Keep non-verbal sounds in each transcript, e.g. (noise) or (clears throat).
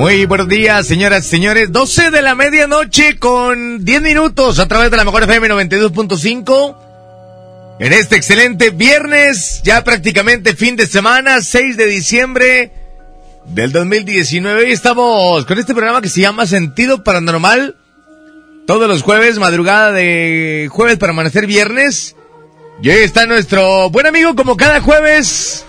Muy buenos días, señoras y señores. 12 de la medianoche con 10 minutos a través de la mejor FM 92.5. En este excelente viernes, ya prácticamente fin de semana, 6 de diciembre del 2019. Y estamos con este programa que se llama Sentido Paranormal. Todos los jueves, madrugada de jueves para amanecer viernes. Y hoy está nuestro buen amigo, como cada jueves,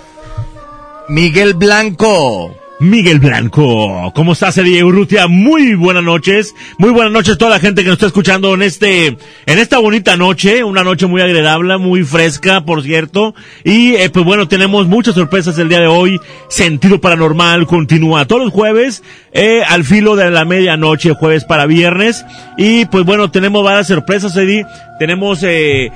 Miguel Blanco. Miguel Blanco. ¿Cómo estás, Eddie Urrutia? Muy buenas noches. Muy buenas noches a toda la gente que nos está escuchando en este, en esta bonita noche. Una noche muy agradable, muy fresca, por cierto. Y, eh, pues bueno, tenemos muchas sorpresas el día de hoy. Sentido Paranormal continúa todos los jueves, eh, al filo de la medianoche, jueves para viernes. Y, pues bueno, tenemos varias sorpresas, Eddie. Tenemos, eh,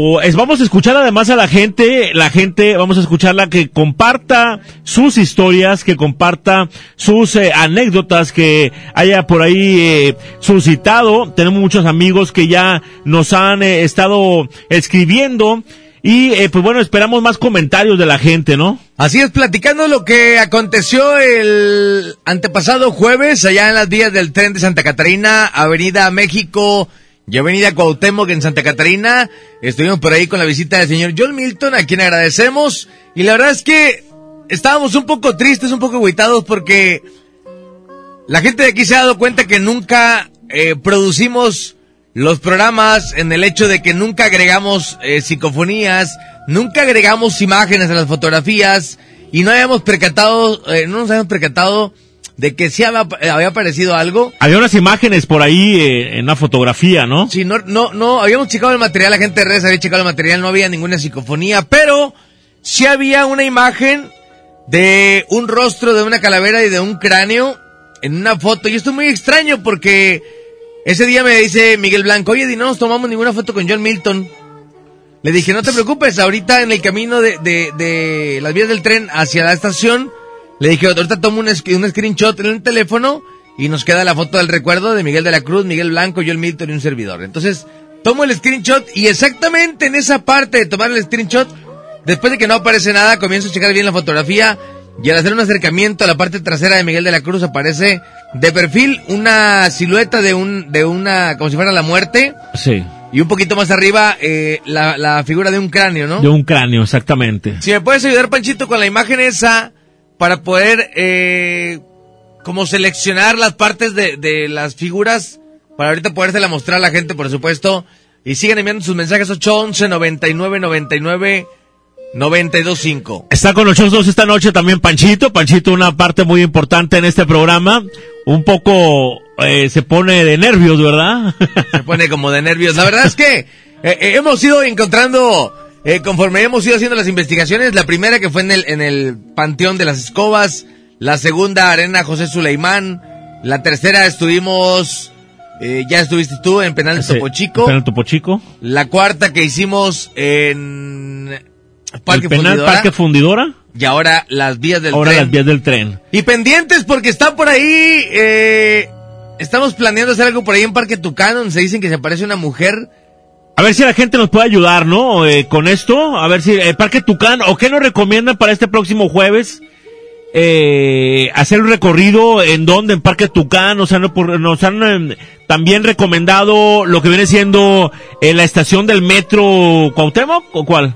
o vamos a escuchar además a la gente, la gente, vamos a escucharla que comparta sus historias, que comparta sus eh, anécdotas que haya por ahí eh, suscitado. Tenemos muchos amigos que ya nos han eh, estado escribiendo y eh, pues bueno, esperamos más comentarios de la gente, ¿no? Así es, platicando lo que aconteció el antepasado jueves allá en las vías del tren de Santa Catarina, Avenida México y Avenida Cuauhtémoc en Santa Catarina. Estuvimos por ahí con la visita del señor John Milton, a quien agradecemos. Y la verdad es que estábamos un poco tristes, un poco agüitados porque la gente de aquí se ha dado cuenta que nunca eh, producimos los programas en el hecho de que nunca agregamos eh, psicofonías, nunca agregamos imágenes a las fotografías y no habíamos percatado, eh, no nos habíamos percatado de que sí había, había aparecido algo. Había unas imágenes por ahí eh, en una fotografía, ¿no? Sí, no, no, no, habíamos checado el material, la gente de redes había checado el material, no había ninguna psicofonía, pero sí había una imagen de un rostro de una calavera y de un cráneo en una foto. Y esto es muy extraño porque ese día me dice Miguel Blanco, oye, Di, no nos tomamos ninguna foto con John Milton. Le dije, no te preocupes, ahorita en el camino de, de, de las vías del tren hacia la estación, le dije, ahorita tomo un, un screenshot en el teléfono y nos queda la foto del recuerdo de Miguel de la Cruz, Miguel Blanco, John Milton y un servidor. Entonces, tomo el screenshot y exactamente en esa parte de tomar el screenshot, después de que no aparece nada, comienzo a checar bien la fotografía y al hacer un acercamiento a la parte trasera de Miguel de la Cruz aparece de perfil una silueta de un, de una, como si fuera la muerte Sí. y un poquito más arriba eh, la, la figura de un cráneo, ¿no? De un cráneo, exactamente. Si me puedes ayudar, Panchito, con la imagen esa para poder eh, como seleccionar las partes de, de las figuras para ahorita podérsela mostrar a la gente, por supuesto. Y sigan enviando sus mensajes 811 99 99 925. Está con nosotros esta noche también Panchito. Panchito, una parte muy importante en este programa. Un poco eh, se pone de nervios, ¿verdad? (laughs) Se pone como de nervios. La verdad es que eh, eh, hemos ido encontrando, eh, conforme hemos ido haciendo las investigaciones, la primera que fue en el, en el Panteón de las Escobas, la segunda Arena José Suleimán, la tercera estuvimos, eh, ya estuviste tú en Penal Topo Chico, Penal Topo Chico. la cuarta que hicimos en Parque el penal Fundidora, Parque Fundidora. y ahora las vías del Ahora tren. las vías del tren. Y pendientes porque está por ahí. Eh, estamos planeando hacer algo por ahí en Parque Tucán donde se dicen que se aparece una mujer. A ver si la gente nos puede ayudar, ¿no? Eh, con esto. A ver si el Parque Tucán, o qué nos recomiendan para este próximo jueves. Eh, hacer un recorrido en donde, en Parque Tucán, nos han, por- nos han eh, también recomendado lo que viene siendo eh, la estación del metro Cuauhtémoc, ¿o cuál?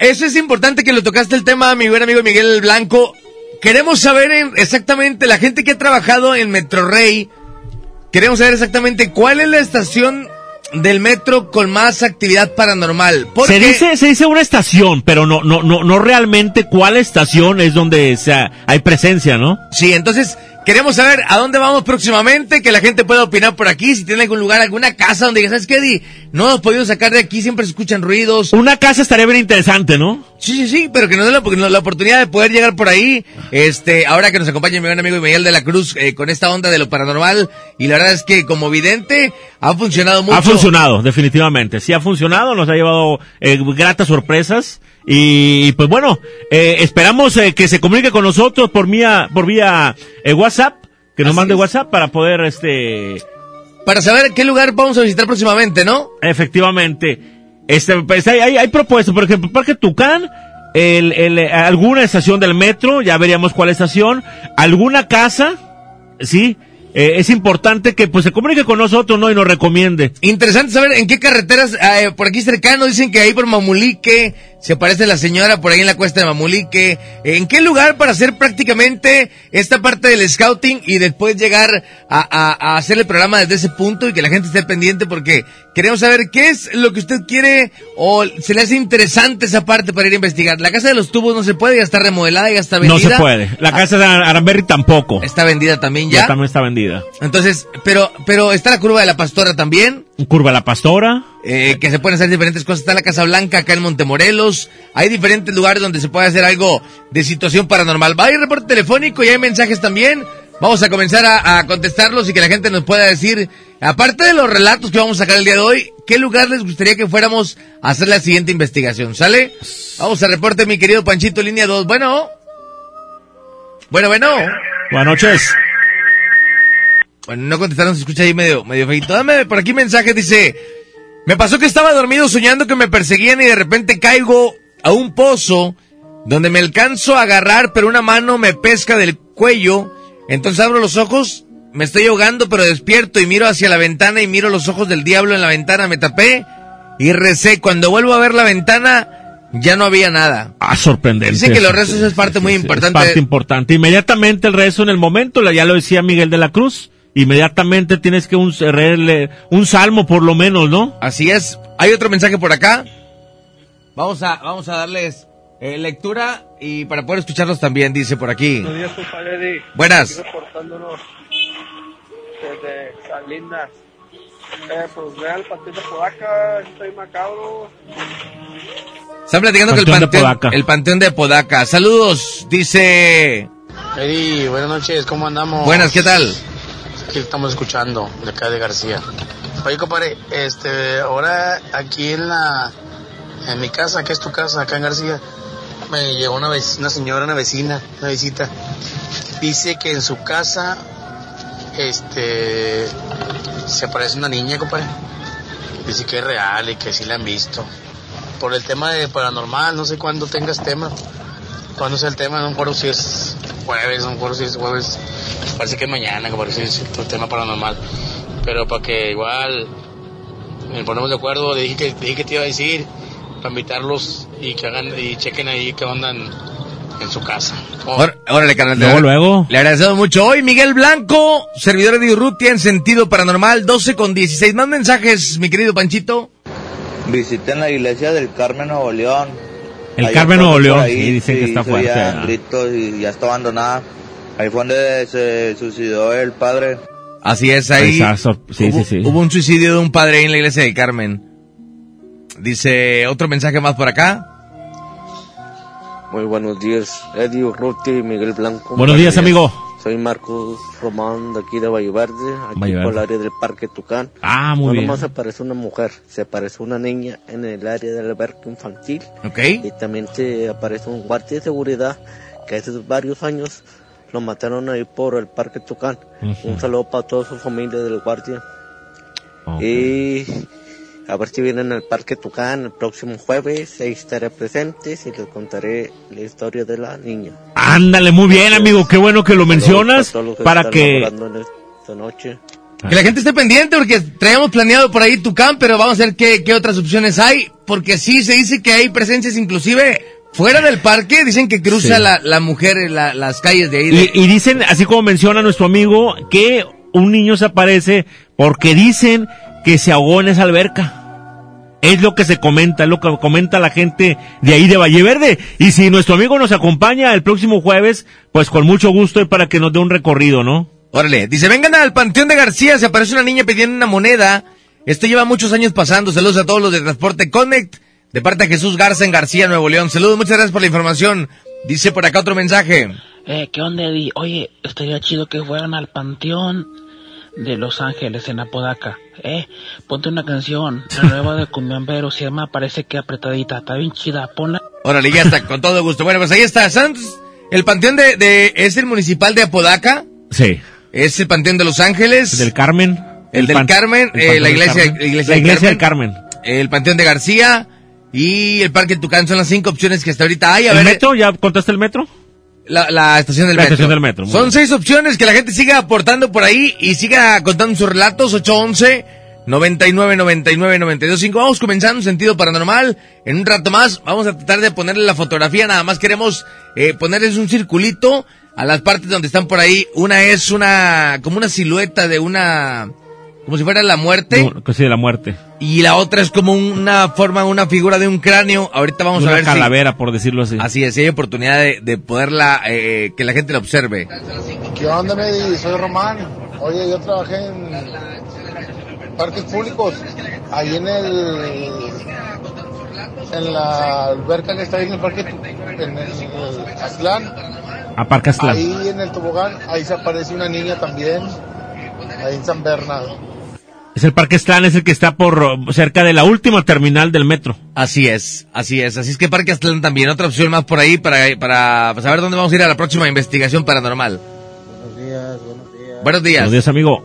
Eso es importante que lo tocaste el tema, mi buen amigo Miguel Blanco. Queremos saber en- exactamente la gente que ha trabajado en Metro Rey. Queremos saber exactamente cuál es la estación del metro con más actividad paranormal. Porque Se dice, se dice una estación, pero no, no, no, no realmente cuál estación es donde sea, hay presencia, ¿no? Sí, entonces queremos saber a dónde vamos próximamente, que la gente pueda opinar por aquí, si tiene algún lugar, alguna casa donde digas, ¿sabes qué, Eddie? No hemos podido sacar de aquí, siempre se escuchan ruidos. Una casa estaría bien interesante, ¿no? Sí, sí, sí, pero que nos dé la, la oportunidad de poder llegar por ahí. Este, ahora que nos acompaña mi buen amigo Miguel de la Cruz eh, con esta onda de lo paranormal. Y la verdad es que como vidente ha funcionado mucho. Ha funcionado, definitivamente. Sí ha funcionado, nos ha llevado eh, gratas sorpresas. Y pues bueno, eh, esperamos eh, que se comunique con nosotros por vía, por vía eh, WhatsApp, que nos Así mande es. WhatsApp para poder, este, Para saber qué lugar vamos a visitar próximamente, ¿no? efectivamente, este, pues hay, hay, hay propuestas, por ejemplo, Parque Tucán, el, el, alguna estación del metro, ya veríamos cuál estación, alguna casa, sí, eh, es importante que pues se comunique con nosotros, ¿no? Y nos recomiende. Interesante saber en qué carreteras, eh, por aquí cercano, dicen que ahí por Mamulique, se aparece la señora por ahí en la cuesta de Mamulique. ¿En qué lugar para hacer prácticamente esta parte del scouting y después llegar a, a- a hacer el programa desde ese punto y que la gente esté pendiente porque queremos saber qué es lo que usted quiere o se le hace interesante esa parte para ir a investigar? La casa de los tubos no se puede, ya está remodelada, ya está vendida. No se puede. La casa de Aramberry tampoco. Está vendida también Ya ya. también está vendida. Entonces, pero, pero está la curva de la pastora también. Curva La Pastora. Eh, que se pueden hacer diferentes cosas. Está la Casa Blanca acá en Montemorelos. Hay diferentes lugares donde se puede hacer algo de situación paranormal. Va a reporte telefónico y hay mensajes también. Vamos a comenzar a, a contestarlos y que la gente nos pueda decir, aparte de los relatos que vamos a sacar el día de hoy, ¿qué lugar les gustaría que fuéramos a hacer la siguiente investigación? ¿Sale? Vamos a reporte, mi querido Panchito, línea 2. Bueno. Bueno, bueno. Buenas noches. Bueno, no contestaron, se escucha ahí medio, medio feito. Dame por aquí mensaje, dice, me pasó que estaba dormido soñando que me perseguían y de repente caigo a un pozo donde me alcanzo a agarrar, pero una mano me pesca del cuello. Entonces abro los ojos, me estoy ahogando, pero despierto y miro hacia la ventana y miro los ojos del diablo en la ventana, me tapé y recé. Cuando vuelvo a ver la ventana, ya no había nada. Ah, sorprendente. Dicen que los rezos es parte muy importante. Es parte importante. Inmediatamente el rezo en el momento, ya lo decía Miguel de la Cruz, inmediatamente tienes que un, leerle un salmo por lo menos, ¿no? Así es. Hay otro mensaje por acá. Vamos a, vamos a darles eh, lectura y para poder escucharlos también, dice por aquí. Buenos días, compadre Eddie. Buenas. Aquí reportándonos desde Salinas. Eh, pues ve al Panteón de Podaca, estoy macabro. Están platicando que Panteón el de panteón, Podaca. el panteón de Podaca. Saludos, dice. Eddie, buenas noches, ¿cómo andamos? Buenas, ¿qué tal? Aquí estamos escuchando, de acá de García. Oye, compadre, este, ahora aquí en la, en mi casa, que es tu casa, acá en García, me llegó una, vec- una señora, una vecina, una visita. Dice que en su casa, este, se parece una niña, compadre. Dice que es real y que sí la han visto. Por el tema de paranormal, no sé cuándo tengas tema. Cuándo sea el tema, no me acuerdo si es jueves, no me acuerdo si es jueves. Parece que es mañana, que parece que es el tema paranormal. Pero para que igual nos ponemos de acuerdo, le dije que, le dije que te iba a decir, para invitarlos y que hagan y chequen ahí qué onda en, su casa. ¿Cómo? Órale, carnal. Luego, luego. Le agradecemos mucho. Hoy Miguel Blanco, servidor de Urrutia en sentido paranormal, 12 con 16. Más mensajes, mi querido Panchito. Visité en la iglesia del Carmen Nuevo León. El Carmen Nuevo León, ahí, sí, dicen que está fuerte, ah. gritos y ya está abandonada. Ahí fue donde se suicidó el padre. Así es, ahí. Exacto, sí, hubo, sí, sí. hubo un suicidio de un padre ahí en la iglesia del Carmen. Dice otro mensaje más por acá. Muy buenos días, Eddie Urruti y Miguel Blanco. Buenos días, amigo. Soy Marcos Román de aquí de Valle Verde, aquí por el área del Parque Tucán. Ah, muy no bien. nomás aparece una mujer, se aparece una niña en el área del albergue infantil ¿Ok? y también se aparece un guardia de seguridad que hace varios años lo mataron ahí por el Parque Tucán. Un saludo para toda su familia del guardia. Ok. Y a ver si vienen al Parque Tucán el próximo jueves, ahí estaré presente y les contaré la historia de la niña. Ándale, muy bien, amigo. Qué bueno que lo mencionas para que... laborando en esta noche. Que la gente esté pendiente porque traíamos planeado por ahí Tucán, pero vamos a ver qué, qué otras opciones hay. Porque sí, se dice que hay presencias inclusive fuera del parque. Dicen que cruza Sí. la, la mujer en la- las calles de ahí. de- Y, y dicen, así como menciona nuestro amigo, que un niño se aparece porque dicen que se ahogó en esa alberca. Es lo que se comenta, es lo que comenta la gente de ahí de Valle Verde. Y si nuestro amigo nos acompaña el próximo jueves, pues con mucho gusto y para que nos dé un recorrido, ¿no? Órale, dice, vengan al Panteón de García, se aparece una niña pidiendo una moneda. Esto lleva muchos años pasando. Saludos a todos los de Transporte Connect, de parte de Jesús Garza en García, Nuevo León. Saludos, muchas gracias por la información. Dice por acá otro mensaje. Eh, ¿qué onda, Eddie? Oye, estaría chido que fueran al panteón de Los Ángeles en Apodaca. Eh, ponte una canción, (laughs) la nueva de Cumbiambero, se llama Parece que apretadita, está bien chida, ponla. Órale, ya está, con todo gusto. Bueno, pues ahí está, Santos. El panteón de, de, es el municipal de Apodaca, Sí. es el panteón de Los Ángeles, Del Carmen. el, del pan- Carmen, el eh, la del iglesia, Carmen. la iglesia, La del iglesia del Carmen, Carmen. el panteón de García y el Parque Tucán son las cinco opciones que hasta ahorita hay. A ¿El ver, metro? ¿Ya contaste el metro? La, la estación del La metro. estación del metro, Son bien. seis opciones que la gente siga aportando por ahí y siga contando sus relatos. 811 99 99 92 5. Vamos comenzando en sentido paranormal. En un rato más vamos a tratar de ponerle la fotografía. Nada más queremos eh, ponerles un circulito a las partes donde están por ahí. Una es una como una silueta de una como si fuera la muerte No, sí, de la muerte. y la otra es como una forma, una figura de un cráneo. Ahorita vamos Una a ver si calavera, por decirlo así. Así es, si hay oportunidad de, de poderla, eh, que la gente la observe. ¿Qué onda, Medi? Soy Román. Oye, yo trabajé en parques públicos, ahí en el... En la alberca que está ahí en el parque, en el Aztlán, A Parque Aztlán. ahí en el tobogán, ahí se aparece una niña también, ahí en San Bernardo. Es el Parque Aztlán, es el que está por cerca de la última terminal del metro. Así es, así es. Así es que Parque Aztlán también, otra opción más por ahí para, para saber dónde vamos a ir a la próxima investigación paranormal. Buenos días, buenos días. Buenos días. Buenos días, amigo.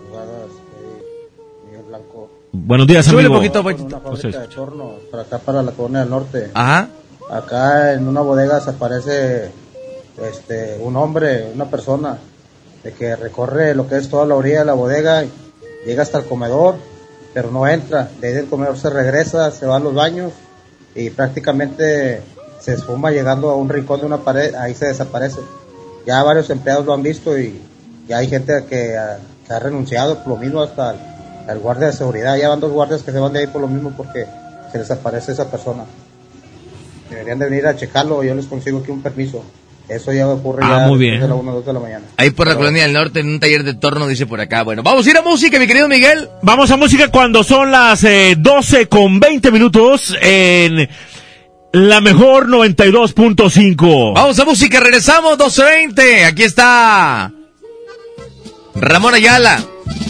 Buenos días, Súbele amigo. poquito, Una poquito. fábrica de torno para acá, para la colonia del norte. Ajá. Acá en una bodega se aparece este, un hombre, una persona, de que recorre lo que es toda la orilla de la bodega, llega hasta el comedor, pero no entra. De ahí del comedor se regresa, se va a los baños y prácticamente se esfuma llegando a un rincón de una pared, ahí se desaparece. Ya varios empleados lo han visto y ya hay gente que, ha- renunciado por lo mismo hasta el, el guardia de seguridad. Ya van dos guardias que se van de ahí por lo mismo porque se desaparece esa persona. Deberían de venir a checarlo, yo les consigo aquí un permiso. Eso ya ocurre Ah, ya muy bien. de la 1 o 2 de la mañana. Ahí por la colonia del norte, en un taller de torno, dice por acá. Bueno, vamos a ir a música, mi querido Miguel. Vamos a música cuando son las eh, 12 con 20 minutos en la mejor 92.5. Vamos a música, regresamos, 12.20. Aquí está Ramón Ayala.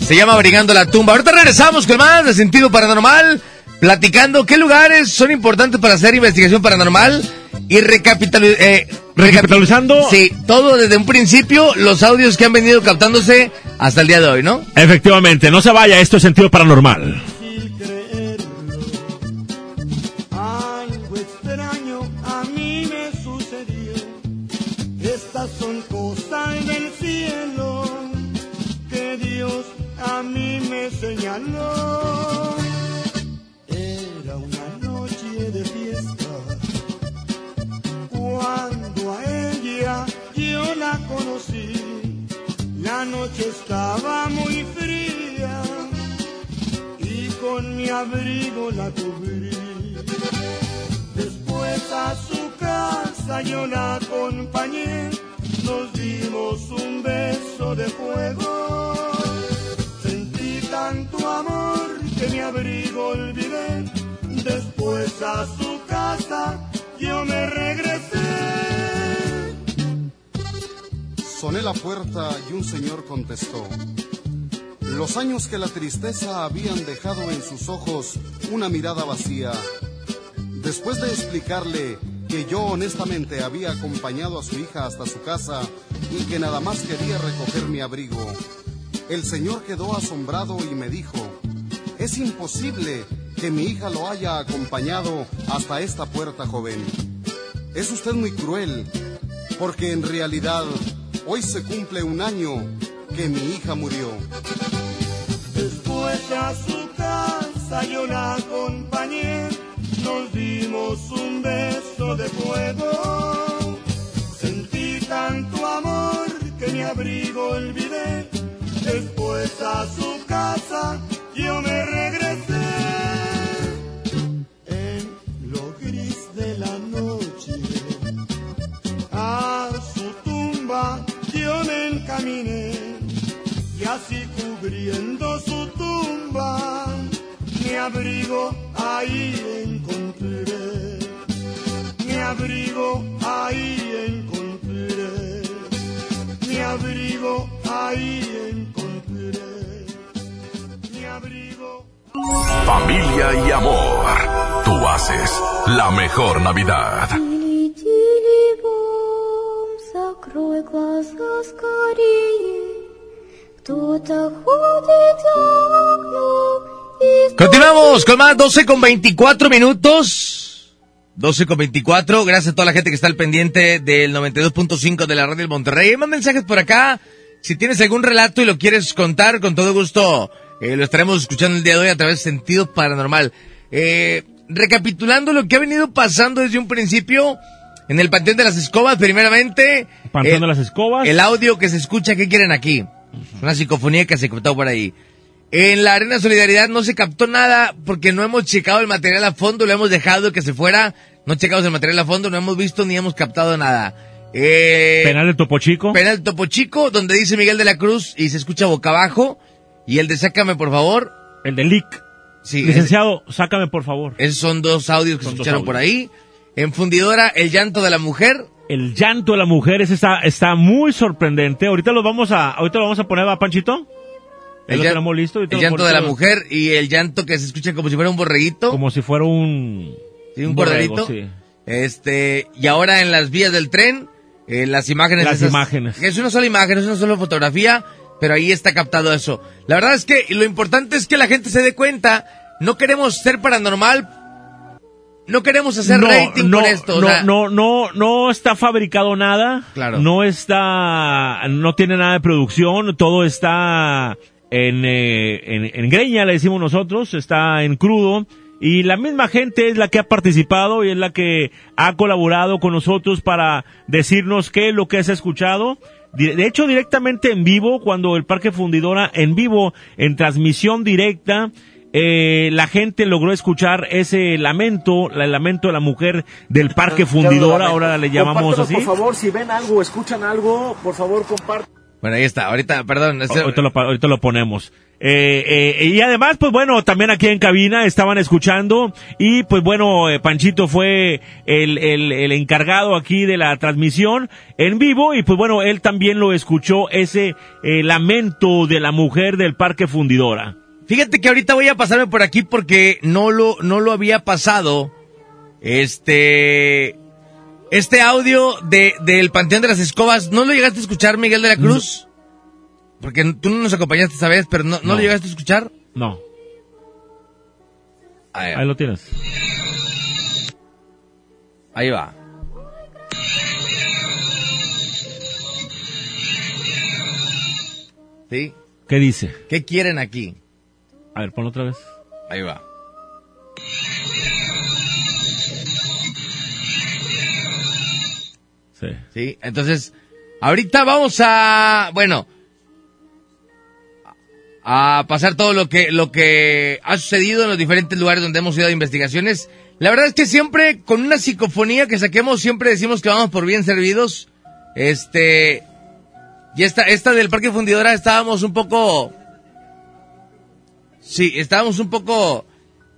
Se llama Abrigando la Tumba. Ahorita regresamos con más de sentido paranormal, platicando qué lugares son importantes para hacer investigación paranormal y recapitalizar. Eh, Recapitalizando. Sí, todo desde un principio, los audios que han venido captándose hasta el día de hoy, ¿no? Efectivamente, no se vaya, esto es sentido paranormal. Algo extraño a mí me sucedió. La conocí. La noche estaba muy fría y con mi abrigo la cubrí. Después a su casa yo la acompañé, nos dimos un beso de fuego. Sentí tanto amor que mi abrigo olvidé. Después a su casa yo me regresé. Soné la puerta y un señor contestó. Los años que la tristeza habían dejado en sus ojos una mirada vacía. Después de explicarle que yo honestamente había acompañado a su hija hasta su casa y que nada más quería recoger mi abrigo, el señor quedó asombrado y me dijo, es imposible que mi hija lo haya acompañado hasta esta puerta, joven. Es usted muy cruel, porque en realidad hoy se cumple un año que mi hija murió. Después a su casa yo la acompañé, nos dimos un beso de fuego. Sentí tanto amor que mi abrigo olvidé. Después a su casa yo me regresé. caminé y así cubriendo su tumba mi abrigo ahí encontré, mi abrigo ahí encontré, mi abrigo ahí encontré, mi abrigo. Familia y amor, tú haces la mejor Navidad. Тили-тили-бом, закрой глаза скорее. Кто-то ходит за окном и Continuamos con más 12 con 24 minutos. 12 con 24. Gracias a toda la gente que está al pendiente del 92.5 de la radio del Monterrey. Hay más mensajes por acá. Si tienes algún relato y lo quieres contar, con todo gusto eh, lo estaremos escuchando el día de hoy a través de Sentido Paranormal. Eh, recapitulando lo que ha venido pasando desde un principio en el Panteón de las Escobas, primeramente. Panteón eh, de las Escobas. El audio que se escucha, ¿qué quieren aquí? Una psicofonía que se captó por ahí. En la Arena Solidaridad no se captó nada porque no hemos checado el material a fondo, lo hemos dejado que se fuera, no checamos el material a fondo, no hemos visto ni hemos captado nada. Eh, Penal de Topo Chico. Penal de Topo Chico, donde dice Miguel de la Cruz y se escucha boca abajo. Y el de Sácame, por favor. El de Lick. Sí, Licenciado, sácame por favor. Esos son dos audios que se escucharon por ahí. En Fundidora, El llanto de la mujer. El llanto de la mujer ese está, está muy sorprendente. Ahorita lo vamos a, ahorita lo vamos a poner a Panchito. El, listo. el llanto de la mujer y el llanto que se escucha como si fuera un borreguito. Como si fuera un... Sí, un, un borrego, borreguito. sí. Este, y ahora en las vías del tren, eh, las imágenes. Las imágenes. Es una sola imagen, es una sola fotografía, pero ahí está captado eso. La verdad es que lo importante es que la gente se dé cuenta, no queremos ser paranormal, no queremos hacer rating no, con esto. o No, sea, no, no, no está fabricado nada. Claro. No está, no tiene nada de producción. Todo está en, eh, en, en greña, le decimos nosotros. Está en crudo. Y la misma gente es la que ha participado y es la que ha colaborado con nosotros para decirnos qué es lo que has escuchado. Di- De hecho, directamente en vivo, cuando el Parque Fundidora en vivo, en transmisión directa, eh, la gente logró escuchar ese lamento, el lamento de la mujer del Parque Fundidora, ahora le llamamos así. Por favor, si ven algo, escuchan algo, por favor, compartan. Bueno, ahí está, ahorita, perdón. este- Ahorita lo, pa- ahorita lo ponemos. Eh, eh, y además, pues bueno, también aquí en cabina estaban escuchando y pues bueno, eh, Panchito fue el, el, el encargado aquí de la transmisión en vivo y pues bueno, él también lo escuchó ese eh, lamento de la mujer del Parque Fundidora. Fíjate que ahorita voy a pasarme por aquí porque no lo, no lo había pasado. Este. Este audio de, del Panteón de las Escobas, ¿no lo llegaste a escuchar, Miguel de la Cruz? Porque tú no nos acompañaste esa vez, pero ¿no, no, No. lo llegaste a escuchar? No, Ahí, ahí lo tienes. ahí va. ¿Sí? ¿Qué dice? ¿Qué quieren aquí? A ver, ponlo otra vez. Ahí va. Sí. Sí, entonces, ahorita vamos a, bueno, a pasar todo lo que, lo que ha sucedido en los diferentes lugares donde hemos ido de investigaciones. La verdad es que siempre, con una psicofonía que saquemos, siempre decimos que vamos por bien servidos. Este, y esta, esta del Parque Fundidora estábamos un poco, sí, estábamos un poco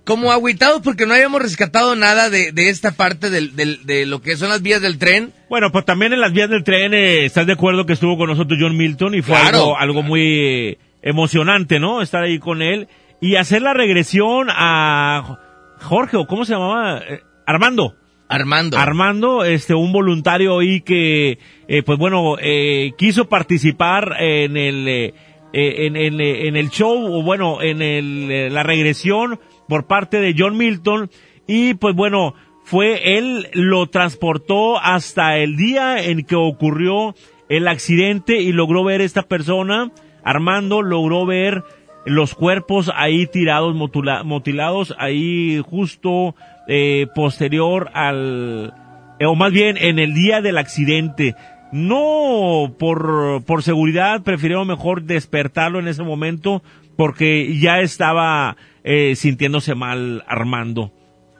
como agüitados porque no habíamos rescatado nada de, de esta parte del, del- de lo que son las vías del tren. Bueno, pues también en las vías del tren, eh, ¿estás de acuerdo que estuvo con nosotros John Milton y fue Claro. algo, algo muy eh, emocionante, ¿no? Estar ahí con él y hacer la regresión a Jorge, ¿o cómo se llamaba? Eh, Armando. Armando. Armando, este, un voluntario ahí que, eh, pues bueno, eh, quiso participar en el, eh, en, en, eh, en el show, o bueno, en el, eh, la regresión por parte de John Milton, y pues bueno, fue, él lo transportó hasta el día en que ocurrió el accidente y logró ver esta persona, Armando logró ver los cuerpos ahí tirados, motula- mutilados, ahí justo eh, posterior al, eh, o más bien en el día del accidente. No por, por seguridad, prefirieron mejor despertarlo en ese momento porque ya estaba eh, sintiéndose mal Armando.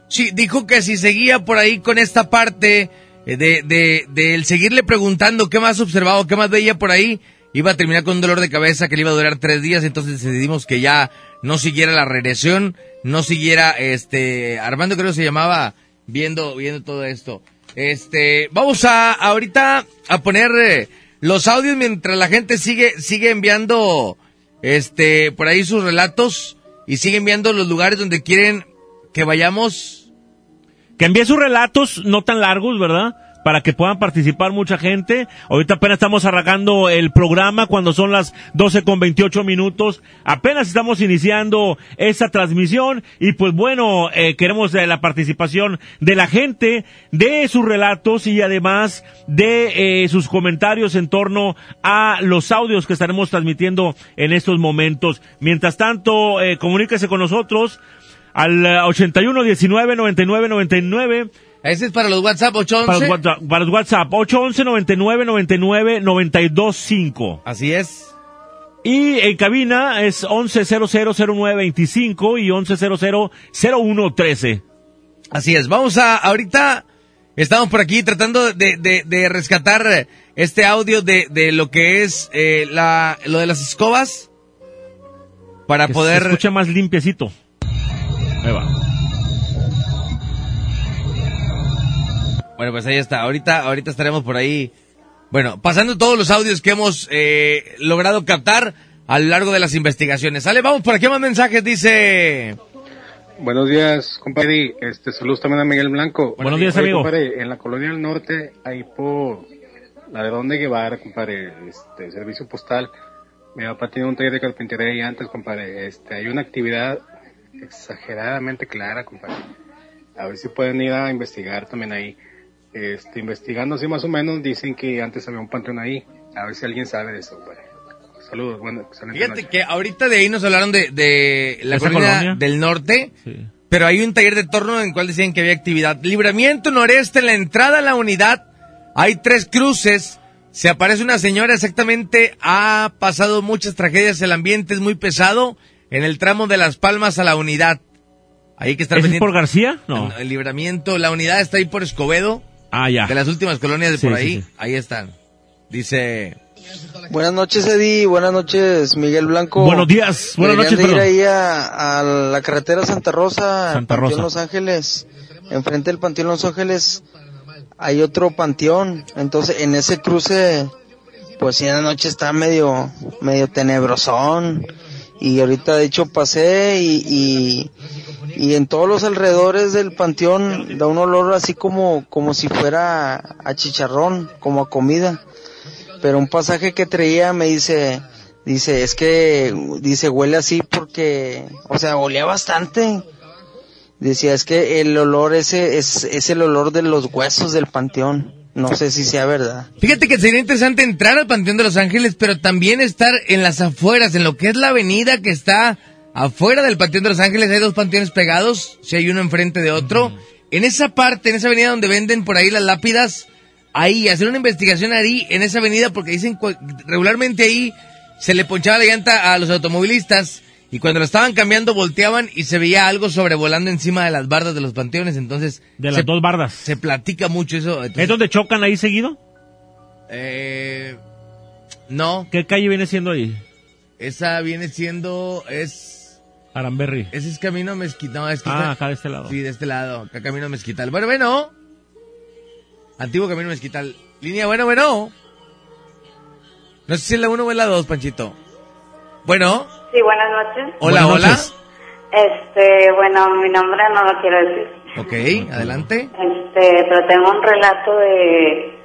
Sí, dijo que si seguía por ahí con esta parte eh, de, de, el seguirle preguntando qué más observado, qué más veía por ahí, iba a terminar con un dolor de cabeza que le iba a durar tres días, entonces decidimos que ya no siguiera la regresión, no siguiera, este, Armando creo que se llamaba, viendo, viendo todo esto. Este, vamos a ahorita a poner eh, los audios mientras la gente sigue, sigue enviando, este, por ahí sus relatos y sigue enviando los lugares donde quieren que vayamos. Que envíe sus relatos no tan largos, ¿verdad? Para que puedan participar mucha gente. Ahorita apenas estamos arrancando el programa cuando son las 12 con 28 minutos. Apenas estamos iniciando esta transmisión y pues bueno, eh, queremos eh, la participación de la gente, de sus relatos y además de eh, sus comentarios en torno a los audios que estaremos transmitiendo en estos momentos. Mientras tanto, comuníquese con nosotros al eh, 81 19 99 99. Ese es para los WhatsApp 811. Para los WhatsApp, para los WhatsApp 811 99 99 925. Así es. Y en cabina es 11000925 y 11000113. Así es. Vamos a, ahorita estamos por aquí tratando de, de, de rescatar este audio de, de lo que es eh, la, lo de las escobas para Que poder... Se escucha más limpiecito. Ahí va. Bueno, pues ahí está. Ahorita, ahorita estaremos por ahí. Bueno, pasando todos los audios que hemos eh, logrado captar a lo largo de las investigaciones. Sale, vamos por aquí más mensajes. Dice. Buenos días, compadre. Este, saludos también a Miguel Blanco. Buenos días, Oye, amigo. compadre, en la colonia del norte, ahí por la de Donde Guevara, compadre, este, servicio postal. Mi papá tiene un taller de carpintería ahí antes, compadre. Este, hay una actividad exageradamente clara, compadre. A ver si pueden ir a investigar también ahí. Este, investigando así más o menos, dicen que antes había un panteón ahí. A ver si alguien sabe de eso. Saludos, bueno, excelente Fíjate noche. que ahorita de ahí nos hablaron de, de la ¿Esa colonia, colonia? del norte. Pero hay un taller de torno en el cual decían que había actividad. Libramiento noreste, en la entrada a la unidad, hay tres cruces. Se aparece una señora exactamente, ha pasado muchas tragedias, el ambiente es muy pesado en el tramo de Las Palmas a la unidad. Ahí que está ¿Ese es por García? No. El libramiento, la unidad está ahí por Escobedo. Ah, ya. De las últimas colonias de Sí, por ahí. sí. Ahí están. Dice. Buenas noches, Eddie. Buenas noches, Miguel Blanco. Buenos días. Buenas Deberían noches, de ir ahí a, a la carretera Santa Rosa, Santa Panteón. Los Ángeles. Enfrente del Panteón Los Ángeles hay otro panteón. Entonces, en ese cruce, pues sí, en la noche está medio, medio tenebrosón. Y ahorita, de hecho, pasé y, y, y en todos los alrededores del panteón da un olor así como, como si fuera a chicharrón, como a comida pero un pasaje que traía me dice, dice, es que, dice, huele así porque, o sea, olía bastante. Decía, es que el olor ese es, es el olor de los huesos del panteón. No sé si sea verdad. Fíjate que sería interesante entrar al Panteón de Los Ángeles, pero también estar en las afueras, en lo que es la avenida que está afuera del Panteón de Los Ángeles. Hay dos panteones pegados, si hay uno enfrente de otro. En esa parte, en esa avenida donde venden por ahí las lápidas, ahí, hacer una investigación ahí, en esa avenida, porque dicen regularmente ahí se le ponchaba la llanta a los automovilistas y cuando lo estaban cambiando volteaban y se veía algo sobrevolando encima de las bardas de los panteones. Entonces, De las se- dos bardas. se platica mucho eso. entonces- ¿Es donde chocan ahí seguido? eh, no, ¿Qué calle viene siendo ahí? esa viene siendo, es, Aramberry. ese es Camino Mezquital, no, es que Ah, está- acá de este lado. sí, de este lado, acá Camino Mezquital. Bueno, bueno, antiguo Camino Mezquital, línea, bueno, bueno. No sé si es la 1 o es la 2, Panchito. Bueno, Sí, buenas noches. hola, Buenas hola. noches. Este, bueno, mi nombre no lo quiero decir. Ok, adelante. Este, pero tengo un relato de,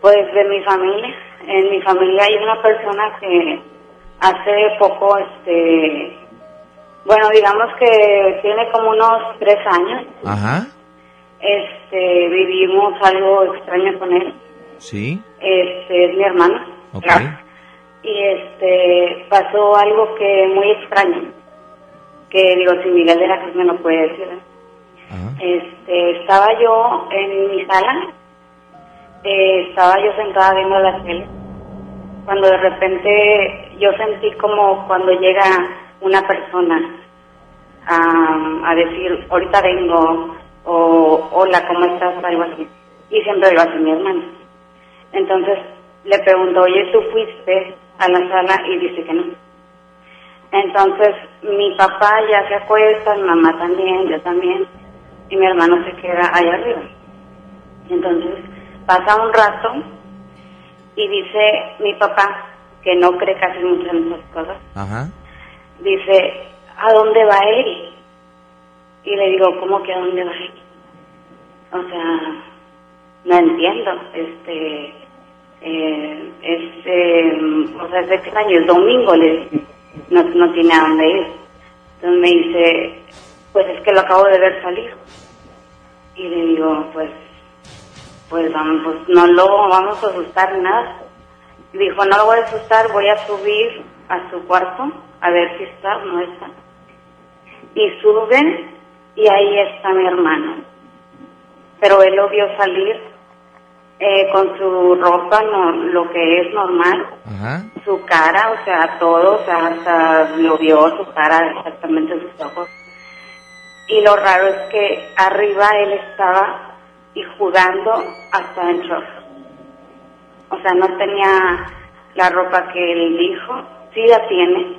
pues, de mi familia. En mi familia hay una persona que hace poco, este, bueno, digamos que tiene como unos tres años. Ajá, Este, vivimos algo extraño con él. sí, Este, es mi hermano. ok. Y este pasó algo que muy extraño que digo si Miguel de la Cruz me lo puede decir ¿eh? este estaba yo en mi sala eh, estaba yo sentada viendo la tele cuando de repente yo sentí como cuando llega una persona a, a decir ahorita vengo o hola cómo estás algo así y siempre lo hace mi hermano. Entonces le pregunto, oye, ¿tú fuiste a la sala y dice que no. Entonces mi papá ya se acuesta, mi mamá también, yo también, y mi hermano se queda allá arriba. Entonces pasa un rato y dice mi papá, que no cree casi mucho en esas cosas, Ajá. dice, ¿a dónde va él? Y le digo, ¿cómo que a dónde va él? O sea, no entiendo, este, eh, este, o sea, es extraño, es domingo, le no, no tiene a dónde ir. Entonces me dice, pues es que lo acabo de ver salir. Y le digo, pues, pues vamos, pues no lo vamos a asustar nada. Dijo, no lo voy a asustar, voy a subir a su cuarto a ver si está o no está. Y suben y ahí está mi hermano. Pero él lo vio salir eh, con su ropa, no, lo que es normal, Ajá. su cara, o sea, todo, o sea, hasta lo vio su cara, exactamente sus ojos. Y lo raro es que arriba él estaba y jugando hasta en shorts. O sea, no tenía la ropa que él dijo, sí la tiene,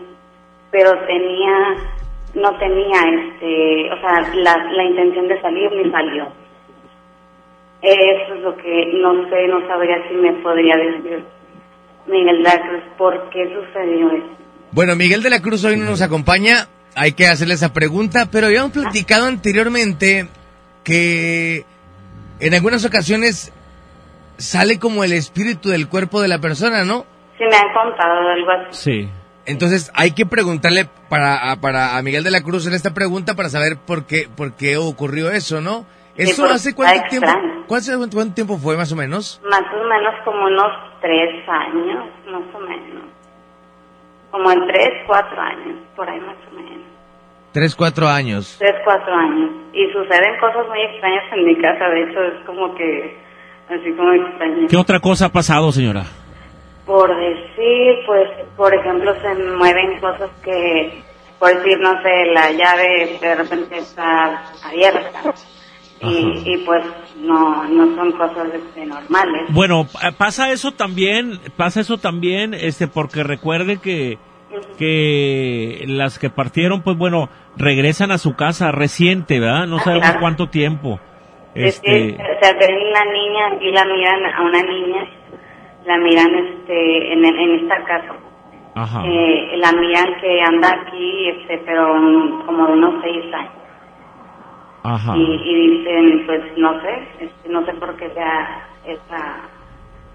pero tenía, no tenía este, o sea, la, la intención de salir ni salió. Eso es lo que no sé, no sabría si me podría decir Miguel de la Cruz por qué sucedió eso. Bueno, Miguel de la Cruz hoy no nos acompaña. Hay que hacerle esa pregunta, pero habíamos platicado anteriormente que en algunas ocasiones sale como el espíritu del cuerpo de la persona, ¿no? Sí me han contado algo así. Sí. Entonces hay que preguntarle para, a- para a Miguel de la Cruz en esta pregunta para saber por qué, por qué ocurrió eso, ¿no? ¿Eso porque hace cuánto tiempo? ¿Cuánto, cuánto tiempo fue más o menos? Más o menos como unos tres años, más o menos. Como en tres, cuatro años, por ahí más o menos. Tres, cuatro años. Tres, cuatro años. Y suceden cosas muy extrañas en mi casa, de hecho es como que, así como extraño. ¿Qué otra cosa ha pasado, señora? Por decir, pues, por ejemplo, se mueven cosas que, por decir, no sé, la llave de repente está abierta. Y, y pues no, no son cosas este, normales. Bueno, pasa eso también, pasa eso también, este, porque recuerde que, que las que partieron, pues bueno, regresan a su casa reciente, ¿verdad? No Ah, sabemos cuánto tiempo. Este, o sea, ven una niña y la miran a una niña, la miran este, en, en esta casa. ajá. Eh, la miran que anda aquí, este, pero como de unos seis años. Ajá. Y, y dicen, pues no sé, este, no sé por qué sea esa,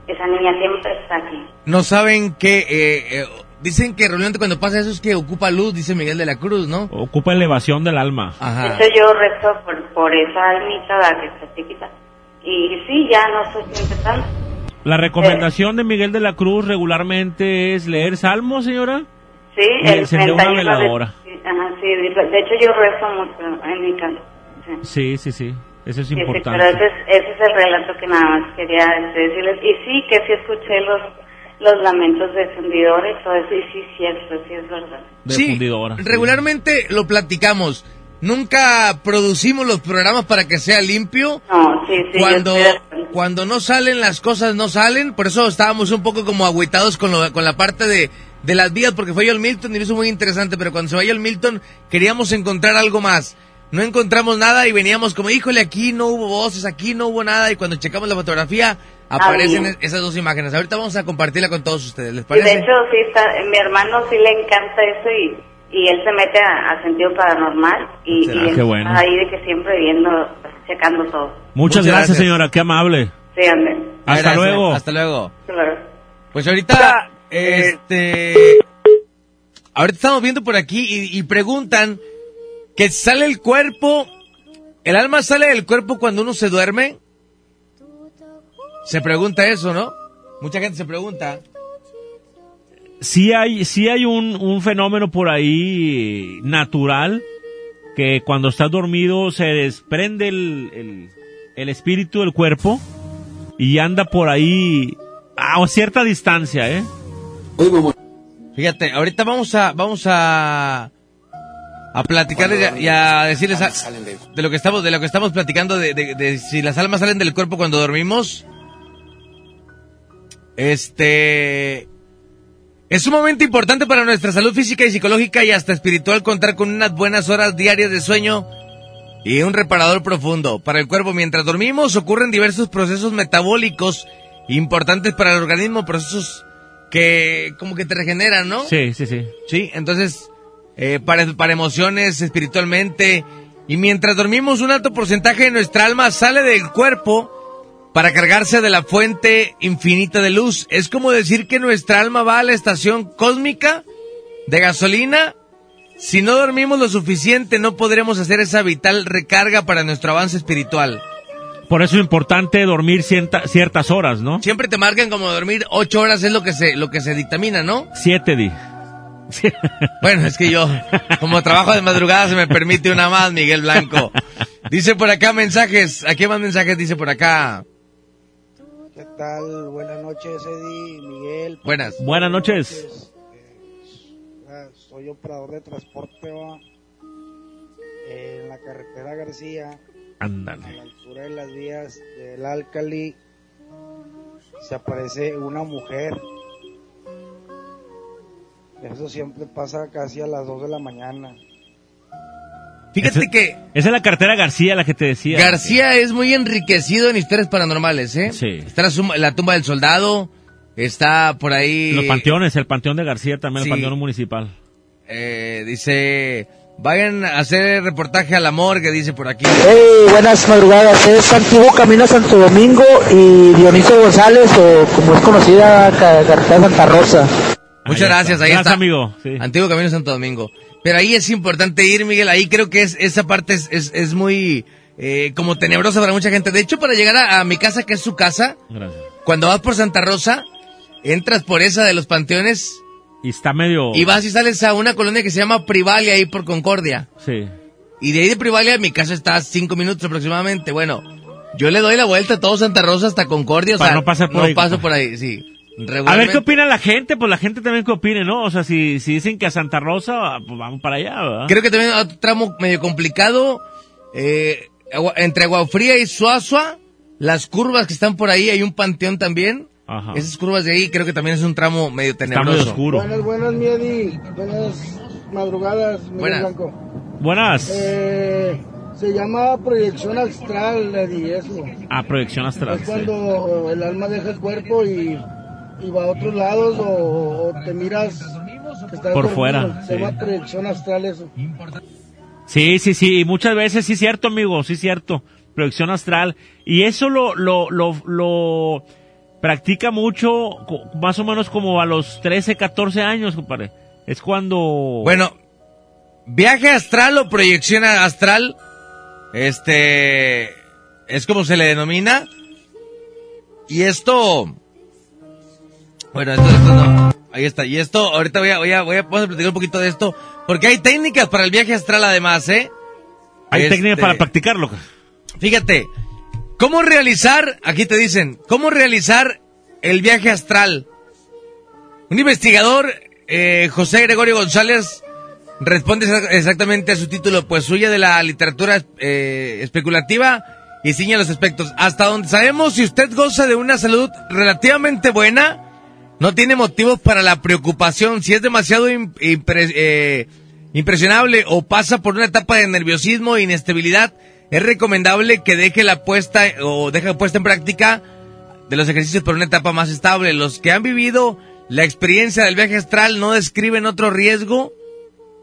esa niña siempre está aquí. No saben que, eh, eh, dicen que realmente cuando pasa eso es que ocupa luz, dice Miguel de la Cruz, ¿no? Ocupa elevación del alma. Ajá. Eso yo rezo por, por esa almita la que está chiquita. Y sí, ya no se siente tanto. La recomendación de Miguel de la Cruz regularmente es leer salmos, señora. Sí, Y el encender una 31 de- veladora. sí, ajá, sí, de de hecho yo rezo mucho en mi casa. Sí. Sí, sí, sí. Eso es Sí, sí, importante. pero ese es, ese es el relato que nada más quería este, decirles. Y sí, que sí escuché los, los lamentos de fundidores, todo eso, y sí, cierto, sí es verdad. de Sí, fundidora. sí. Regularmente lo platicamos. Nunca producimos los programas para que sea limpio. No, sí, sí. yo Cuando, cuando no salen las cosas, no salen. Por eso estábamos un poco como agüitados con, lo- con la parte de, de las vías, porque fue John Milton y lo hizo muy interesante. Pero cuando se vaya el Milton, queríamos encontrar algo más. No encontramos nada y veníamos como, híjole, aquí no hubo voces, aquí no hubo nada. Y cuando checamos la fotografía, aparecen esas dos imágenes. Ahorita vamos a compartirla con todos ustedes. ¿Les Y de parece? hecho, sí, está, mi hermano sí le encanta eso y, y él se mete a, a sentido paranormal y, y él bueno. está ahí de que siempre viendo, checando todo. Muchas, Muchas gracias, gracias. señora. Qué amable. Sí, ande. Hasta Gracias, luego. Hasta luego. Claro. Pues ahorita, este, ahorita estamos viendo por aquí y, y preguntan que sale el cuerpo, el alma sale del cuerpo cuando uno se duerme. Se pregunta eso, ¿no? Mucha gente se pregunta. sí hay, sí hay un, un fenómeno por ahí natural que cuando estás dormido se desprende el, el, el espíritu del cuerpo y anda por ahí a cierta distancia, ¿eh? Fíjate, ahorita vamos a, vamos a, a platicar y a, y a decirles a- de lo que estamos, de lo que estamos platicando de, de- de si las almas salen del cuerpo cuando dormimos. Este, Es sumamente importante para nuestra salud física y psicológica y hasta espiritual contar con unas buenas horas diarias de sueño y un reparador profundo. Para el cuerpo, mientras dormimos, ocurren diversos procesos metabólicos importantes para el organismo, procesos que como que te regeneran, ¿no? Sí, sí, sí. Sí, entonces, eh, para, para emociones, espiritualmente, y mientras dormimos, un alto porcentaje de nuestra alma sale del cuerpo para cargarse de la fuente infinita de luz. Es como decir que nuestra alma va a la estación cósmica de gasolina. Si no dormimos lo suficiente, no podremos hacer esa vital recarga para nuestro avance espiritual. Por eso es importante dormir cierta- ciertas horas, ¿no? Siempre te marcan como dormir ocho horas es lo que se, lo que se dictamina, ¿no? Siete, di. Bueno, es que yo, como trabajo de madrugada, se me permite una más, Miguel Blanco. Dice por acá mensajes. ¿A qué más mensajes dice por acá? ¿Qué tal? Buenas noches, Eddie, Miguel. Buenas. Buenas noches. Ah, Soy operador de transporte, va. En la carretera García, a Ándale. la altura de las vías del Alcali, se aparece una mujer. Eso siempre pasa casi a las 2 de la mañana. Fíjate que Esa es la cartera García, la que te decía. García es muy enriquecido en historias paranormales, ¿eh? Sí. Está la, suma- la tumba del soldado, está por ahí... Los panteones, el panteón de García también, Sí. el panteón municipal. eh, dice, vayan a hacer reportaje a la morgue, dice por aquí. Hey, buenas madrugadas. Es antiguo Camino a Santo Domingo y Dionisio González, o como es conocida, ca- carretera Santa Rosa. Muchas gracias, ahí Gracias, está. amigo. Sí. Antiguo Camino Santo Domingo. Pero ahí es importante ir, Miguel. Ahí creo que es, esa parte es, es, es muy eh, como tenebrosa para mucha gente. De hecho, para llegar a, a mi casa, que es su casa, Gracias. cuando vas por Santa Rosa, entras por esa de los panteones Y está medio... y vas y sales a una colonia que se llama Privalia, ahí por Concordia. Sí. Y de ahí de Privalia, mi casa está a cinco minutos aproximadamente. Bueno, yo le doy la vuelta a todo Santa Rosa hasta Concordia. O sea, no pasar por ahí. paso por ahí, sí. A ver qué opina la gente, pues la gente también que opine, ¿no? O sea, si, si dicen que a Santa Rosa, pues vamos para allá, ¿verdad? Creo que también hay otro tramo medio complicado. eh, entre Agua Fría y Suazua, las curvas que están por ahí, hay un panteón también. Ajá. Esas curvas de ahí creo que también es un tramo medio tenebroso. Buenas, buenas, mi Eddie. Buenas madrugadas, Miguel Buenas. Blanco. Buenas. Eh, se llama proyección astral, Eddie, eso. A proyección astral. Es sí. cuando el alma deja el cuerpo y, y va a otros lados o, o te miras que estás Por fuera, Se sí. llama proyección astral eso. Sí, sí, sí, y muchas veces sí es cierto, amigo, sí es cierto. Proyección astral. Y eso lo, lo, lo, lo practica mucho, más o menos como a los 13, 14 años, compadre. Es cuando... Bueno, viaje astral o proyección astral, este, es como se le denomina. Y esto, bueno, esto, esto no, ahí está. Y esto, ahorita voy a, voy a, voy a, vamos a platicar un poquito de esto, porque hay técnicas para el viaje astral además, ¿eh? Hay Este, técnicas para practicarlo. Fíjate, ¿cómo realizar, aquí te dicen, cómo realizar el viaje astral? Un investigador, eh, José Gregorio González, responde exa- exactamente a su título, pues huye de la literatura eh, especulativa y ciña los aspectos. Hasta donde sabemos, si usted goza de una salud relativamente buena, no tiene motivos para la preocupación. Si es demasiado eh, impresionable o pasa por una etapa de nerviosismo e inestabilidad, es recomendable que deje la puesta o deje puesta en práctica de los ejercicios por una etapa más estable. Los que han vivido la experiencia del viaje astral no describen otro riesgo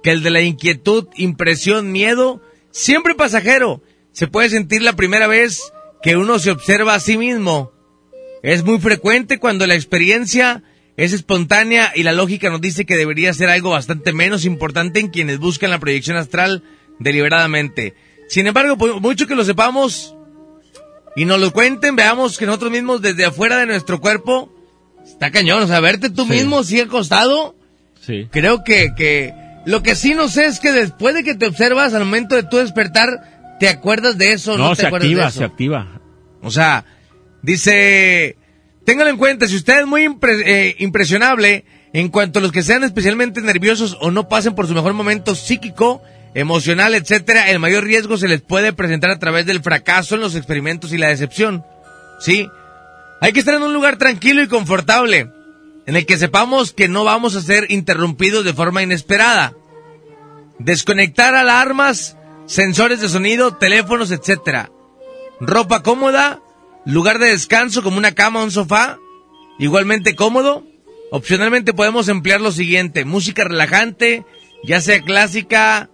que el de la inquietud, impresión, miedo, siempre pasajero. Se puede sentir la primera vez que uno se observa a sí mismo. Es muy frecuente cuando la experiencia es espontánea y la lógica nos dice que debería ser algo bastante menos importante en quienes buscan la proyección astral deliberadamente. Sin embargo, por mucho que lo sepamos y nos lo cuenten, veamos que nosotros mismos desde afuera de nuestro cuerpo, está cañón, o sea, verte tú Sí. mismo así acostado, Sí. creo que, que lo que sí no sé es que después de que te observas al momento de tu despertar, te acuerdas de eso, no, No, te se acuerdas de activa, eso. se activa. O sea, dice, téngalo en cuenta, si usted es muy eh, impresionable en cuanto a los que sean especialmente nerviosos o no pasen por su mejor momento psíquico, emocional, etcétera, el mayor riesgo se les puede presentar a través del fracaso en los experimentos y la decepción. ¿Sí? Hay que estar en un lugar tranquilo y confortable. en el que sepamos que no vamos a ser interrumpidos de forma inesperada. Desconectar alarmas, sensores de sonido, teléfonos, etc. Ropa cómoda, lugar de descanso como una cama o un sofá, igualmente cómodo. Opcionalmente podemos emplear lo siguiente, música relajante, ya sea clásica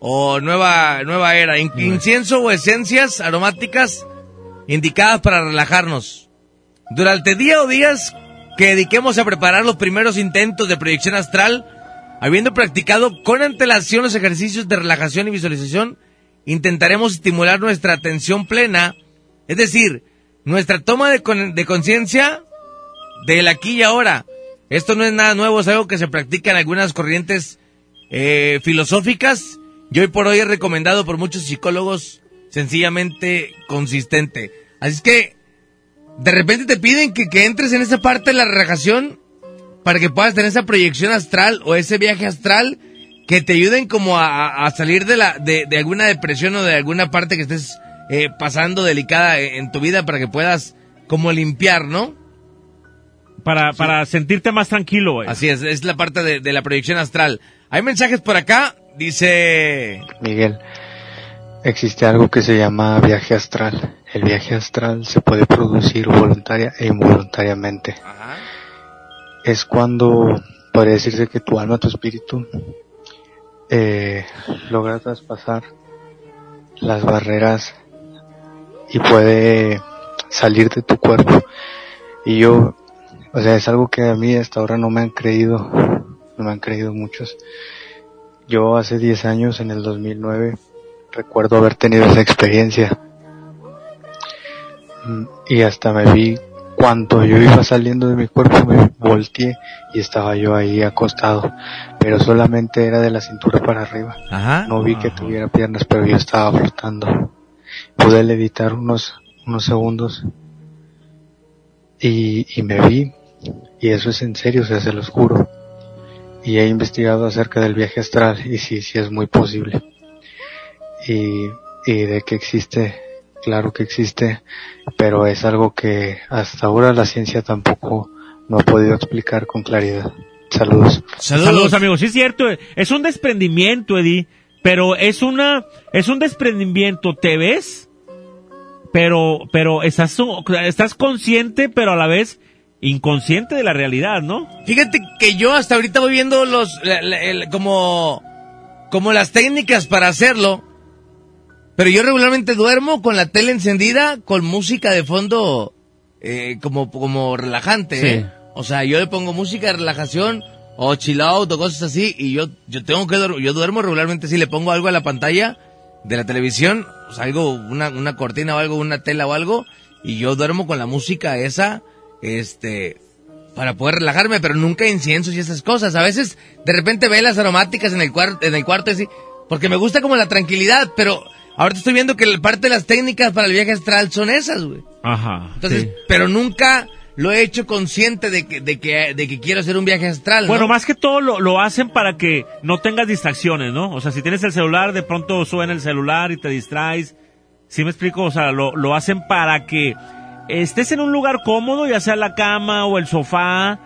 o nueva, nueva era, In- incienso o esencias aromáticas indicadas para relajarnos. Durante día o días que dediquemos a preparar los primeros intentos de proyección astral, habiendo practicado con antelación los ejercicios de relajación y visualización, intentaremos estimular nuestra atención plena, es decir, nuestra toma de, con- de conciencia del aquí y ahora. Esto no es nada nuevo, es algo que se practica en algunas corrientes eh, filosóficas y hoy por hoy es recomendado por muchos psicólogos sencillamente consistente. Así es que de repente te piden que, entres en esa parte de la relajación para que puedas tener esa proyección astral o ese viaje astral que te ayuden como a, a- a salir de, la, de, de alguna depresión o de alguna parte que estés eh, pasando delicada en, tu vida para que puedas como limpiar, ¿no? Para, para sentirte más tranquilo, güey. Así es, es la parte de, de la proyección astral. Hay mensajes por acá, dice... Miguel, existe algo que se llama viaje astral. El viaje astral se puede producir voluntaria e involuntariamente. Es cuando podría decirse que tu alma, tu espíritu, eh, logra traspasar las barreras y puede salir de tu cuerpo. Y yo, o sea, es algo que a mí hasta ahora no me han creído, no me han creído muchos. Yo hace 10 años, en el 2009, recuerdo haber tenido esa experiencia. Mm, Y hasta me vi cuando yo iba saliendo de mi cuerpo, me volteé y estaba yo ahí acostado. Pero solamente era de la cintura para arriba. Ajá. No vi que tuviera piernas, pero yo estaba flotando. Pude levitar unos, unos segundos y, y me vi. Y eso es en serio, o sea, se los juro. Y he investigado acerca del viaje astral y sí, sí es muy posible. Y, y de que existe, claro que existe, pero es algo que hasta ahora la ciencia tampoco no ha podido explicar con claridad. Saludos. Saludos. amigos. Sí es cierto, es un desprendimiento, Eddie, pero es una, es un desprendimiento, ¿te ves? Pero, pero estás, estás consciente, pero a la vez inconsciente de la realidad, ¿no? Fíjate que yo hasta ahorita voy viendo los, la- la- el- como, como las técnicas para hacerlo, pero yo regularmente duermo con la tele encendida, con música de fondo, eh, como, como relajante, Sí. ¿eh? O sea, yo le pongo música de relajación, o chill out, o cosas así, y yo, yo tengo que dormir, yo duermo regularmente si le pongo algo a la pantalla de la televisión, sea, algo, una, una cortina o algo, una tela o algo, y yo duermo con la música esa, este, para poder relajarme, pero nunca inciensos y esas cosas. A veces, de repente velas aromáticas en el cuarto, en el cuarto así, porque me gusta como la tranquilidad, pero ahorita estoy viendo que parte de las técnicas para el viaje astral son esas, güey. Ajá. Entonces, sí. pero nunca lo he hecho consciente de que, de que, de que quiero hacer un viaje astral. ¿no? Bueno, más que todo lo, lo hacen para que no tengas distracciones, ¿no? O sea, si tienes el celular, de pronto suena el celular y te distraes. ¿Sí me explico? O sea, lo, lo hacen para que estés en un lugar cómodo, ya sea la cama o el sofá,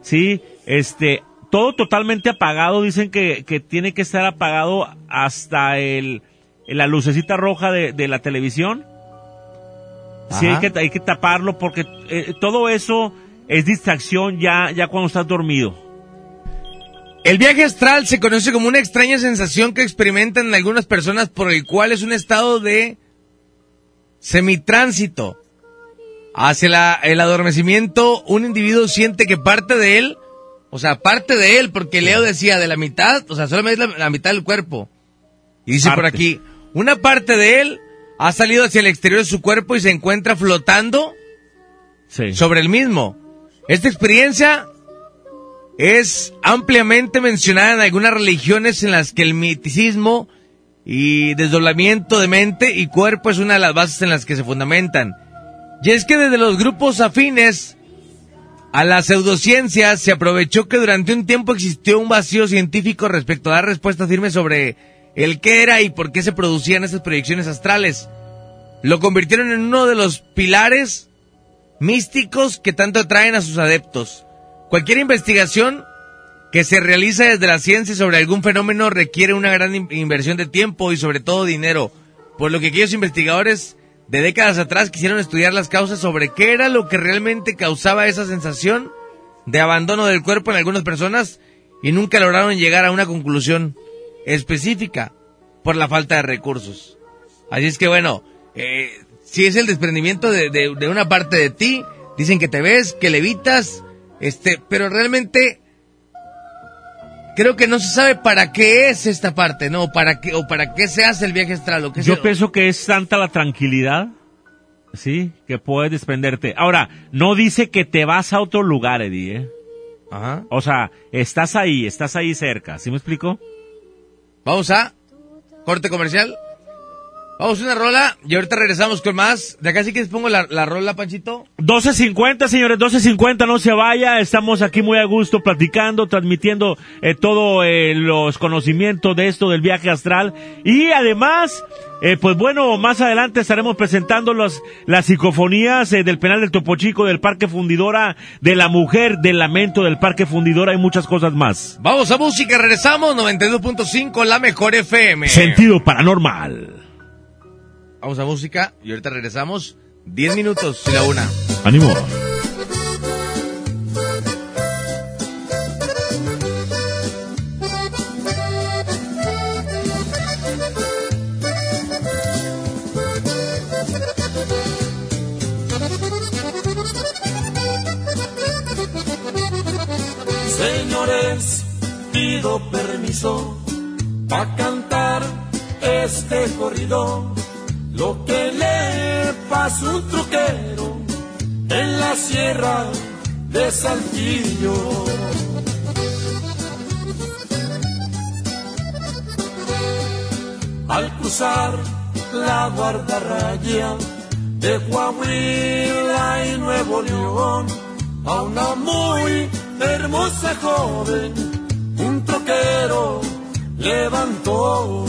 ¿sí? Este, todo totalmente apagado. Dicen que, que tiene que estar apagado hasta el, la lucecita roja de, de la televisión. Sí, hay que, hay que taparlo porque eh, todo eso es distracción ya, ya cuando estás dormido. El viaje astral se conoce como una extraña sensación que experimentan algunas personas por el cual es un estado de semitránsito. Hacia la- el adormecimiento, un individuo siente que parte de él, o sea, parte de él, porque Leo decía de la mitad, o sea, solamente la, la mitad del cuerpo. Y dice por aquí, una parte de él ha salido hacia el exterior de su cuerpo y se encuentra flotando sobre el mismo. Esta experiencia es ampliamente mencionada en algunas religiones en las que el miticismo y desdoblamiento de mente y cuerpo es una de las bases en las que se fundamentan. Y es que desde los grupos afines a la pseudociencia se aprovechó que durante un tiempo existió un vacío científico respecto a dar respuestas firmes sobre el qué era y por qué se producían esas proyecciones astrales. Lo convirtieron en uno de los pilares místicos que tanto atraen a sus adeptos. Cualquier investigación que se realiza desde la ciencia sobre algún fenómeno requiere una gran in- inversión de tiempo y sobre todo dinero, por lo que aquellos investigadores de décadas atrás quisieron estudiar las causas sobre qué era lo que realmente causaba esa sensación de abandono del cuerpo en algunas personas y nunca lograron llegar a una conclusión específica por la falta de recursos. Así es que bueno, eh, si es el desprendimiento de, de- de una parte de ti, dicen que te ves, que levitas, este, pero realmente creo que no se sabe para qué es esta parte, ¿no? Para qué, o para qué se hace el viaje astral, o qué Yo se- pienso que es tanta la tranquilidad, sí, que puedes desprenderte. Ahora, no dice que te vas a otro lugar, Eddie, ¿eh? Ajá. O sea, estás ahí, estás ahí cerca, ¿sí me explico? Vamos a corte comercial. Vamos a una rola y ahorita regresamos con más. De acá sí que les pongo la, la rola, Panchito. 12.50, señores, 12.50, no se vaya. Estamos aquí muy a gusto platicando, transmitiendo eh, todos los conocimientos de esto del viaje astral. Y además, eh, pues bueno, más adelante estaremos presentando los, las psicofonías eh, del penal del Topo Chico, del Parque Fundidora, de la mujer, del lamento del Parque Fundidora y muchas cosas más. Vamos a música, regresamos. 92.5, la mejor FM. Sentido paranormal. Vamos a música y ahorita regresamos. 10 minutos y la una. Ánimo. Señores, pido permiso para cantar este corrido. Lo que le pasó un truquero en la sierra de Saltillo. Al cruzar la guardarraya de Coahuila y Nuevo León, a una muy hermosa joven, un troquero levantó.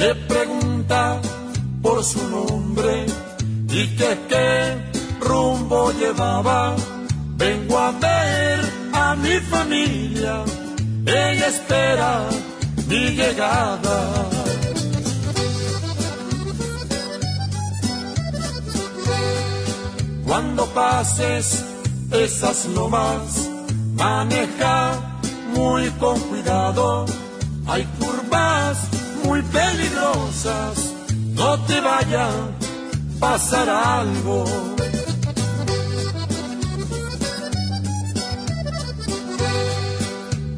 Le pregunta por su nombre y que qué rumbo llevaba. Vengo a ver a mi familia, ella espera mi llegada. Cuando pases esas lomas, maneja muy con cuidado. Hay curvas muy peligrosas, no te vaya a pasar algo.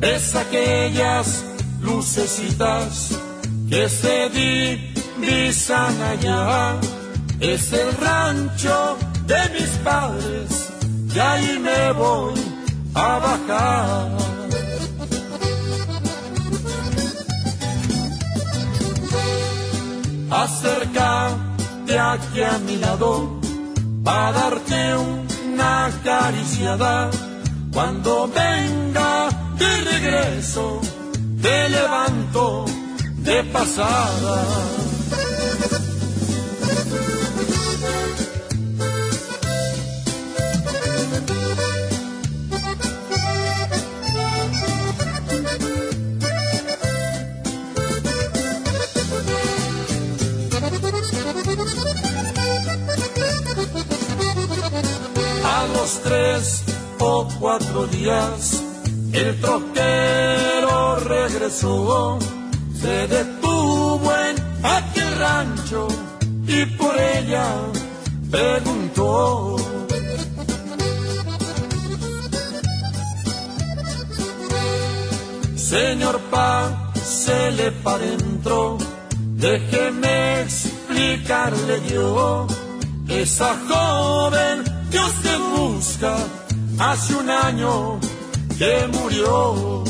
Es aquellas lucecitas que se divisan allá. Es el rancho de mis padres y ahí me voy a bajar. Acércate aquí a mi lado para darte una acariciada. Cuando venga de regreso, te levanto de pasada. Tres o cuatro días, el troquero regresó, se detuvo en aquel rancho y por ella preguntó. Señor Pa, se le para adentro, déjeme explicarle yo. Esa joven que usted busca hace un año que murió.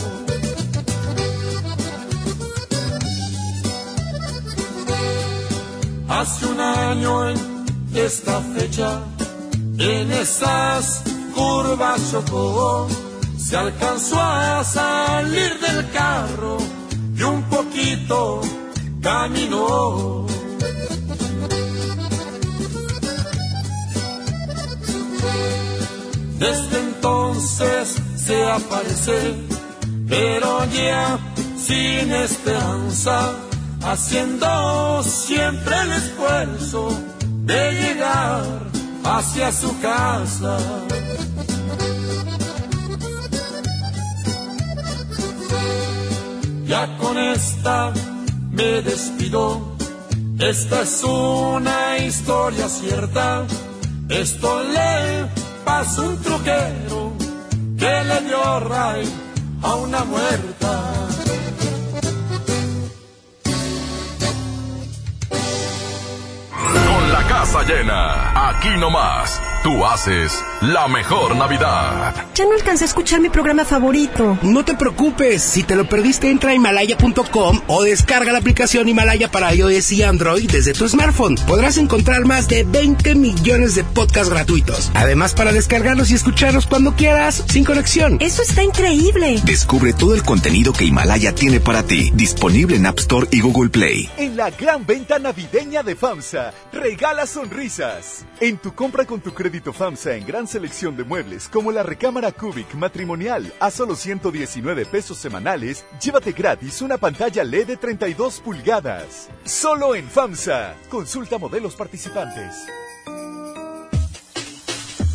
Hace un año en esta fecha, en esas curvas chocó, se alcanzó a salir del carro y un poquito caminó. Desde entonces se aparece, pero ya sin esperanza, haciendo siempre el esfuerzo de llegar hacia su casa. Ya con esta me despido. Esta es una historia cierta. Esto le pasó un truquero que le dio ray a una muerta. Con la casa llena, aquí nomás, tú haces la mejor Navidad. Ya no alcancé a escuchar mi programa favorito. No te preocupes, si te lo perdiste entra a himalaya.com o descarga la aplicación Himalaya para iOS y Android desde tu smartphone. Podrás encontrar más de 20 millones de podcasts gratuitos. Además para descargarlos y escucharlos cuando quieras, sin conexión. Eso está increíble. Descubre todo el contenido que Himalaya tiene para ti, disponible en App Store y Google Play. En la gran venta navideña de FAMSA, regala sonrisas. En tu compra con tu crédito FAMSA en gran selección de muebles como la recámara Cubic matrimonial a solo 119 pesos semanales, llévate gratis una pantalla LED de 32 pulgadas. Solo en FAMSA. Consulta modelos participantes.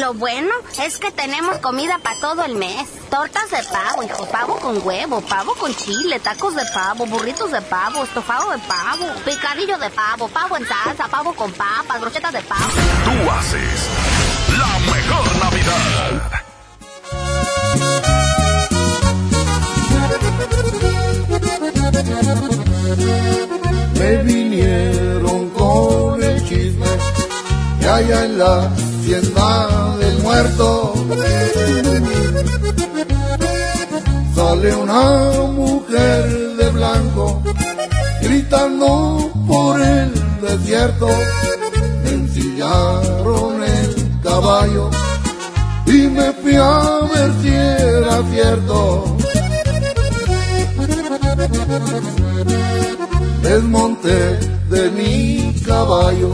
Lo bueno es que tenemos comida para todo el mes. Tortas de pavo, hijos, pavo con huevo, pavo con chile, tacos de pavo, burritos de pavo, estofado de pavo, picadillo de pavo, pavo en salsa, pavo con papas, brochetas de pavo. Tú haces la mejor Navidad. Me vinieron con el chisme que allá en la hacienda del muerto sale una mujer de blanco gritando por el desierto. Ensillaron el caballo y me fui a ver si era cierto. Desmonté de mi caballo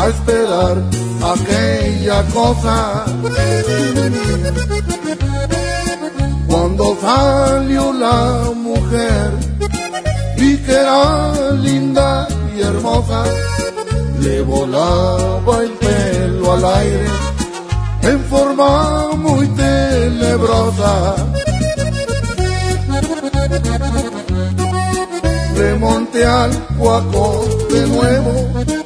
a esperar aquella cosa. Cuando salió la mujer, vi que era linda y hermosa, le volaba el pelo al aire en forma muy tenebrosa. Remonté al cuaco de nuevo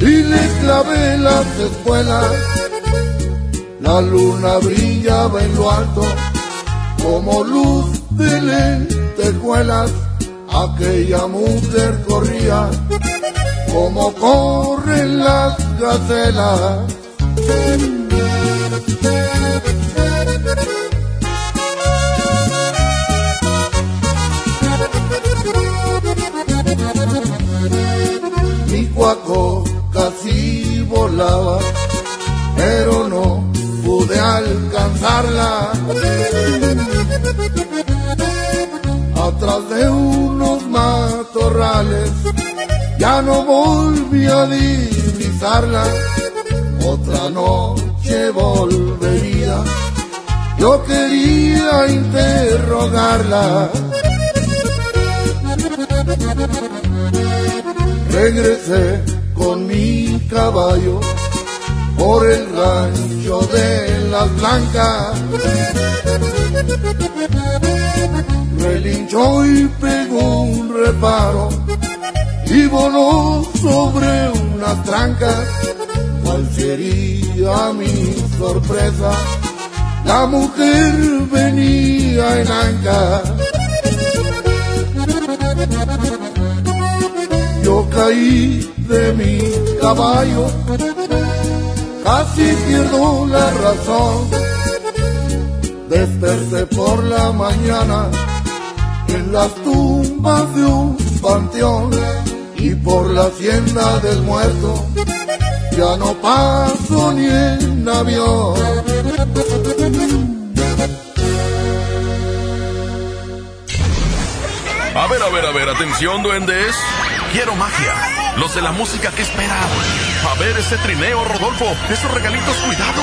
y le clavé las espuelas. La luna brillaba en lo alto como luz de lentejuelas. Aquella mujer corría como corren las gacelas. Mi cuaco casi volaba, pero no pude alcanzarla. Atrás de unos matorrales, ya no volví a divisarla. Otra noche volvería, yo quería interrogarla. Regresé con mi caballo por el rancho de las blancas. Relinchó y pegó un reparo y voló sobre unas trancas. ¿Cuál sería mi sorpresa? La mujer venía en anca. Yo caí de mi caballo casi pierdo la razón. Desperté por la mañana en las tumbas de un panteón y por la hacienda del muerto ya no paso ni en avión. A ver, a ver, a ver, atención, duendes. Quiero magia. Los de la música que esperan. A ver ese trineo, Rodolfo. Esos regalitos, cuidado.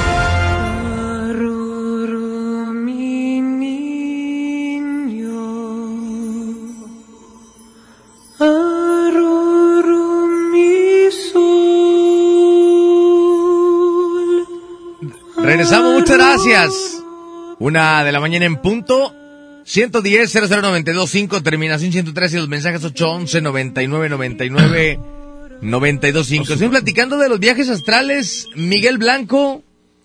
Regresamos, muchas gracias. Una de la mañana en punto. 110 00925 terminación 113 y los mensajes 811 99 99 925. Estoy platicando de los viajes astrales. Miguel Blanco.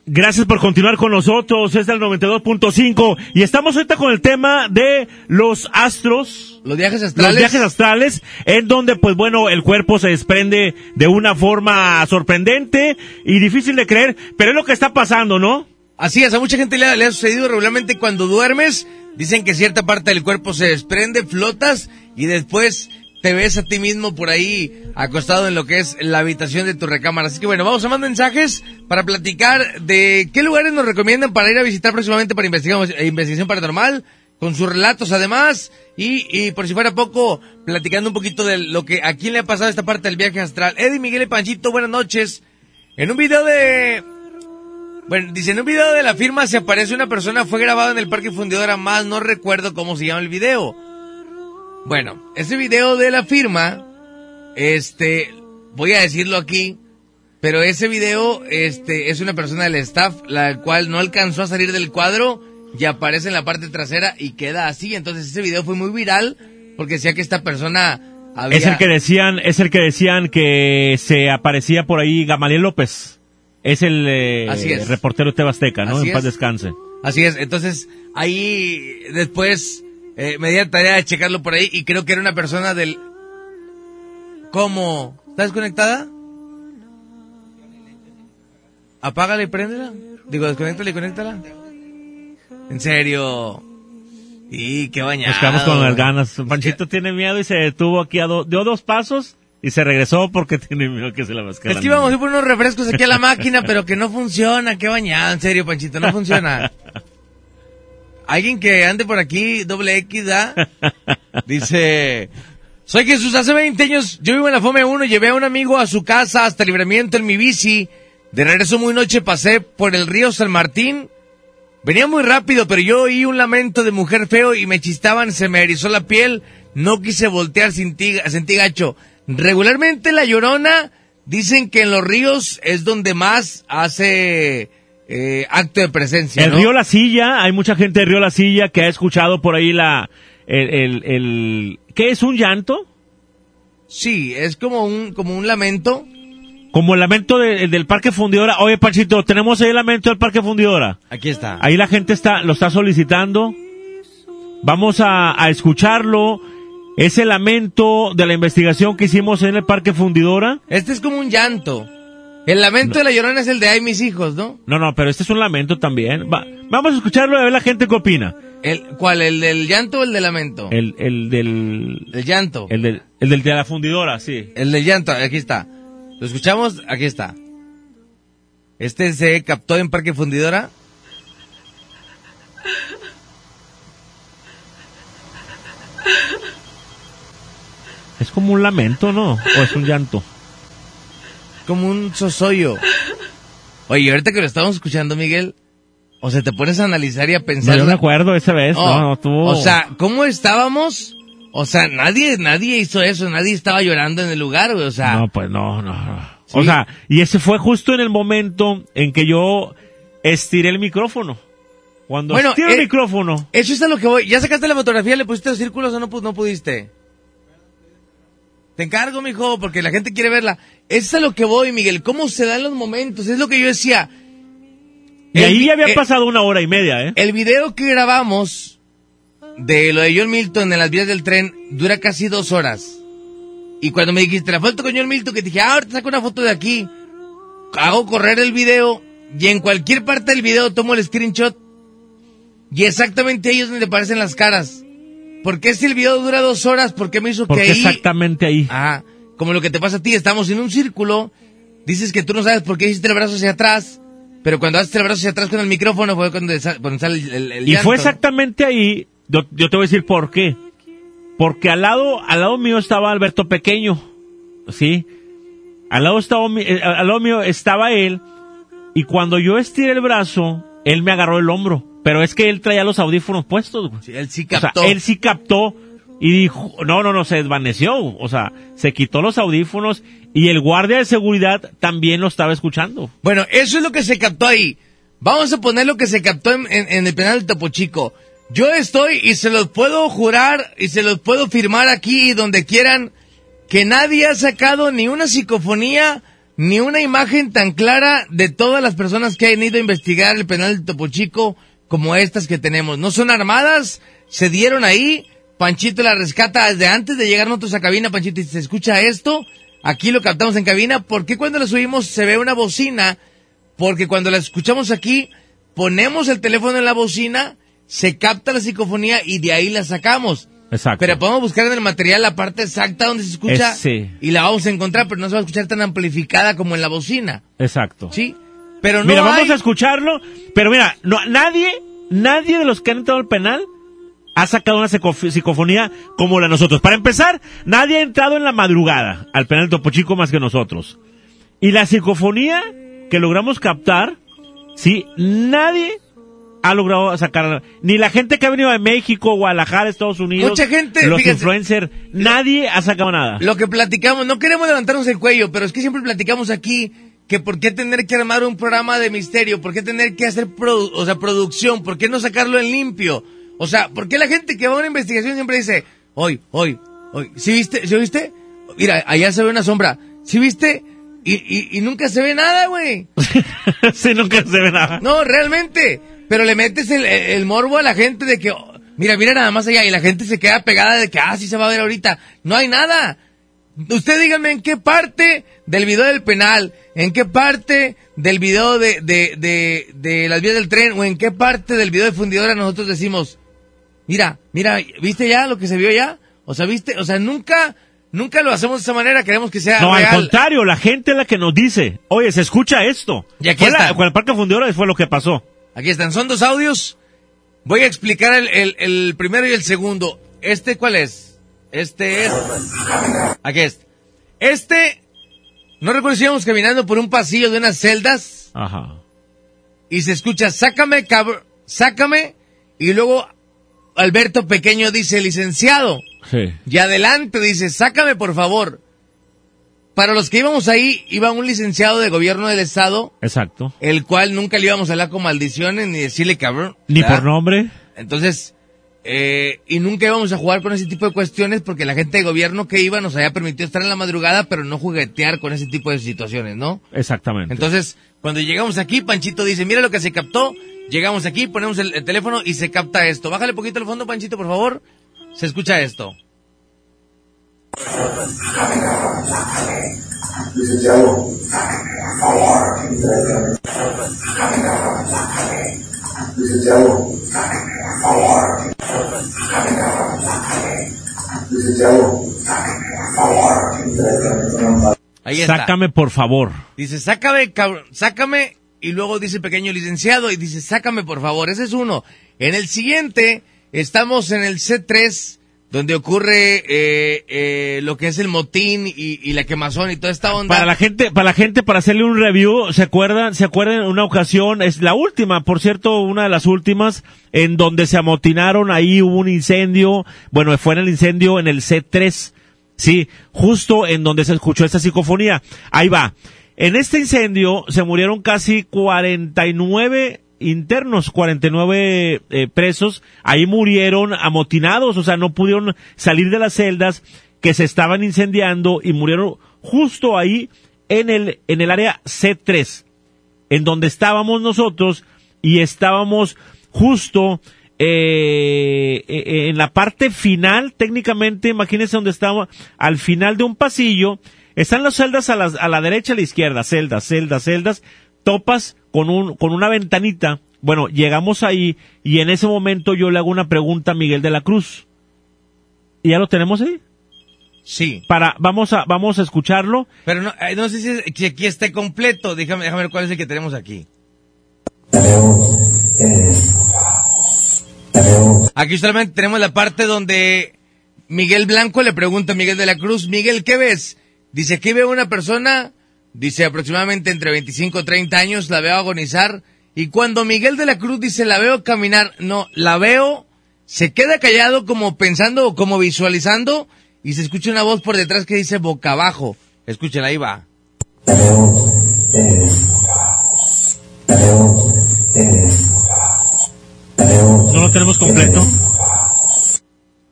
Gracias por continuar con nosotros. Es el 92.5 y estamos ahorita con el tema de los astros. Los viajes astrales. Los viajes astrales, en donde, pues bueno, el cuerpo se desprende de una forma sorprendente y difícil de creer, pero es lo que está pasando, ¿no? Así es, a mucha gente le le ha sucedido regularmente cuando duermes. Dicen que cierta parte del cuerpo se desprende, flotas y después te ves a ti mismo por ahí acostado en lo que es la habitación de tu recámara. Así que bueno, vamos a mandar mensajes para platicar de qué lugares nos recomiendan para ir a visitar próximamente para investigación, paranormal, con sus relatos además, y, y por si fuera poco, platicando un poquito de lo que a quién le ha pasado esta parte del viaje astral. Eddie, Miguel y Panchito, buenas noches. En un video de... Bueno, dice, en un video de la firma se aparece una persona, fue grabado en el Parque Fundidora más, no recuerdo cómo se llama el video. Bueno, ese video de la firma, este, voy a decirlo aquí, pero ese video, este, es una persona del staff, la cual no alcanzó a salir del cuadro y aparece en la parte trasera y queda así. Entonces ese video fue muy viral porque decía que esta persona había... Es el que decían, es el que decían que se aparecía por ahí Gamaliel López. Es el eh, Así es. reportero Tebasteca, ¿no? Así en paz es. descanse. Así es, entonces ahí después eh, me di la tarea de checarlo por ahí y creo que era una persona del... ¿Cómo? ¿Estás desconectada? Apágala y préndela. Digo, desconéctala y conéctala. En serio. Y qué bañado. Nos quedamos con las ganas. Panchito tiene miedo y se detuvo aquí a do- dio dos pasos y se regresó porque (laughs) tiene miedo que se la vascara. Es que íbamos a por unos refrescos aquí a la (laughs) máquina, pero que no funciona. Qué bañado, en serio, Panchito, no funciona. (laughs) Alguien que ande por aquí, doble X, ¿da? (laughs) Dice, soy Jesús, hace 20 años yo vivo en la Fome 1, llevé a un amigo a su casa hasta libramiento en mi bici. De regreso muy noche pasé por el río San Martín. Venía muy rápido, pero yo oí un lamento de mujer feo y me chistaban, se me erizó la piel. No quise voltear, sentí, sentí gacho. Regularmente la llorona dicen que en los ríos es donde más hace eh, acto de presencia. El ¿no? río La Silla, hay mucha gente de Río La Silla que ha escuchado por ahí la, el, el, el- ¿qué es un llanto? Sí, es como un, como un lamento. Como el lamento de- del Parque Fundidora. Oye, Panchito, tenemos ahí el lamento del Parque Fundidora. Aquí está. Ahí la gente está, lo está solicitando. Vamos a, a escucharlo. Es el lamento de la investigación que hicimos en el Parque Fundidora. Este es como un llanto. El lamento de la llorona es el de ay mis hijos, ¿no? No, no, pero este es un lamento también. Va- vamos a escucharlo y a ver la gente qué opina. El, ¿Cuál? ¿El del llanto o el del lamento? El, el del... El llanto. El del, el del de la fundidora, sí. El del llanto, aquí está. ¿Lo escuchamos? Aquí está. Este se captó en Parque Fundidora. Es como un lamento, ¿no? O es un llanto. Como un sosoyo. Oye, ahorita que lo estamos escuchando, Miguel, o sea, te pones a analizar y a No, pensar. yo me acuerdo esa vez, Oh, no, tú. O sea, ¿cómo estábamos? O sea, nadie, nadie hizo eso, nadie estaba llorando en el lugar, güey, o sea. No, pues no, no, no. Sí. O sea, y ese fue justo en el momento en que yo estiré el micrófono. Cuando Bueno, estira el eh, micrófono. Eso es a lo que voy. ¿Ya sacaste la fotografía? ¿Le pusiste los círculos o no, pu- no pudiste? Te encargo, mijo, porque la gente quiere verla. Eso es a lo que voy, Miguel. ¿Cómo se dan los momentos? Es lo que yo decía. Y El ahí ya había eh, pasado una hora y media, ¿eh? El video que grabamos de lo de John Milton en las vías del tren dura casi dos horas. Y cuando me dijiste la foto con John Milton, que dije, ah, ahorita saco una foto de aquí, hago correr el video y en cualquier parte del video tomo el screenshot y exactamente ahí es donde aparecen las caras. ¿Por qué si el video dura dos horas? ¿Por qué me hizo Porque que ahí... exactamente ahí. Ajá, como lo que te pasa a ti, estamos en un círculo, dices que tú no sabes por qué hiciste el brazo hacia atrás, pero cuando haces el brazo hacia atrás con el micrófono fue cuando, sa- cuando sale el, el- el Y fue exactamente ahí, yo, yo te voy a decir por qué. Porque al lado, al lado mío estaba Alberto Pequeño, ¿sí? Al lado, estaba, eh, al lado mío estaba él, y cuando yo estiré el brazo, él me agarró el hombro. Pero es que él traía los audífonos puestos, güey. él sí O sea, captó. él sí captó y dijo, no, no, no, se desvaneció. O sea, se quitó los audífonos y el guardia de seguridad también lo estaba escuchando. Bueno, eso es lo que se captó ahí. Vamos a poner lo que se captó en, en- en el penal del Topo Chico. Yo estoy y se los puedo jurar y se los puedo firmar aquí y donde quieran que nadie ha sacado ni una psicofonía ni una imagen tan clara de todas las personas que han ido a investigar el penal del Topo Chico como estas que tenemos. No son armadas, se dieron ahí, Panchito la rescata desde antes de llegar nosotros a cabina, Panchito, y se escucha esto, aquí lo captamos en cabina, ¿por qué cuando la subimos se ve una bocina? Porque cuando la escuchamos aquí, ponemos el teléfono en la bocina, se capta la psicofonía y de ahí la sacamos. Exacto. Pero podemos buscar en el material la parte exacta donde se escucha Ese. y la vamos a encontrar, pero no se va a escuchar tan amplificada como en la bocina. Exacto. ¿Sí? Pero no mira, vamos a escucharlo, pero mira, no, nadie, nadie de los que han entrado al penal ha sacado una psicof- psicofonía como la de nosotros. Para empezar, nadie ha entrado en la madrugada al penal de Topo Chico más que nosotros. Y la psicofonía que logramos captar, sí, nadie ha logrado sacar, ni la gente que ha venido de México, Guadalajara, Estados Unidos, Mucha gente, los influencers, nadie ha sacado nada. Lo que platicamos, no queremos levantarnos el cuello, pero es que siempre platicamos aquí que por qué tener que armar un programa de misterio, por qué tener que hacer produ- o sea, producción, por qué no sacarlo en limpio. O sea, ¿por qué la gente que va a una investigación siempre dice, hoy, hoy, hoy, ¿sí viste? ¿Sí viste? Mira, allá se ve una sombra. ¿Sí viste? Y, y, y nunca se ve nada, güey. (laughs) sí, nunca se ve nada. No, realmente. Pero le metes el, el morbo a la gente de que, oh, mira, mira nada más allá. Y la gente se queda pegada de que, ah, sí se va a ver ahorita. No hay nada. Usted dígame en qué parte del video del penal, en qué parte del video de, de, de, de las vías del tren o en qué parte del video de fundidora nosotros decimos, mira, mira, ¿viste ya lo que se vio ya? O sea, ¿viste? O sea, nunca, nunca lo hacemos de esa manera, queremos que sea No, al contrario, la gente es la que nos dice, oye, se escucha esto. Y aquí está. con el Parque Fundidora fue lo que pasó. Aquí están, son dos audios. Voy a explicar el, el- el primero y el segundo. ¿Este cuál es? Este es... Aquí es. Este... No recuerdo si íbamos caminando por un pasillo de unas celdas Ajá. y se escucha, sácame, cabrón, sácame. Y luego Alberto Pequeño dice, licenciado. Sí. Y adelante dice, sácame por favor. Para los que íbamos ahí, iba un licenciado de gobierno del estado, Exacto. el cual nunca le íbamos a hablar con maldiciones ni decirle cabrón. Ni ¿verdad? por nombre. Entonces, eh, y nunca íbamos a jugar con ese tipo de cuestiones porque la gente de gobierno que iba nos había permitido estar en la madrugada, pero no juguetear con ese tipo de situaciones, ¿no? Exactamente. Entonces, cuando llegamos aquí, Panchito dice, mira lo que se captó, llegamos aquí, ponemos el, el teléfono y se capta esto. Bájale poquito el fondo, Panchito, por favor. Se escucha esto. Licenciado, licenciado, licenciado, Ahí está. Sácame, por favor. Dice, sácame, cabrón, sácame. Y luego dice pequeño licenciado y dice, sácame por favor. Ese es uno. En el siguiente, estamos en el C3, donde ocurre eh, eh, lo que es el motín y, la quemazón y toda esta onda. Para la gente, para la gente, para hacerle un review, ¿se acuerdan? ¿Se acuerdan una ocasión? Es la última, por cierto, una de las últimas, en donde se amotinaron, ahí hubo un incendio, bueno, fue en el incendio en el C3, sí, justo en donde se escuchó esta psicofonía. Ahí va. En este incendio se murieron casi 49 internos, 49 eh, presos, ahí murieron amotinados, o sea, no pudieron salir de las celdas que se estaban incendiando y murieron justo ahí en el, en el área C3, en donde estábamos nosotros y estábamos justo eh, eh, en la parte final, técnicamente, imagínense donde estaba, al final de un pasillo, están las celdas a la, a la derecha a la izquierda, celdas, celdas, celdas, topas con un, con una ventanita. Bueno, llegamos ahí y en ese momento yo le hago una pregunta a Miguel de la Cruz. ¿Y ya lo tenemos ahí? Sí. Para, vamos a, vamos a escucharlo. Pero no, eh, no sé si, si aquí esté completo. Déjame, déjame ver cuál es el que tenemos aquí. Aquí solamente tenemos la parte donde Miguel Blanco le pregunta a Miguel de la Cruz, Miguel, ¿qué ves? Dice, aquí veo una persona, dice aproximadamente entre 25 y 30 años, la veo agonizar. Y cuando Miguel de la Cruz dice, la veo caminar, no, la veo, se queda callado como pensando, como visualizando, y se escucha una voz por detrás que dice boca abajo. Escuchen, ahí va. ¿No lo tenemos completo?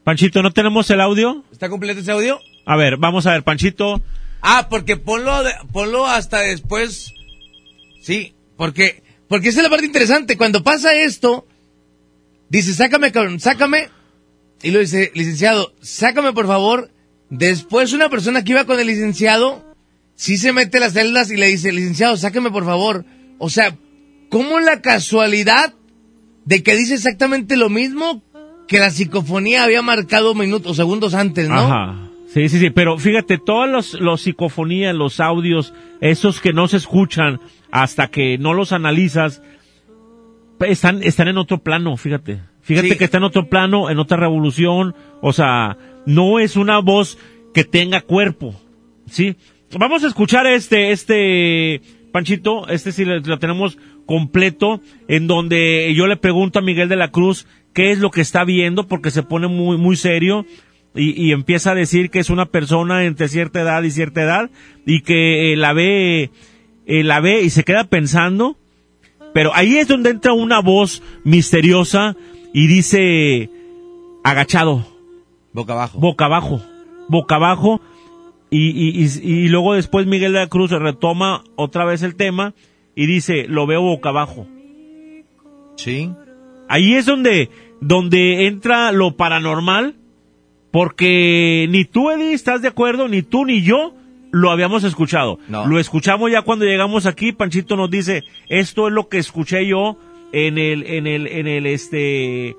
Panchito, ¿no tenemos el audio? ¿Está completo ese audio? A ver, vamos a ver, Panchito. Ah, porque ponlo, ponlo hasta después. Sí, porque, porque esa es la parte interesante. Cuando pasa esto, dice, sácame, cabrón, sácame. Y lo dice, licenciado, sácame por favor. Después una persona que iba con el licenciado, sí se mete las celdas y le dice, licenciado, sácame por favor. O sea, ¿cómo la casualidad de que dice exactamente lo mismo que la psicofonía había marcado minutos, segundos antes, ¿no? Ajá. Sí, sí, sí, pero fíjate, todos los, los psicofonías, los audios, esos que no se escuchan hasta que no los analizas, están, están en otro plano, fíjate. Fíjate Sí. que está en otro plano, en otra revolución, o sea, no es una voz que tenga cuerpo, ¿sí? Vamos a escuchar este, este, Panchito, este sí lo tenemos completo, en donde yo le pregunto a Miguel de la Cruz qué es lo que está viendo, porque se pone muy, muy serio, y, y empieza a decir que es una persona entre cierta edad y cierta edad, y que eh, la ve, eh, la ve y se queda pensando, pero ahí es donde entra una voz misteriosa y dice agachado. Boca abajo. Boca abajo. Boca abajo. Y, y, y, y luego después Miguel de la Cruz retoma otra vez el tema y dice, lo veo boca abajo. Sí. Ahí es donde, donde entra lo paranormal, porque ni tú, Eddie, estás de acuerdo, ni tú ni yo lo habíamos escuchado. No. Lo escuchamos ya cuando llegamos aquí, Panchito nos dice, esto es lo que escuché yo en el, en el, en el, este,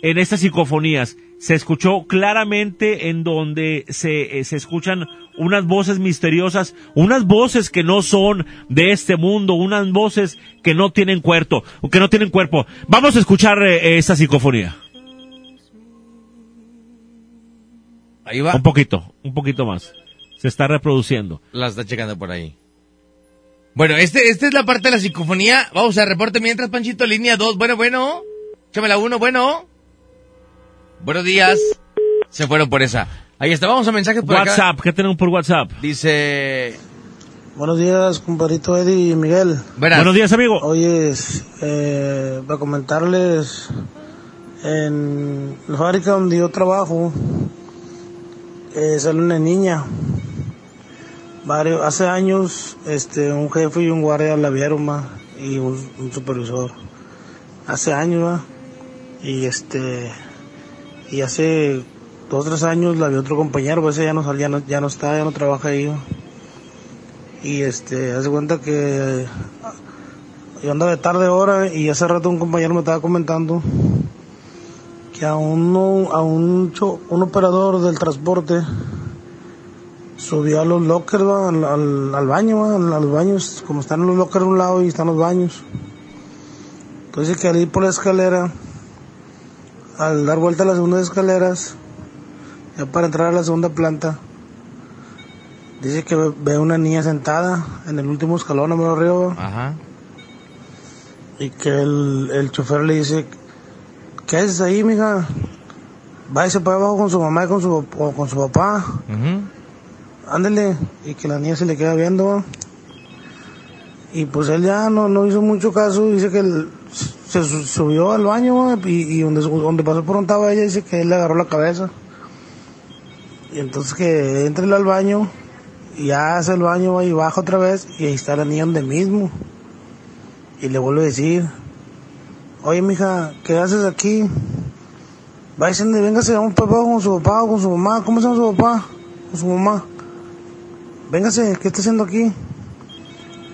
en estas psicofonías. Se escuchó claramente en donde se, eh, se escuchan unas voces misteriosas, unas voces que no son de este mundo, unas voces que no tienen cuerpo, que no tienen cuerpo. Vamos a escuchar eh, esta psicofonía. Ahí va. Un poquito, un poquito más. Se está reproduciendo. La está checando por ahí. Bueno, este, esta es la parte de la psicofonía. Vamos a reporte mientras, Panchito, línea 2. Bueno, bueno. Échame la 1, bueno. Buenos días. Se fueron por esa. Ahí está, vamos a mensajes por acá. WhatsApp, ¿qué tenemos por WhatsApp? Dice... Buenos días, compadrito Eddie y Miguel. Buenos días, amigo. Oye, eh, para comentarles, en la fábrica donde yo trabajo, eh, sale una niña. Varios, hace años, este, un jefe y un guardia la vieron, ma, y un, un supervisor. Hace años, y este, y hace dos tres años la vio otro compañero, pues ese ya no, ya no, ya no está, ya no trabaja ahí. Y este, hace cuenta que yo andaba de tarde ahora y hace rato un compañero me estaba comentando que a uno, a un, un operador del transporte subió a los lockers, va, al, al, al baño, va, al- a los baños, como están los lockers a un lado y están los baños. Entonces que al ir por la escalera, al dar vuelta a las segundas escaleras, ya para entrar a la segunda planta, dice que ve, una niña sentada en el último escalón, a arriba. Ajá. Y que el, el chofer le dice, ¿qué haces ahí, mija? Váyase para abajo con su mamá y con su, o con su papá. Ándele. Y que la niña se le queda viendo. ¿va? Y pues él ya no, no hizo mucho caso. Dice que el- se su- subió al baño y, y donde, donde pasó por un estaba ella dice que él le agarró la cabeza. Y entonces que entra él al baño y ya hace el baño va y baja otra vez y ahí está la niña donde mismo. Y le vuelve a decir, oye mija, ¿qué haces aquí? Váyase, véngase a un papá con su papá o con su mamá. ¿Cómo se llama su papá? Con su mamá. Véngase, ¿qué está haciendo aquí?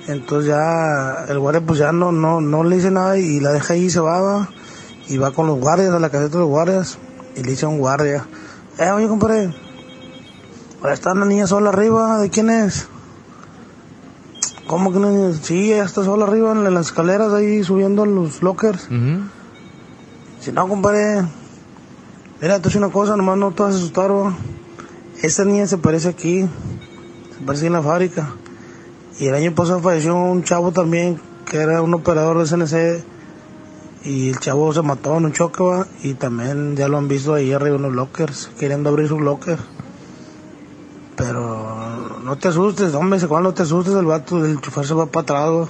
Entonces ya el guardia pues ya no, no, no le dice nada y la deja ahí y se va, y va con los guardias a la caseta de los guardias y le dice a un guardia, eh oye compadre, ahora está una niña sola arriba, ¿de quién es? ¿Cómo que no? Sí, ella está sola arriba en las escaleras ahí subiendo los lockers. Si no, compadre, mira, te una cosa, nomás no te vas a asustar. Esta niña se parece aquí, se parece en la fábrica. Y el año pasado falleció un chavo también, que era un operador de CNC, y el chavo se mató en un choque, va, y también ya lo han visto ahí arriba en los lockers, queriendo abrir sus lockers. Pero no te asustes, hombre, si cuando te asustes el vato, el chofer se va para atrás.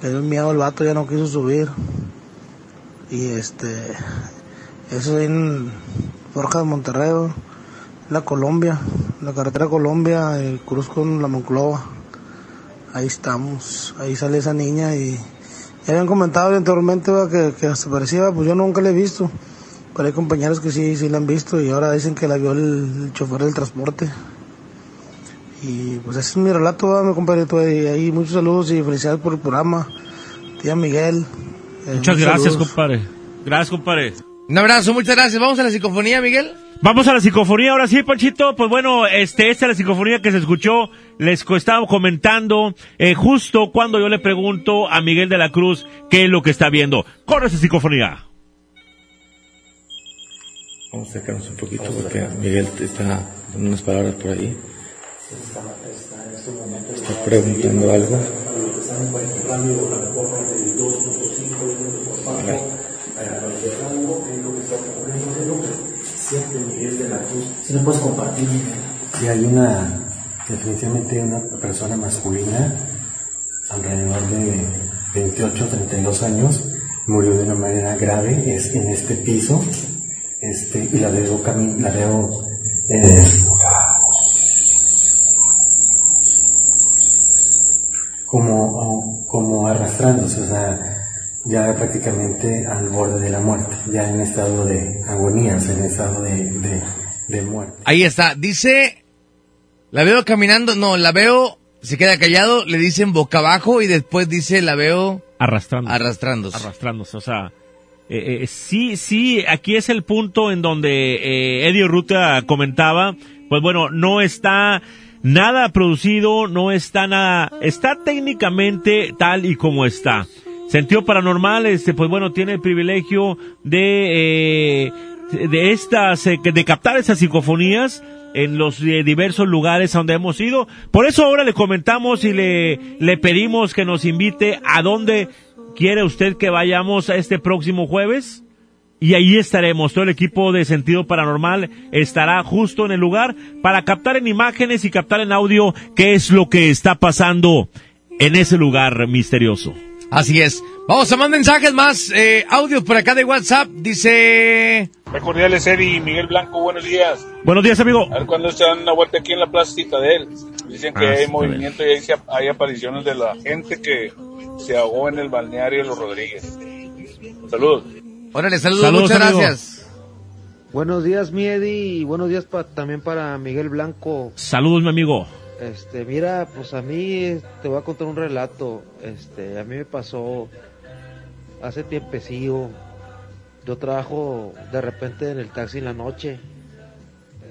Le dio miedo al vato, ya no quiso subir. Y este, eso en Forja de Monterrey, la Colombia, la carretera Colombia, el cruz con la Monclova. Ahí estamos, ahí sale esa niña y ya habían comentado anteriormente que, que se parecía, pues yo nunca la he visto, pero hay compañeros que sí, sí la han visto y ahora dicen que la vio el, el chofer del transporte. Y pues ese es mi relato, va, mi compadrito, y ahí muchos saludos y felicidades por el programa. Tía Miguel. eh, Muchas gracias, saludos. compadre. Gracias, compadre. Un abrazo, muchas gracias. Vamos a la psicofonía, Miguel. Vamos a la psicofonía, ahora sí, Panchito. Pues bueno, este, esta es la psicofonía que se escuchó. Les estaba comentando eh, justo cuando yo le pregunto a Miguel de la Cruz qué es lo que está viendo. Corre esa psicofonía. Vamos a sacarnos un poquito porque Miguel te está dando unas palabras por ahí. Está preguntando algo. Si puedes compartir. Hay una, definitivamente una persona masculina, alrededor de 28, 32 años, murió de una manera grave, es en este piso, este, y la veo, la veo, eh, como, como arrastrándose, o sea, ya prácticamente al borde de la muerte, ya en estado de agonías, en estado de, de, de muerte. Ahí está. Dice, la veo caminando, no, la veo, se queda callado, le dicen boca abajo y después dice, la veo arrastrando. Arrastrándose. Arrastrándose, o sea, eh, eh, sí, sí, aquí es el punto en donde eh, Eddie Ruta comentaba, pues bueno, no está nada producido, no está nada, está técnicamente tal y como está. Sentido paranormal, este, pues bueno, tiene el privilegio de, eh, de estas, eh, de captar esas psicofonías en los eh, diversos lugares a donde hemos ido. Por eso ahora le comentamos y le, le pedimos que nos invite a dónde quiere usted que vayamos a este próximo jueves. Y ahí estaremos, todo el equipo de Sentido Paranormal estará justo en el lugar para captar en imágenes y captar en audio qué es lo que está pasando en ese lugar misterioso. Así es. Vamos a más mensajes, más eh, audios por acá de WhatsApp. Dice... Cordiales, Eddie. Miguel Blanco, buenos días. Buenos días, amigo. A ver cuándo se dan una vuelta aquí en la Plaza Citadel. Dicen que Ah, hay movimiento y hay, hay apariciones de la gente que se ahogó en el balneario de los Rodríguez. Saludos. Órale, saludos, muchas gracias. Buenos días, Miedi, y buenos días pa- también para Miguel Blanco. Saludos, mi amigo. Este, mira, pues a mí te voy a contar un relato. Este, a mí me pasó hace tiempecillo. Yo trabajo de repente en el taxi en la noche.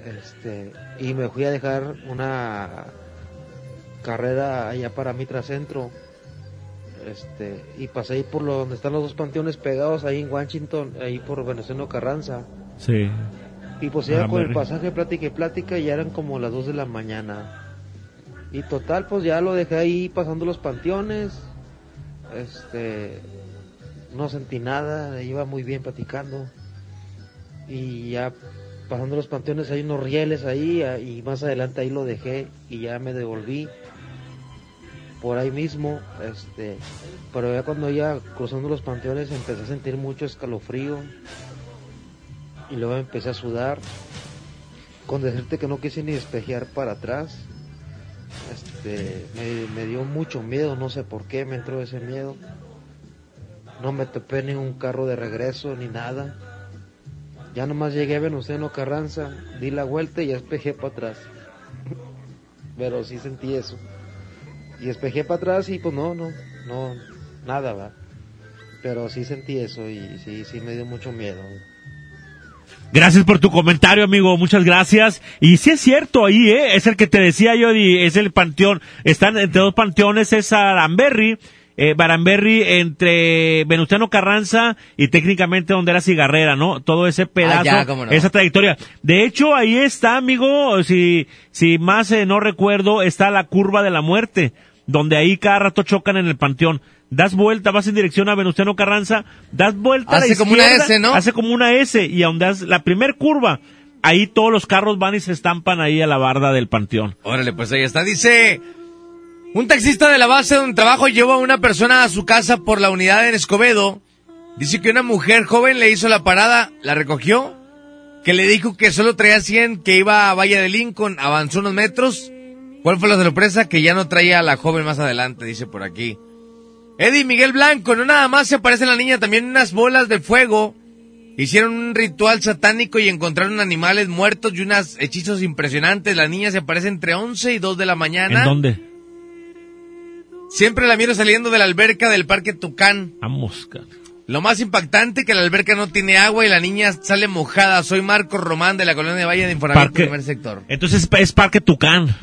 Este, y me fui a dejar una carrera allá para Mitra Centro. Este, y pasé ahí por lo donde están los dos panteones pegados ahí en Washington, ahí por Venezuela Carranza. Sí. Y pues iba Ah, con el pasaje plática y plática y ya eran como las 2 de la mañana. Y total, pues ya lo dejé ahí pasando los panteones. Este, no sentí nada, iba muy bien platicando. Y ya pasando los panteones hay unos rieles ahí ah, y más adelante ahí lo dejé y ya me devolví. Por ahí mismo, este, pero ya cuando ya cruzando los panteones empecé a sentir mucho escalofrío y luego empecé a sudar. Con decirte que no quise ni despejear para atrás, este, me, dio mucho miedo, no sé por qué me entró ese miedo. No me topé ni un carro de regreso ni nada. Ya nomás llegué a Venustiano Carranza, di la vuelta y ya para atrás. Pero sí sentí eso. Y espejé para atrás y pues no, no, no, nada, va. Pero sí sentí eso y sí, sí me dio mucho miedo. Gracias por tu comentario, amigo. Muchas gracias. Y sí es cierto ahí, ¿eh? Es el que te decía yo, y es el panteón. Están entre dos panteones, es Aramberry, eh, Baramberry entre Venustiano Carranza y técnicamente donde era Cigarrera, ¿no? Todo ese pedazo, ya, cómo no. esa trayectoria. De hecho, ahí está, amigo, si, si más eh, no recuerdo, está la curva de la muerte, donde ahí cada rato chocan en el panteón. Das vuelta, vas en dirección a Venustiano Carranza, das vuelta a la Hace como una S, ¿no? Hace como una S, y a donde das la primer curva, ahí todos los carros van y se estampan ahí a la barda del panteón. Órale, pues ahí está. Dice, un taxista de la base donde trabajo llevó a una persona a su casa por la unidad en Escobedo. Dice que una mujer joven le hizo la parada, la recogió, que le dijo que solo traía 100, que iba a Valle de Lincoln, avanzó unos metros. ¿Cuál fue la sorpresa? Que ya no traía a la joven más adelante, dice por aquí. Eddie Miguel Blanco, no nada más se aparece la niña, también unas bolas de fuego. Hicieron un ritual satánico y encontraron animales muertos y unos hechizos impresionantes. La niña se aparece entre 11 y 2 de la mañana. ¿En dónde? Siempre la miro saliendo de la alberca del Parque Tucán. Vamos, cara. Lo más impactante que la alberca no tiene agua y la niña sale mojada. Soy Marcos Román de la colonia de Valle de Parque- primer sector. Entonces es Parque Tucán.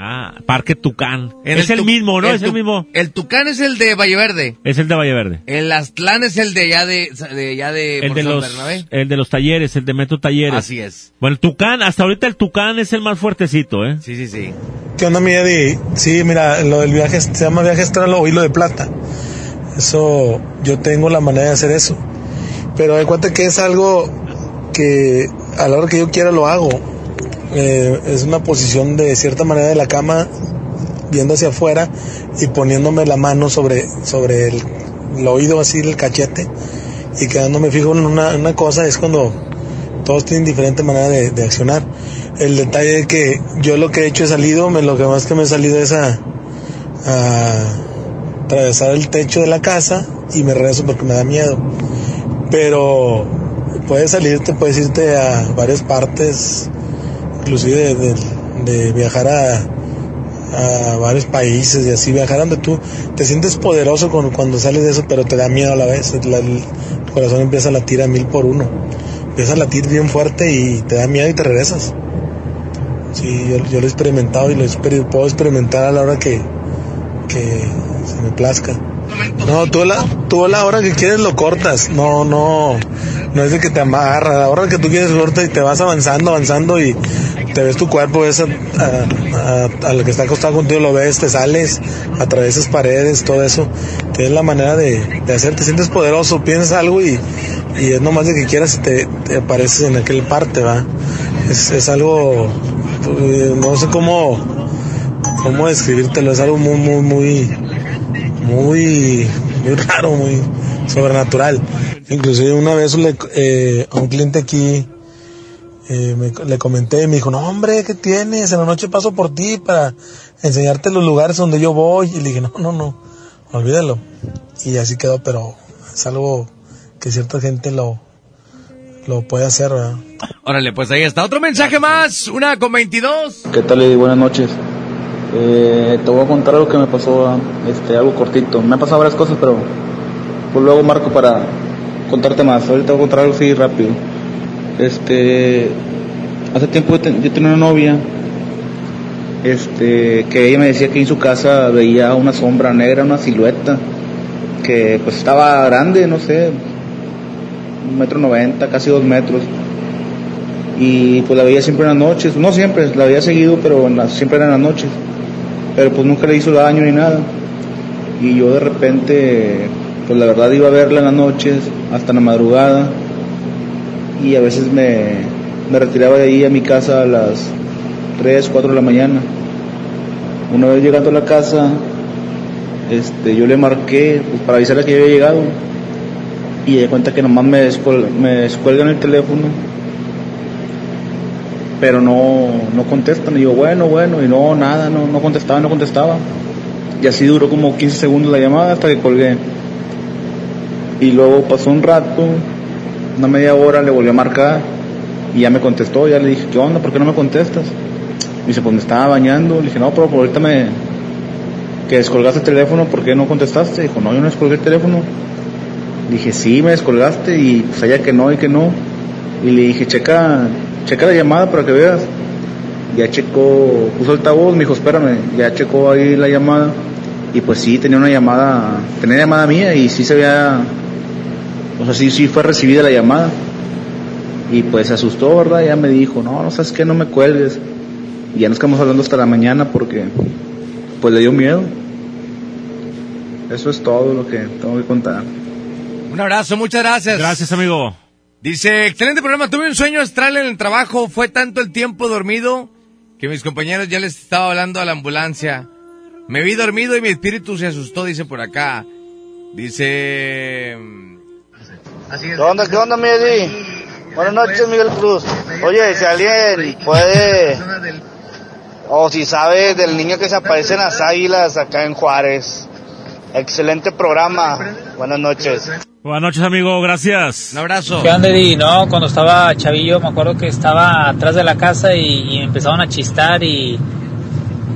Ah, Parque Tucán. En es el, Tu- mismo, ¿no? es el mismo. El Tucán es el de Valle Verde. Es el de Valle Verde. El Aztlán es el de allá de, de, allá de, El de San los, Bernabé. el de los talleres, el de Metro Talleres. Así es. Bueno, el Tucán, hasta ahorita el Tucán es el más fuertecito, ¿eh? Sí, sí, sí. ¿Qué onda, mi Eddie? Sí, mira, lo del viaje se llama viaje astral o hilo de plata. Eso, yo tengo la manera de hacer eso. Pero de cuenta que es algo que a la hora que yo quiera lo hago. Eh, es una posición de cierta manera de la cama, viendo hacia afuera y poniéndome la mano sobre, sobre el, el oído, así el cachete, y quedándome fijo en una, una cosa, es cuando todos tienen diferente manera de, de accionar. El detalle es que yo lo que he hecho he salido, me, lo que más que me he salido es a, a atravesar el techo de la casa y me regreso porque me da miedo. Pero puedes salirte, puedes irte a varias partes, inclusive de, de- viajar a, a varios países y así, viajar donde tú te sientes poderoso con- cuando sales de eso, pero te da miedo a la vez. La- el corazón empieza a latir a mil por uno. Empieza a latir bien fuerte y te da miedo y te regresas. Sí, yo, yo lo he experimentado y lo exper- puedo experimentar a la hora que, que se me plazca. No, tú la, tú a la hora que quieres lo cortas. No, no, no es de que te amarra. A la hora que tú quieres corta y te vas avanzando, avanzando y te ves tu cuerpo, ves a, a, que está acostado contigo, lo ves, te sales, atraviesas paredes, todo eso. Tienes la manera de, hacer, te sientes poderoso, piensas algo y, y es nomás de que quieras y te, te apareces en aquel parte, va. Es, es algo, eh, no sé cómo, cómo describírtelo, es algo muy, muy, muy, muy, muy raro, muy sobrenatural. Inclusive una vez le, eh, a un cliente aquí eh, me- le comenté y me dijo, no hombre, ¿qué tienes? En la noche paso por ti para enseñarte los lugares donde yo voy. Y le dije, no, no, no, olvídalo. Y así quedó, pero es algo que cierta gente lo, lo puede hacer, ¿verdad? Órale, pues ahí está. Otro mensaje más, una con 22. ¿Qué tal, Eddie? Buenas noches. Eh, te voy a contar algo que me pasó, este, algo cortito. Me han pasado varias cosas, pero pues luego marco para contarte más. Ahorita voy a contar algo así rápido. Este, hace tiempo yo, ten- yo tenía una novia, este, que ella me decía que en su casa veía una sombra negra, una silueta, que pues estaba grande, no sé, un metro noventa, casi dos metros y pues la veía siempre en las noches, no siempre, la veía seguido, pero las- siempre eran en las noches, pero pues nunca le hizo daño ni nada. Y yo de repente, pues la verdad iba a verla en las noches, hasta la madrugada, y a veces me, me retiraba de ahí a mi casa a las 3, 4 de la mañana. Una vez llegando a la casa, este, yo le marqué pues, para avisarle que ya había llegado. Y de cuenta que nomás me, me descuelgan el teléfono. Pero no, no contestan. Y yo, bueno, bueno. Y no, nada, no, no contestaba, no contestaba. Y así duró como 15 segundos la llamada hasta que colgué. Y luego pasó un rato, una media hora, le volví a marcar. Y ya me contestó, ya le dije, ¿qué onda? ¿Por qué no me contestas? Me dice, pues me estaba bañando. Le dije, no, pero ahorita me, que descolgaste el teléfono, ¿por qué no contestaste? Dijo, no, yo no descolgué el teléfono. Dije, sí, me descolgaste y pues allá que no y que no. Y le dije, checa, checa la llamada para que veas. Ya checó, puso altavoz, me dijo, espérame, ya checó ahí la llamada. Y pues sí, tenía una llamada, tenía llamada mía y sí se había, sea, sí, sí fue recibida la llamada. Y pues se asustó, ¿verdad? Ya me dijo, no, no sabes qué, no me cuelgues. Y ya nos quedamos hablando hasta la mañana porque pues le dio miedo. Eso es todo lo que tengo que contar. Un abrazo, muchas gracias. Gracias, amigo. Dice, excelente programa, tuve un sueño astral en el trabajo, fue tanto el tiempo dormido que mis compañeros ya les estaba hablando a la ambulancia. Me vi dormido y mi espíritu se asustó, dice por acá. Dice... ¿Qué onda, qué onda, mi Eddie? Buenas noches, Miguel Cruz. Oye, si alguien puede, o si sabe del niño que se aparece en las águilas acá en Juárez. Excelente programa. Buenas noches. Buenas noches, amigo. Gracias. Un abrazo. ¿Qué onda, Eddie? No, cuando estaba chavillo, me acuerdo que estaba atrás de la casa y, y empezaban a chistar y,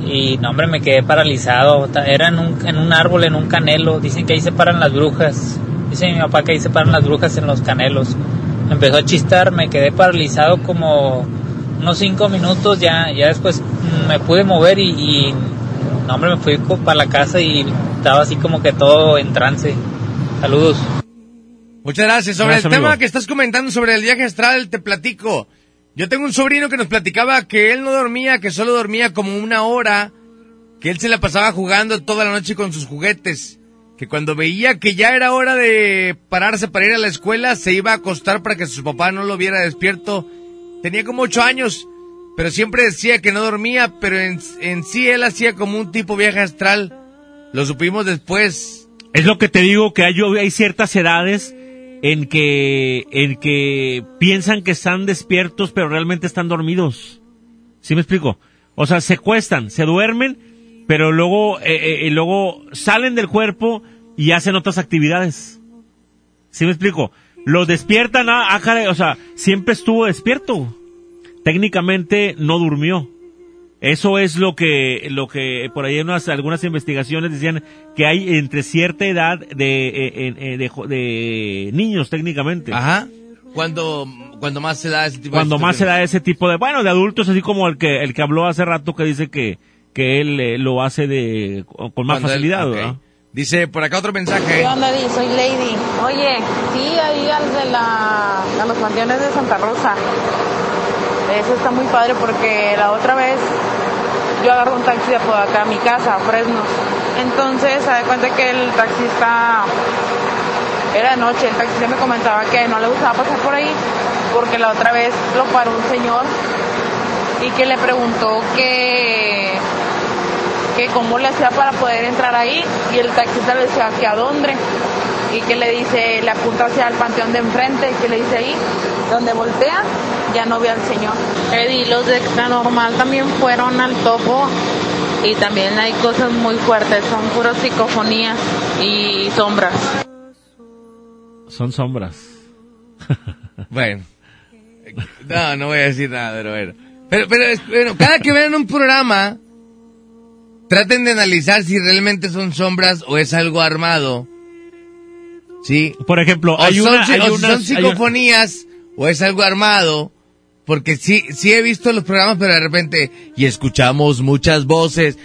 y, no, hombre, me quedé paralizado. Era en un, en un árbol, en un canelo. Dicen que ahí se paran las brujas. Dice mi papá que ahí se paran las brujas en los canelos. Empezó a chistar, me quedé paralizado como unos cinco minutos. Ya, ya después me pude mover y, y no, hombre, me fui para la casa y estaba así como que todo en trance. Saludos. Muchas gracias. Sobre Gracias, el tema que estás comentando sobre el viaje astral, te platico. Yo tengo un sobrino que nos platicaba que él no dormía, que solo dormía como una hora, que él se la pasaba jugando toda la noche con sus juguetes, que cuando veía que ya era hora de pararse para ir a la escuela, se iba a acostar para que su papá no lo viera despierto. Tenía como ocho años, pero siempre decía que no dormía, pero en, en sí él hacía como un tipo viaje astral. Lo supimos después. Es lo que te digo, que hay, hay ciertas edades en que, en que piensan que están despiertos, pero realmente están dormidos. ¿Sí me explico? O sea, se cuestan, se duermen, pero luego, eh, eh, luego salen del cuerpo y hacen otras actividades. ¿Sí me explico? Los despiertan, ah, ah, caray, o sea, siempre estuvo despierto. Técnicamente no durmió. Eso es lo que, lo que por ahí en unas, algunas investigaciones decían que hay entre cierta edad de, eh, eh, de, niños técnicamente. Ajá. Cuando, cuando más se da ese tipo Cuando de más se da ese tipo de, bueno, de adultos, así como el que, el que habló hace rato que dice que, que él eh, lo hace de, con más Cuando él- facilidad. ¿verdad? Dice por acá otro mensaje. ¿Qué onda, Di? Soy Lady. Oye, sí, ahí al de la, a los panteones de Santa Rosa. Eso está muy padre porque la otra vez yo agarro un taxi de por acá a mi casa, a Fresno. Entonces, se da cuenta que el taxista era de noche, el taxista me comentaba que no le gustaba pasar por ahí porque la otra vez lo paró un señor y que le preguntó que que cómo le hacía para poder entrar ahí y el taxista le decía que a dónde y que le dice, le apunta hacia el panteón de enfrente y que le dice ahí, donde voltea, ya no ve al señor. Eddie, los de extra normal también fueron al topo y también hay cosas muy fuertes, son puras psicofonías y sombras. Son sombras. (laughs) Bueno. No, no voy a decir nada, pero bueno. Pero, pero, bueno, cada que vean un programa, traten de analizar si realmente son sombras o es algo armado. ¿Sí? Por ejemplo, O hay son, una, hay o unas- son hay- psicofonías o es algo armado. Porque sí, sí he visto los programas, pero de repente, y escuchamos muchas voces.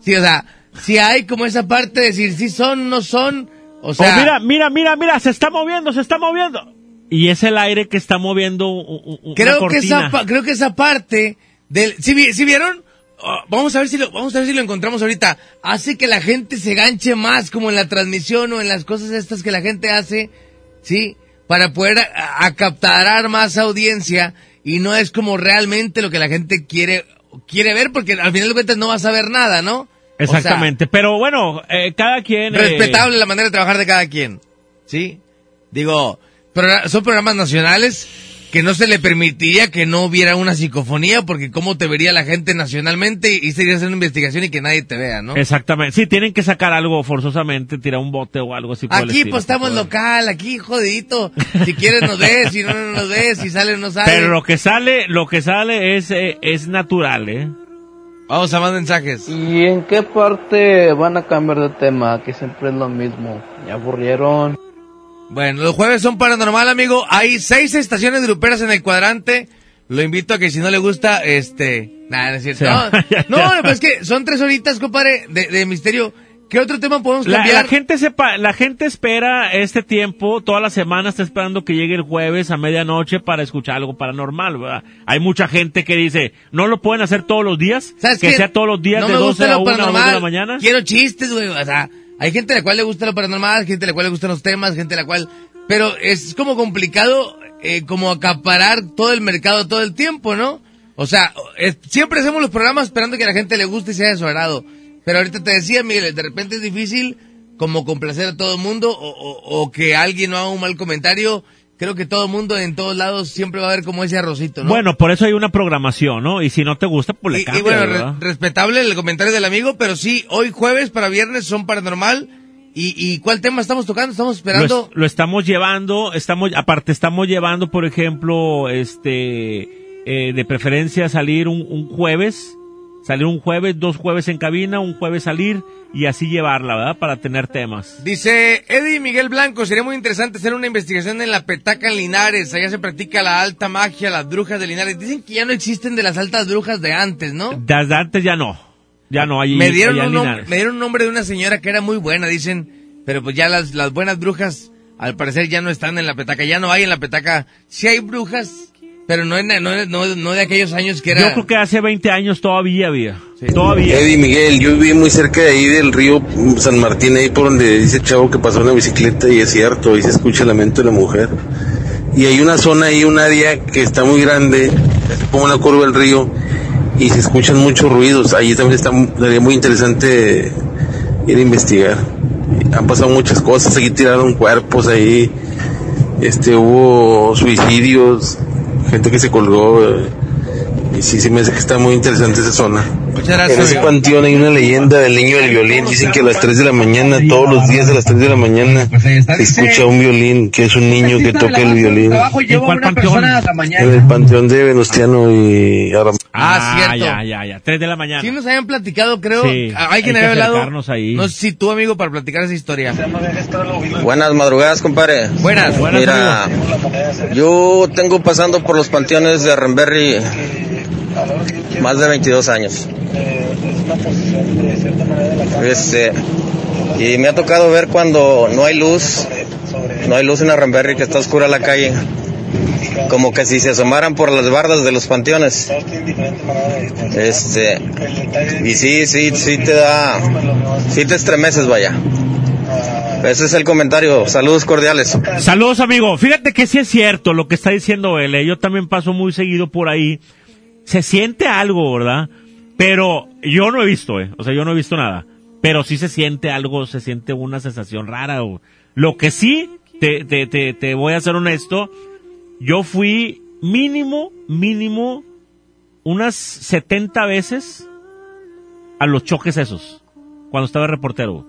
Sí, o sea, si hay como esa parte de decir si son, no son, o sea... Oh, mira, mira, mira, mira, se está moviendo, se está moviendo. Y es el aire que está moviendo una creo que cortina. esa pa- creo que esa parte del si, vi- si vieron Oh, vamos a ver si lo vamos a ver si lo encontramos ahorita hace que la gente se ganche más como en la transmisión o en las cosas estas que la gente hace sí para poder a- a captar más audiencia y no es como realmente lo que la gente quiere quiere ver porque al final de cuentas no vas a ver nada no Exactamente, pero bueno, eh, cada quien... eh, Respetable la manera de trabajar de cada quien. ¿Sí? Digo, son programas nacionales que no se le permitiría que no hubiera una psicofonía porque cómo te vería la gente nacionalmente y sería hacer una investigación y que nadie te vea, ¿no? Exactamente, sí, tienen que sacar algo forzosamente, tirar un bote o algo así. Aquí estilo. pues estamos local, aquí jodidito. Si quieres nos ves, si no, no nos ves, si sale no sale. Pero lo que sale, lo que sale es, eh, es natural, ¿eh? Vamos a más mensajes. ¿Y en qué parte van a cambiar de tema? Que siempre es lo mismo. Me aburrieron. Bueno, los jueves son paranormal, amigo. Hay seis estaciones gruperas en el cuadrante. Lo invito a que si no le gusta, este... Nada, no es cierto. (laughs) No, no, pues es que son tres horitas, compadre, de, de misterio. ¿Qué otro tema podemos cambiar? la gente sepa, la gente espera este tiempo, toda la semana está esperando que llegue el jueves a medianoche para escuchar algo paranormal, ¿verdad? Hay mucha gente que dice, no lo pueden hacer todos los días, ¿Sabes que qué? sea todos los días no de me 12 gusta a lo 1 o 2 de la mañana. Quiero chistes, güey. O sea, hay gente a la cual le gusta lo paranormal, gente a la cual le gustan los temas, gente a la cual... Pero es como complicado, eh, como acaparar todo el mercado todo el tiempo, ¿no? O sea, siempre hacemos los programas esperando que a la gente le guste y sea de su agrado. Pero ahorita te decía, Miguel, de repente es difícil como complacer a todo el mundo o, o- o que alguien no haga un mal comentario. Creo que todo mundo en todos lados siempre va a ver como ese arrocito, ¿no? Bueno, por eso hay una programación, ¿no? Y si no te gusta, pues le Y, y cambias, bueno, respetable el comentario del amigo, pero sí, hoy jueves para viernes son paranormal. ¿Y, y cuál tema estamos tocando? Estamos esperando. Lo, es- lo estamos llevando, estamos, aparte estamos llevando, por ejemplo, este, eh, de preferencia salir un, un jueves, salir un jueves, dos jueves en cabina, un jueves salir y así llevarla, ¿verdad? Para tener temas. Dice Eddie Miguel Blanco, sería muy interesante hacer una investigación en la petaca en Linares. Allá se practica la alta magia, las brujas de Linares. Dicen que ya no existen de las altas brujas de antes, ¿no? Desde antes ya no, ya no, allí, me dieron, allá un nom- Linares. me dieron un nombre de una señora que era muy buena, dicen, pero pues ya las, las buenas brujas, al parecer ya no están en la petaca, ya no hay en la petaca. Sí hay brujas, pero no, no, no, no de aquellos años que era... Yo creo que hace 20 años todavía había, todavía. Eddie Miguel, yo viví muy cerca de ahí del río San Martín, ahí por donde dice Chavo que pasó una bicicleta y es cierto, ahí se escucha el lamento de la mujer. Y hay una zona ahí, un área que está muy grande, como una curva del río, y se escuchan muchos ruidos. Ahí también está, sería muy interesante ir a investigar. Han pasado muchas cosas, aquí tiraron cuerpos ahí, este, hubo suicidios, gente que se colgó, eh, y sí, me hace que está muy interesante esa zona. Gracias, en ese panteón hay una leyenda del niño del violín. Dicen que a las 3 de la mañana, todos los días a las 3 de la mañana, se escucha un violín, que es un niño que toca el violín. ¿En cuál panteón? En el panteón de Venustiano y Aram. Ah, cierto. ya, ya, ya, 3 de la mañana. Sí nos habían platicado, creo. Sí, que había hablado. ahí. No sé si tú, amigo, para platicar esa historia. Buenas madrugadas, compadre. Buenas, buenas, Mira, yo tengo pasando por los panteones de Renberry más de 22 años. Este, y me ha tocado ver cuando no hay luz, no hay luz en Renberry, que está oscura la calle. Como que si se asomaran por las bardas de los panteones. Este, y sí, sí, sí te da, sí te estremeces, vaya. Ese es el comentario. Saludos cordiales. Saludos, amigo. Fíjate que sí es cierto lo que está diciendo él. Yo también paso muy seguido por ahí. Se siente algo, ¿verdad? Pero yo no he visto, ¿eh? O sea, yo no he visto nada. Pero sí se siente algo, se siente una sensación rara. o- Lo que sí, te, te, te, te voy a ser honesto, yo fui mínimo, mínimo, unas 70 veces a los choques esos, cuando estaba reportero.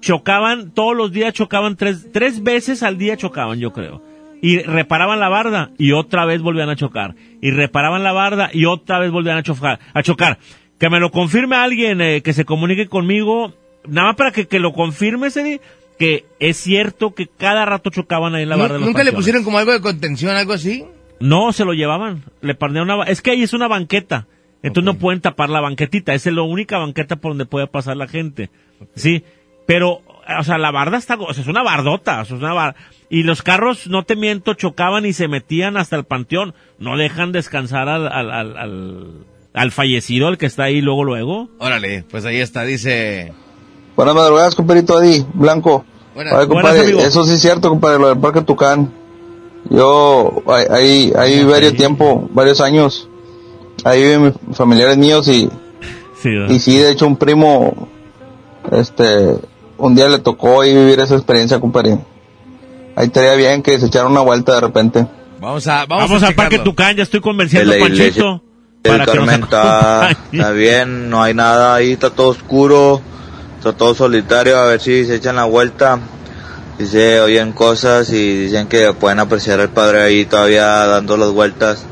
Chocaban, todos los días chocaban tres, tres veces al día chocaban, yo creo. Y reparaban la barda y otra vez volvían a chocar. Y reparaban la barda y otra vez volvían a chocar. A chocar. Que me lo confirme alguien, eh, que se comunique conmigo, nada más para que, que lo confirme, Eddie, que es cierto que cada rato chocaban ahí en la barda. de los ¿Nunca le pusieron como algo de contención, algo así? No, se lo llevaban. Le partían una... Es que ahí es una banqueta. Entonces no pueden tapar la banquetita. Esa es la única banqueta por donde puede pasar la gente. Sí. Pero, o sea, la barda está... O sea, es una bardota. o sea, es una bar- Y los carros, no te miento, chocaban y se metían hasta el panteón. No dejan descansar al, al, al, al, al fallecido, al que está ahí luego, luego. Órale, pues ahí está, dice... Buenas madrugadas, compadrito Adi, Blanco. Buenas. Compadre, Buenas, amigo. eso sí es cierto, compadre, lo del Parque Tucán. Yo, ahí, ahí, ahí varios tiempo, varios años, ahí viven mis familiares míos y Sí. Y sí, de hecho, un primo, este, un día le tocó ahí vivir esa experiencia, compadre. Ahí estaría bien que se echara una vuelta de repente. Vamos a, vamos, Vamos, a al Parque. Tucán, ya estoy convenciendo a Panchito. El Carmen está, bien, no hay nada ahí, está todo oscuro, está todo solitario, a ver si se echan la vuelta. Y se oyen cosas y dicen que pueden apreciar al padre ahí todavía dando las vueltas.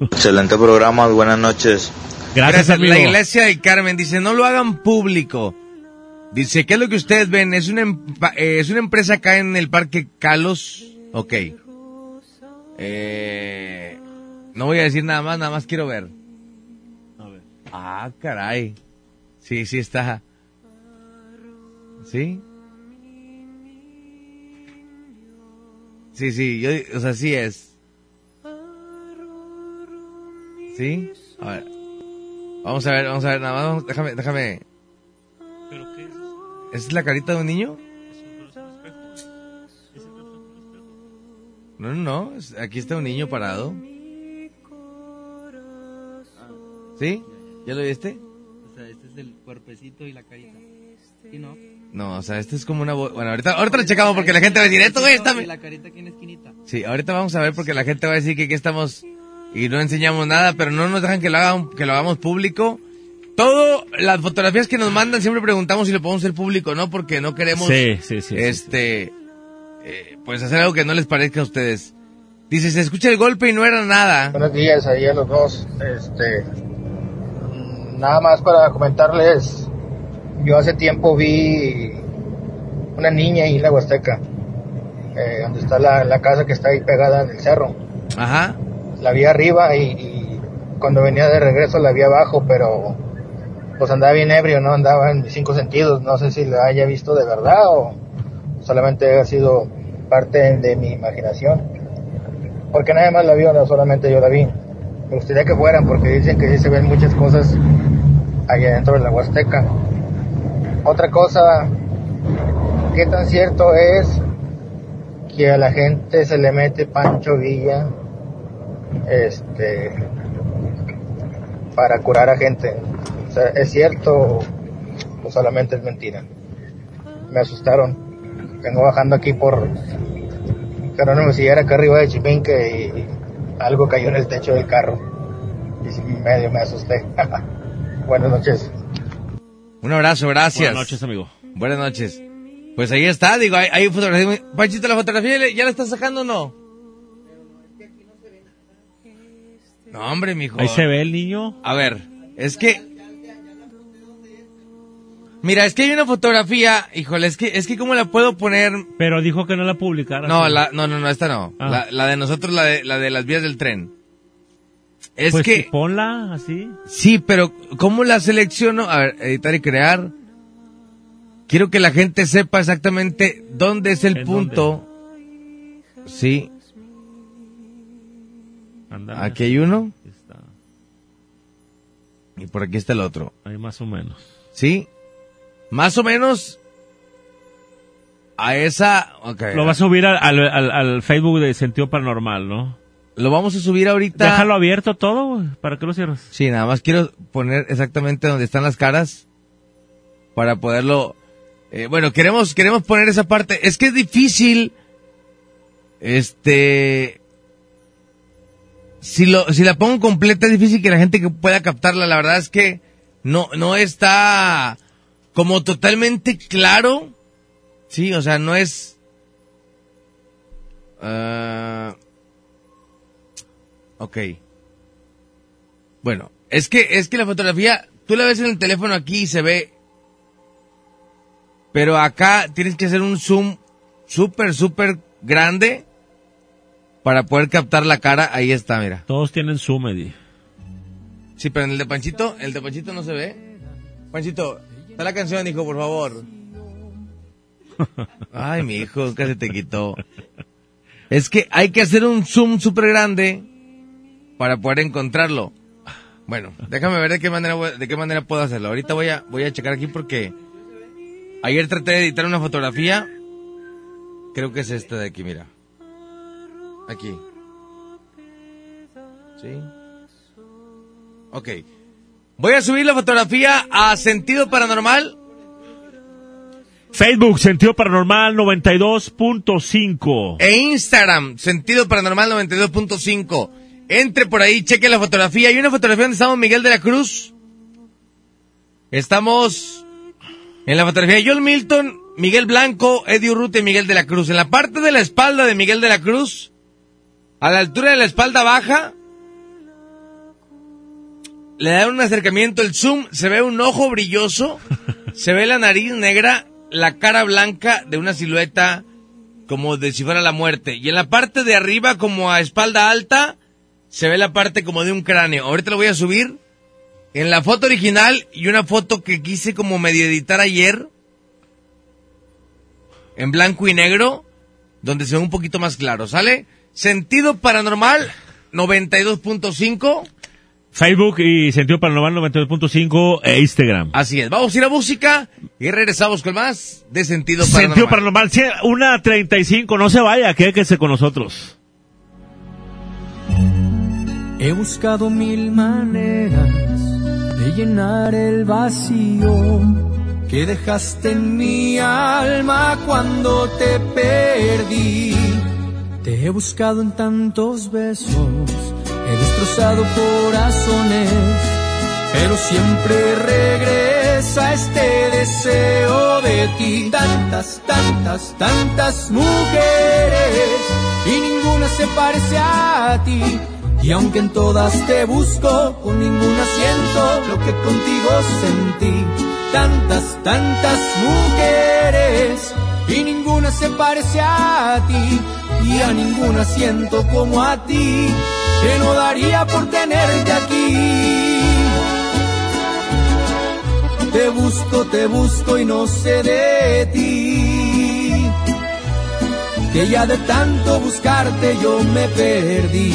Excelente programa, buenas noches. Gracias, amigo. La iglesia del Carmen dice, no lo hagan público. Dice, ¿qué es lo que ustedes ven? Es una, eh, es una empresa acá en el Parque Calos. Ok. Eh, no voy a decir nada más, nada más quiero ver. Ah, caray. Sí, sí está. ¿Sí? Sí, sí, yo, o sea, sí es. ¿Sí? A ver. Vamos a ver, vamos a ver, nada más, déjame, déjame. ¿Es la carita de un niño? No, no, no, es- aquí está un niño parado. ¿Sí? ¿Ya lo viste? O sea, este es el cuerpecito y la carita. ¿Sí, no? No, o sea, este es como una... Bueno, ahorita, ahorita lo checamos porque la gente va a decir, esto güey está... Y la carita aquí en esquinita. Sí, ahorita vamos a ver porque la gente va a decir que aquí estamos y no enseñamos nada, pero no nos dejan que lo, hagan, que lo hagamos público. Todo, las fotografías que nos mandan siempre preguntamos si lo podemos hacer público, ¿no? Porque no queremos, Sí, sí, sí, sí, este, eh, pues hacer algo que no les parezca a ustedes. Dice, se escucha el golpe y no era nada. Buenos días ahí a los dos. Este, nada más para comentarles, yo hace tiempo vi una niña ahí en la Huasteca, eh, donde está la, la casa que está ahí pegada en el cerro. Ajá. La vi arriba y, y cuando venía de regreso la vi abajo, pero pues andaba bien ebrio, no andaba en mis cinco sentidos. No sé si la haya visto de verdad o solamente ha sido parte de mi imaginación. Porque nadie más la vio, no solamente yo la vi. Me gustaría que fueran porque dicen que sí se ven muchas cosas allá dentro de la Huasteca. Otra cosa, ¿qué tan cierto es que a la gente se le mete Pancho Villa este para curar a gente? O sea, ¿es cierto o, o solamente es mentira? Me asustaron. Vengo bajando aquí por Jerónimo Sillera acá arriba de Chipinque y algo cayó en el techo del carro. Y medio me asusté. (laughs) Buenas noches. Un abrazo, gracias. Buenas noches, amigo. Buenas noches. Pues ahí está, digo, hay, hay fotografía. Panchito, ¿la fotografía ya la estás sacando o no? No, hombre, mijo. Ahí se ve el niño. A ver, es que... Mira, es que hay una fotografía, híjole, es que, es que cómo la puedo poner... Pero dijo que no la publicara. No, la, no, no, no, esta no. Ah. La, la de nosotros, la de, la de las vías del tren. Es Pues que... ponla así. Sí, pero ¿cómo la selecciono? A ver, editar y crear. Quiero que la gente sepa exactamente dónde es el ¿En punto. Sí. Aquí hay uno. Aquí está. Y por aquí está el otro. Ahí más o menos. ¿Sí? Más o menos a esa... Lo vas a subir al, al, al- Facebook de Sentido Paranormal, ¿no? Lo vamos a subir ahorita. Déjalo abierto todo. ¿Para qué lo cierras? Sí, nada más quiero poner exactamente donde están las caras para poderlo. eh, bueno, queremos queremos poner esa parte. Es que es difícil. Este. Si lo si la pongo completa es difícil que la gente que pueda captarla. La verdad es que no no está como totalmente claro. Sí, o sea, no es. ah, ok. Bueno, es que, es que la fotografía, tú la ves en el teléfono aquí y se ve. Pero acá tienes que hacer un zoom súper, súper grande para poder captar la cara. Ahí está, mira. Todos tienen zoom, Eddie. Sí, pero en el de Panchito, el de Panchito no se ve. Panchito, está la canción, hijo, por favor. Ay, mi hijo, se te quitó. Es que hay que hacer un zoom súper grande para poder encontrarlo. Bueno, déjame ver de qué manera de qué manera puedo hacerlo. Ahorita voy a voy a checar aquí porque ayer traté de editar una fotografía. Creo que es esta de aquí, mira. Aquí. ¿Sí? Ok. Voy a subir la fotografía a Sentido Paranormal. Facebook, Sentido Paranormal 92.5. E Instagram, Sentido Paranormal 92.5. Entre por ahí, cheque la fotografía. Hay una fotografía donde estamos Miguel de la Cruz. Estamos en la fotografía John Milton, Miguel Blanco, Eddie Urrutia y Miguel de la Cruz. En la parte de la espalda de Miguel de la Cruz, a la altura de la espalda baja, le da un acercamiento, el zoom, se ve un ojo brilloso, se ve la nariz negra, la cara blanca de una silueta como de si fuera la muerte. Y en la parte de arriba, como a espalda alta, se ve la parte como de un cráneo. Ahorita lo voy a subir en la foto original y una foto que quise como medio editar ayer, en blanco y negro, donde se ve un poquito más claro, ¿sale? Sentido Paranormal 92.5. Facebook y Sentido Paranormal 92.5 e Instagram. Así es. Vamos a ir a música y regresamos con más de Sentido Paranormal. Sentido Paranormal, sí, una 35, no se vaya, quédese con nosotros. He buscado mil maneras de llenar el vacío que dejaste en mi alma cuando te perdí. Te he buscado en tantos besos, he destrozado corazones, pero siempre regresa este deseo de ti. Tantas, tantas, tantas mujeres y ninguna se parece a ti. Y aunque en todas te busco, con ninguna siento lo que contigo sentí. Tantas, tantas mujeres y ninguna se parece a ti. Y a ninguna siento como a ti, que no daría por tenerte aquí. Te busco, te busco y no sé de ti. Que ya de tanto buscarte yo me perdí.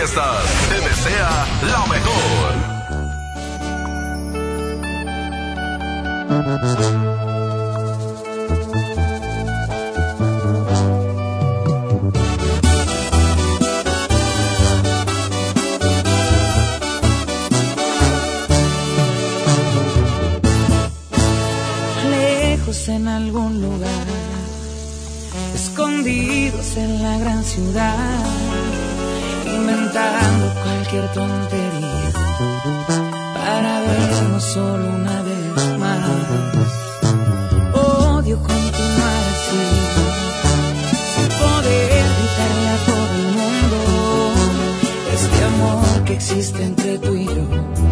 Fiestas. Te desea lo mejor. en algún lugar, escondidos en la gran ciudad, inventando cualquier tontería para vernos solo una vez más. Odio continuar así, sin poder gritarle a todo el mundo este amor que existe entre tú y yo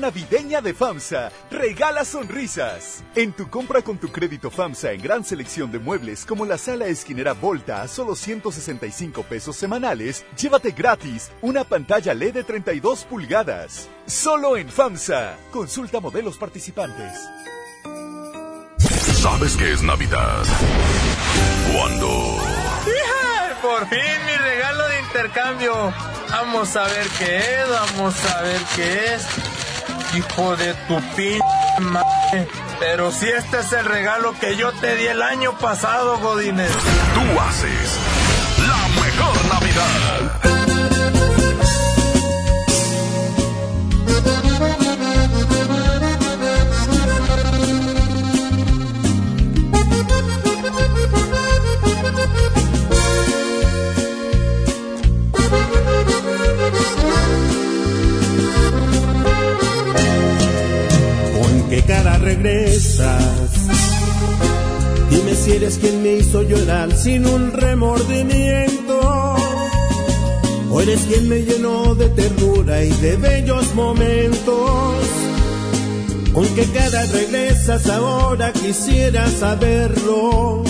navideña de FAMSA, regala sonrisas. En tu compra con tu crédito FAMSA en gran selección de muebles como la sala esquinera Volta a solo 165 pesos semanales, llévate gratis una pantalla LED de 32 pulgadas. Solo en FAMSA. Consulta modelos participantes. ¿Sabes qué es Navidad? Cuando Por fin mi regalo de intercambio. Vamos a ver qué es, vamos a ver qué es. Hijo de tu pin madre. Pero si este es el regalo que yo te di el año pasado, Godínez. tú haces eres quien me hizo llorar sin un remordimiento. O eres quien me llenó de ternura y de bellos momentos. ¿Con qué cara regresas ahora? Quisiera saberlo.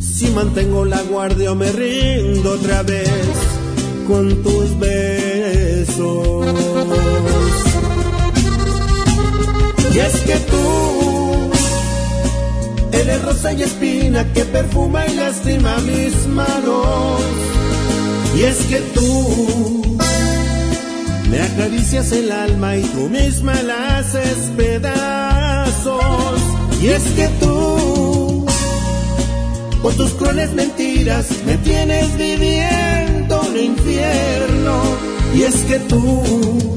Si mantengo la guardia o me rindo otra vez con tus besos. Eres rosa y espina que perfuma y lastima mis manos. Y es que tú me acaricias el alma y tú misma la haces pedazos. Y es que tú, con tus crueles mentiras, me tienes viviendo un infierno. Y es que tú,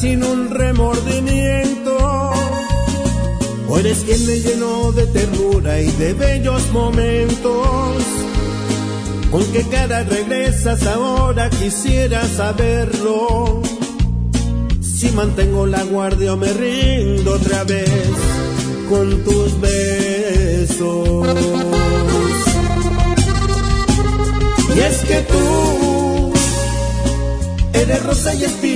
Sin un remordimiento. O eres quien me llenó de ternura y de bellos momentos. ¿Con qué cara regresas ahora? Quisiera saberlo. Si mantengo la guardia o me rindo otra vez con tus besos. Y es que tú eres rosa y espina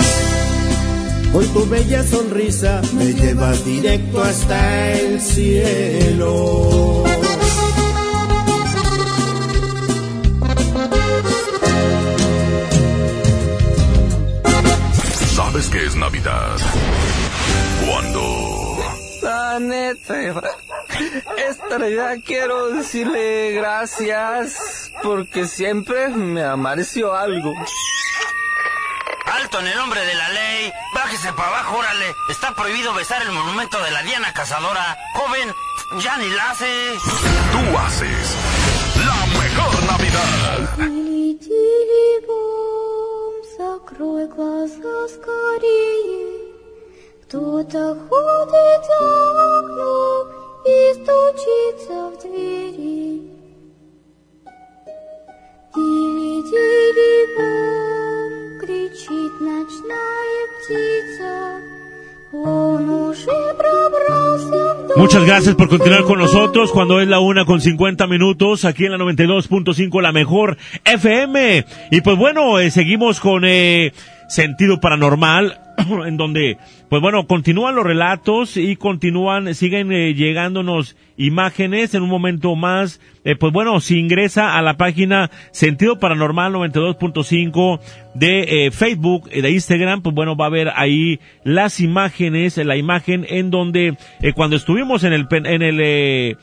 con tu bella sonrisa, me llevas directo hasta el cielo. ¿Sabes qué es Navidad? Cuando La neta, esta Navidad quiero decirle gracias porque siempre me amareció algo. Alto en el nombre de la ley Bájese para abajo, órale. Está prohibido besar el monumento de la Diana Cazadora. Joven, ya ni la hace. tú haces la mejor Navidad. Телевизором закрой глаза скорее. Кто-то ходит за окном и стучится в двери. Дили-дили-бом, кричит ночная птица. Он уже пробрался в дом. Muchas gracias por continuar con nosotros cuando es la una con 50 minutos aquí en la 92.5 la mejor FM. Y pues bueno, eh, seguimos con eh, sentido paranormal (clears throat) en donde pues bueno, continúan los relatos y continúan, siguen eh, llegándonos imágenes en un momento más. Eh, pues bueno, si ingresa a la página Sentido Paranormal 92.5 de eh, Facebook, eh, de Instagram, pues bueno, va a ver ahí las imágenes, la imagen en donde cuando estuvimos en el, en el,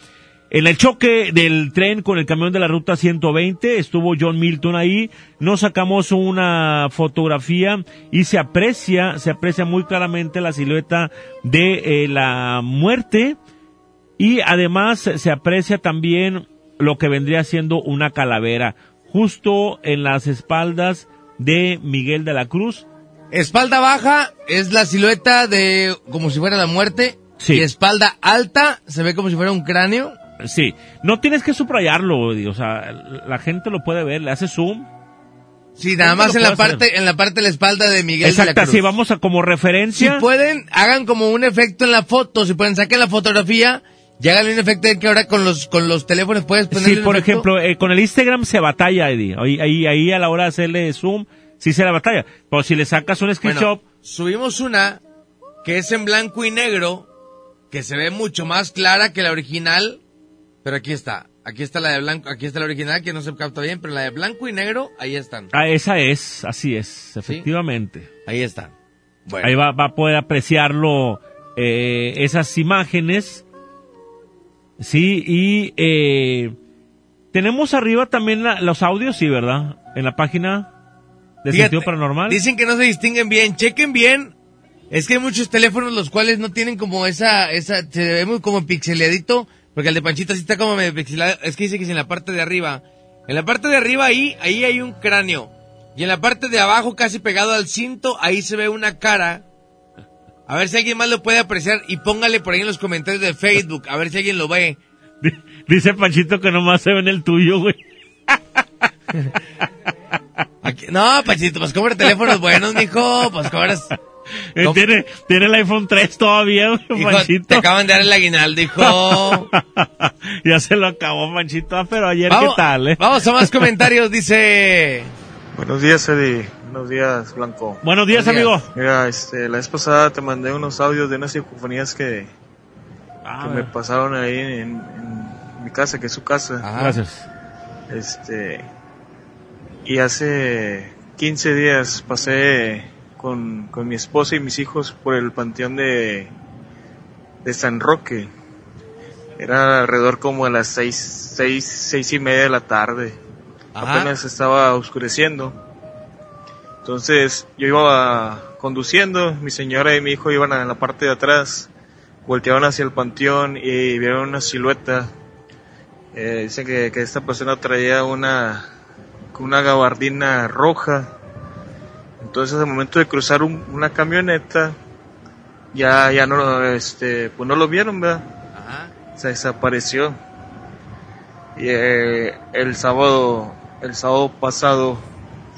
en el choque del tren con el camión de la ruta 120 estuvo John Milton ahí, nos sacamos una fotografía y se aprecia, se aprecia muy claramente la silueta de eh, la muerte y además se aprecia también lo que vendría siendo una calavera justo en las espaldas de Miguel de la Cruz. Espalda baja es la silueta de como si fuera la muerte. Sí. Y espalda alta se ve como si fuera un cráneo. Sí, no tienes que subrayarlo, o sea, la gente lo puede ver, le hace zoom. Sí, nada más en la parte, en la parte de la espalda de Miguel de la Exacto, Cruz. sí, vamos a como referencia. Si pueden, hagan como un efecto en la foto, si pueden, saquen la fotografía y háganle un efecto de que ahora con los, con los teléfonos puedes ponerle Sí, por efecto. ejemplo, eh, con el Instagram se batalla, Eddie. Ahí, ahí, ahí a la hora de hacerle zoom, sí se la batalla. Pero si le sacas un screenshot, Bueno, subimos una que es en blanco y negro, que se ve mucho más clara que la original, pero aquí está. Aquí está la de blanco, aquí está la original que no se capta bien, pero la de blanco y negro, ahí están. ah, esa es, así es, efectivamente. Ahí están. Bueno. Ahí va, va a poder apreciarlo, eh, esas imágenes. Sí, y eh, tenemos arriba también la- los audios, sí, ¿verdad? En la página de Fíjate, Sentido Paranormal. Dicen que no se distinguen bien, chequen bien. Es que hay muchos teléfonos los cuales no tienen como esa, esa, se ve muy como pixeleadito, porque el de Panchita sí está como medio pixelado. Es que dice que es en la parte de arriba. En la parte de arriba ahí, ahí hay un cráneo. Y en la parte de abajo, casi pegado al cinto, ahí se ve una cara. A ver si alguien más lo puede apreciar y póngale por ahí en los comentarios de Facebook, a ver si alguien lo ve. Dice Panchito que nomás se ve en el tuyo, güey. (laughs) Aquí- no, Panchito, pues compra teléfonos buenos, mijo, pues cobras. Tiene, tiene el iPhone 3 todavía, Hijo, Panchito. te acaban de dar el aguinaldo, hijo. (laughs) ya se lo acabó, Panchito. Ah, pero ayer, Vamos- ¿qué tal, eh? Vamos a más comentarios, dice... Buenos días, Eddie. Buenos días, Blanco. Buenos días, amigo. Mira, este, la vez pasada te mandé unos audios de unas psicofonías que, Ah, que me pasaron ahí en, en mi casa, que es su casa. Gracias. Este, y hace 15 días pasé con, con mi esposa y mis hijos por el panteón de, de San Roque. Era alrededor como a las seis, seis, seis y media de la tarde. Ajá. Apenas estaba oscureciendo. Entonces yo iba conduciendo, mi señora y mi hijo iban en la parte de atrás, voltearon hacia el panteón y vieron una silueta. Eh, dicen que, que esta persona traía una, una gabardina roja. Entonces al momento de cruzar un- una camioneta, ya, ya no, este, pues no lo vieron, ¿verdad? Se desapareció. Y eh, el sábado, el sábado pasado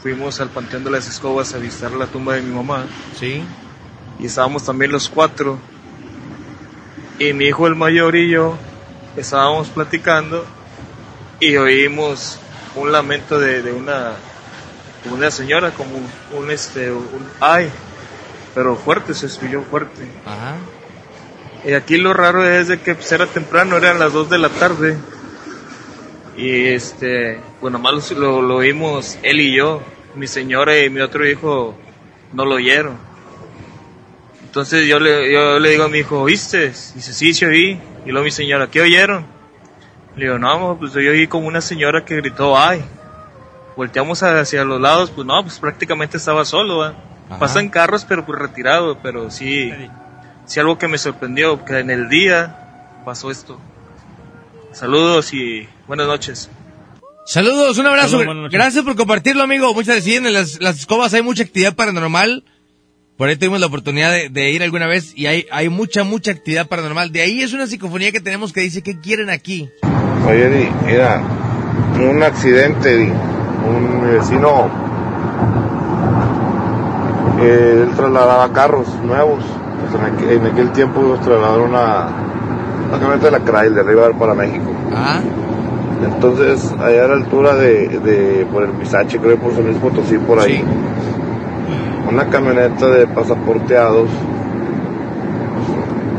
fuimos al Panteón de las Escobas a visitar la tumba de mi mamá. Sí. Y estábamos también los cuatro. Y mi hijo el mayor y yo estábamos platicando y oímos un lamento de, de una, de una señora, como un, este, un ay, pero fuerte, se escuchó fuerte. Ajá. Y aquí lo raro es de que pues, era temprano, eran las 2 de la tarde. Y este, bueno, más lo, lo oímos él y yo. Mi señora y mi otro hijo no lo oyeron. Entonces yo le, yo le digo a mi hijo, ¿oíste? Dice, sí, sí oí. Y luego mi señora, ¿qué oyeron? Le digo, no, pues yo oí como una señora que gritó, ay. Volteamos hacia los lados, pues no, pues prácticamente estaba solo. Ajá. Pasan carros, pero pues retirado, pero sí, sí algo que me sorprendió, que en el día pasó esto. Saludos y buenas noches. Saludos, un abrazo. Saludos. Gracias por compartirlo, amigo. Muchas gracias. Sí, en las, las escobas hay mucha actividad paranormal. Por ahí tuvimos la oportunidad de, de ir alguna vez y hay, hay mucha, mucha actividad paranormal. De ahí es una psicofonía que tenemos que dice, ¿qué quieren aquí? Oye, Eddie, mira, un accidente, Eddie. Un vecino, eh, él trasladaba carros nuevos, pues en, aquel, en aquel tiempo ellos trasladaron una, una camioneta de la CRAIL de arriba para México. Entonces, allá a la altura de, de por el Pisache, creo por San Luis Potosí, por ahí, una camioneta de pasaporteados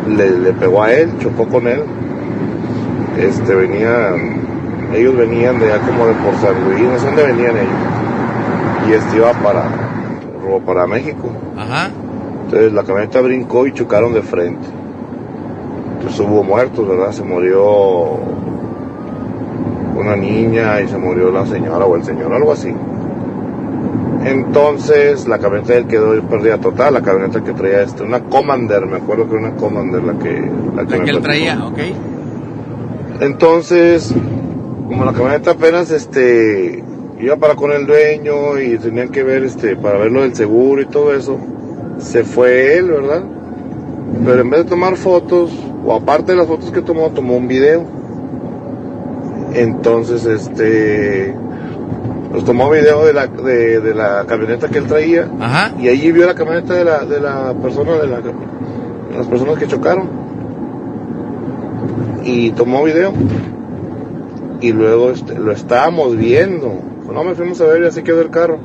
le, le pegó a él, chocó con él. Este, venían, ellos venían de allá como de por San Luis, no sé dónde venían ellos. Y este iba para, para México. Ajá. Entonces la camioneta brincó y chocaron de frente. Entonces hubo muertos, ¿verdad? Se murió una niña y se murió la señora o el señor, algo así. Entonces la camioneta de él quedó perdida total, la camioneta que traía este, una Commander, me acuerdo que era una Commander la que, la que, La que él traía, ¿ok? Entonces, como la camioneta apenas este iba para con el dueño y tenían que ver este para ver lo del seguro y todo eso, se fue él, ¿verdad? Pero en vez de tomar fotos, o aparte de las fotos que tomó, tomó un video. Entonces, este pues tomó video de la, de, de la camioneta que él traía y allí vio la camioneta de la, de la persona de la, de las personas que chocaron y tomó video y luego lo estábamos viendo. No me fuimos a ver y así quedó el carro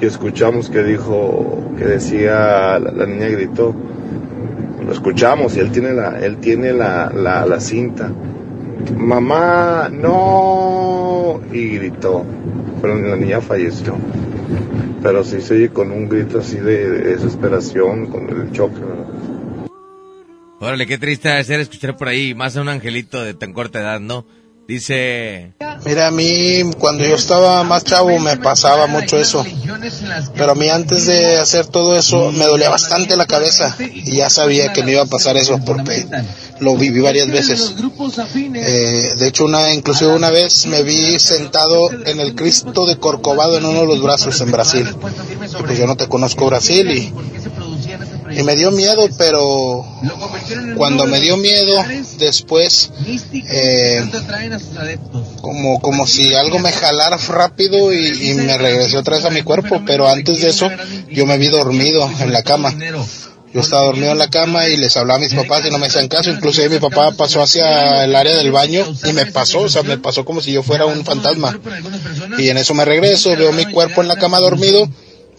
y escuchamos que dijo que decía la, niña gritó. Lo escuchamos y él tiene la él tiene la, la, la cinta. Mamá no y gritó. Pero la niña falleció. Pero sí se oye con un grito así de, de desesperación con el choque ¿verdad? Órale, qué triste ser escuchar por ahí, más a un angelito de tan corta edad, ¿no? Dice... Mira, a mí cuando yo estaba más chavo me pasaba mucho eso. Pero a mí antes de hacer todo eso me dolía bastante la cabeza y ya sabía que me iba a pasar eso porque lo viví varias veces. Eh, de hecho, una, inclusive una vez me vi sentado en el Cristo de Corcovado en uno de los brazos en Brasil. Y pues yo no te conozco Brasil y, y me dio miedo, pero cuando me dio miedo, después, eh, como, como si algo me jalara rápido y, y me regresé otra vez a mi cuerpo, pero antes de eso yo me vi dormido en la cama. Yo estaba dormido en la cama y les hablaba a mis papás y no me hacían caso. Incluso mi papá pasó hacia el área del baño y me pasó, o sea, me pasó como si yo fuera un fantasma. Y en eso me regreso, veo mi cuerpo en la cama dormido,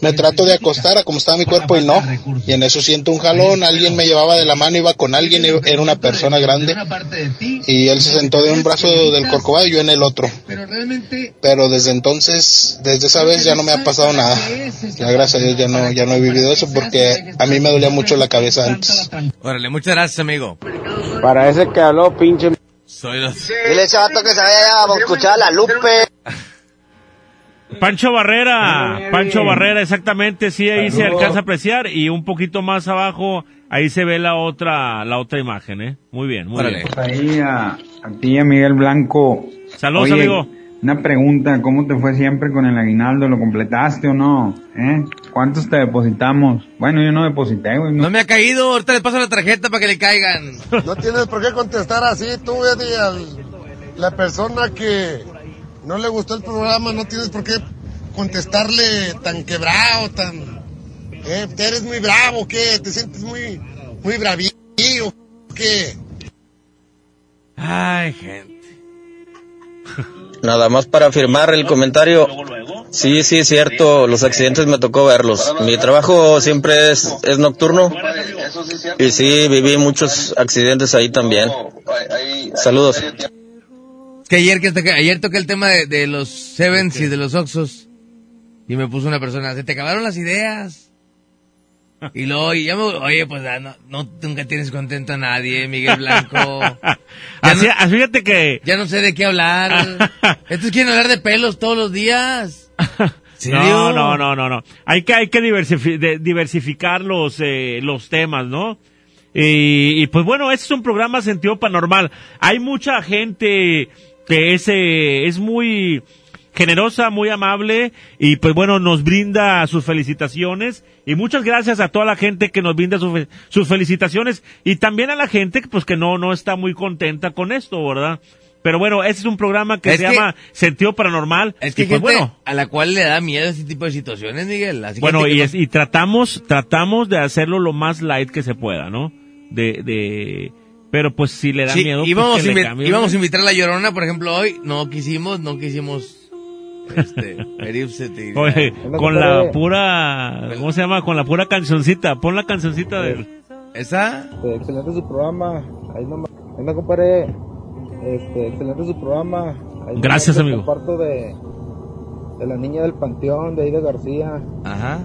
me trato de acostar a como estaba mi cuerpo y no. Y en eso siento un jalón, alguien me llevaba de la mano, iba con alguien, era una persona grande. Y él se sentó de un brazo del corcovado y yo en el otro. Pero desde entonces, desde esa vez ya no me ha pasado nada. Ya gracias a Dios ya no, ya no he vivido eso porque a mí me dolía mucho la cabeza antes. Órale, muchas gracias, amigo. Para ese que habló, pinche. Soy los... Dile a ese vato que se vaya a escuchar a la Lupe. (laughs) Pancho Barrera, Pancho Barrera, exactamente, sí, ahí se alcanza a apreciar y un poquito más abajo, ahí se ve la otra, la otra imagen, ¿eh? Muy bien, muy bien. Ahí a, a ti, a Miguel Blanco. Saludos, Oye, amigo. Una pregunta, ¿cómo te fue siempre con el aguinaldo? ¿Lo completaste o no? ¿Eh? ¿Cuántos te depositamos? Bueno, yo no deposité, güey. No me ha caído, ahorita le paso la tarjeta para que le caigan. No tienes por qué contestar así, tú, Eddie, al- la persona que no le gustó el programa, no tienes por qué contestarle tan quebrado, tan... ¿eh? ¿Eres muy bravo, qué? ¿Te sientes muy, muy bravillo, qué? Ay, gente. Nada más para afirmar el comentario. Sí, sí, es cierto, los accidentes me tocó verlos. Mi trabajo siempre es, es nocturno y sí, viví muchos accidentes ahí también. Saludos. Que ayer, que ayer toqué el tema de, de los Sevens y de los Oxos. Y me puso una persona, se te acabaron las ideas. (laughs) Y luego, y ya me, oye, pues ah, no, no, nunca tienes contento a nadie, Miguel Blanco. (laughs) Así, no- fíjate que... Ya no sé de qué hablar. (laughs) Estos quieren hablar de pelos todos los días. No, no, no, no, no. Hay que, hay que diversifi- de- diversificar los, eh, los temas, ¿no? Y, y, pues bueno, este es un programa sentido paranormal. Hay mucha gente que es, eh, es muy generosa, muy amable y pues bueno, nos brinda sus felicitaciones y muchas gracias a toda la gente que nos brinda sus fe- sus felicitaciones y también a la gente pues que no, no está muy contenta con esto, ¿verdad? Pero bueno, este es un programa que Es se que- llama Sentido Paranormal. Es que y pues gente bueno, a la cual le da miedo este tipo de situaciones, Miguel. Así bueno, y, no- es- y tratamos, tratamos de hacerlo lo más light que se pueda, ¿no? De, de, pero pues si le da Sí, miedo. pues, íbamos, a le íbamos a ¿no? invitar a la Llorona, por ejemplo, hoy. No quisimos, no quisimos. Este, (laughs) herirse, te- Oye, Hola, con la pura, ¿cómo se llama? Con la pura cancioncita, pon la cancioncita de... ¿Esa? Este, excelente su programa. Ahí nomás. Venga, compadre. Este, excelente su programa. Ahí Gracias, amigo. Comparto de, de la niña del panteón, de Aida García. Ajá.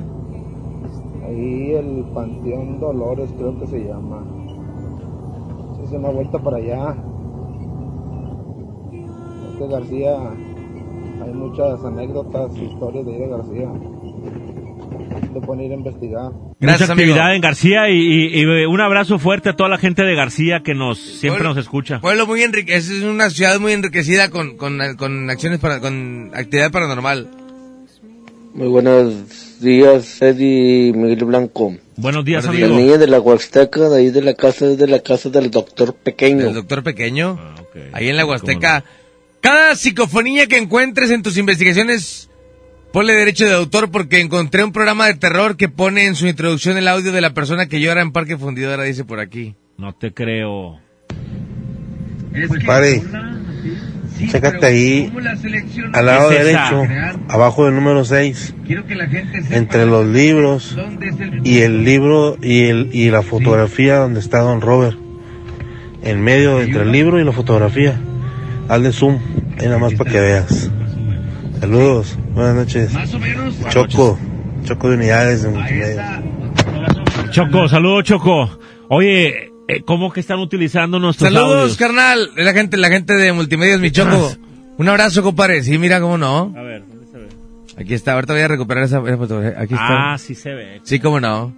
Ahí el Panteón Dolores, creo que se llama. Es una vuelta para allá. Es que García, hay muchas anécdotas, historias de Aida García. Te pueden ir a investigar. Mucha actividad en García y, y- y un abrazo fuerte a toda la gente de García que nos siempre nos escucha. Pueblo muy enriquecido, es una ciudad muy enriquecida con, con, con acciones para, con actividad paranormal. Muy buenos días, Eddie Miguel Blanco. Buenos días, La amigo. niña de la Huasteca, de ahí de la casa, es de la casa del doctor pequeño. El doctor pequeño, Ah, ahí en la Huasteca. Cada psicofonía que encuentres en tus investigaciones, ponle derecho de autor porque encontré un programa de terror que pone en su introducción el audio de la persona que llora en Parque Fundidora, dice por aquí. No te creo. Compadre, chécate ahí, al lado derecho, abajo del número 6, entre los libros y el libro y, el, y la fotografía donde está Don Robert. En medio entre el libro y la fotografía. Hazle zoom, ahí nada más para que veas. Saludos, buenas noches. Choco, Choco de unidades de multimedia. Choco, saludos Choco. Oye, eh, ¿cómo que están utilizando nuestros Saludos, audios? carnal. La gente, la gente de Multimedios Mi Choco. Un abrazo, compadre. Sí, mira cómo no. A ver, ¿dónde se ve? Aquí está. Ahorita voy a recuperar esa, esa fotografía. Aquí está. Ah, sí se ve. Sí, cómo no.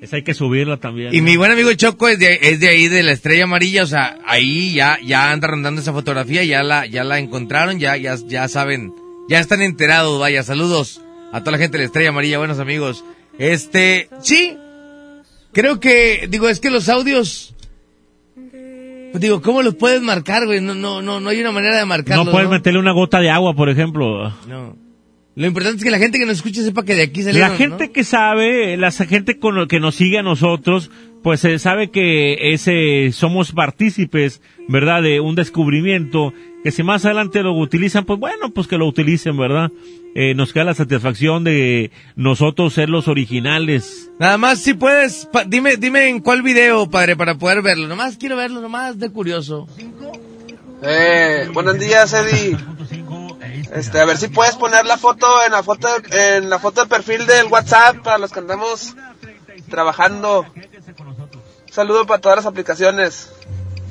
Esa hay que subirla también. Y ¿no? mi buen amigo Choco es de, es de ahí, de la Estrella Amarilla. O sea, ahí ya, ya anda rondando esa fotografía. Ya la, ya la encontraron. Ya, ya, ya saben. Ya están enterados. Vaya, saludos a toda la gente de la Estrella Amarilla. Buenos amigos. Este, sí. Creo que, digo, es que los audios... Pues digo, ¿cómo los puedes marcar, güey? No, no, no, no hay una manera de marcarlos. No puedes meterle una gota de agua, por ejemplo. No. Lo importante es que la gente que nos escuche sepa que de aquí salieron, La gente que sabe, la gente con lo que nos sigue a nosotros, pues eh, sabe que ese somos partícipes, ¿verdad? De un descubrimiento que si más adelante lo utilizan, pues bueno, pues que lo utilicen, ¿verdad? Eh, nos queda la satisfacción de nosotros ser los originales. Nada más si puedes, pa- dime, dime en cuál video, padre, para poder verlo. Nomás quiero verlo, nomás de curioso. Eh, buenos días, Eddie. Este, a ver si puedes poner la foto en la foto en la foto de perfil del WhatsApp para los que andamos trabajando. Un saludo para todas las aplicaciones.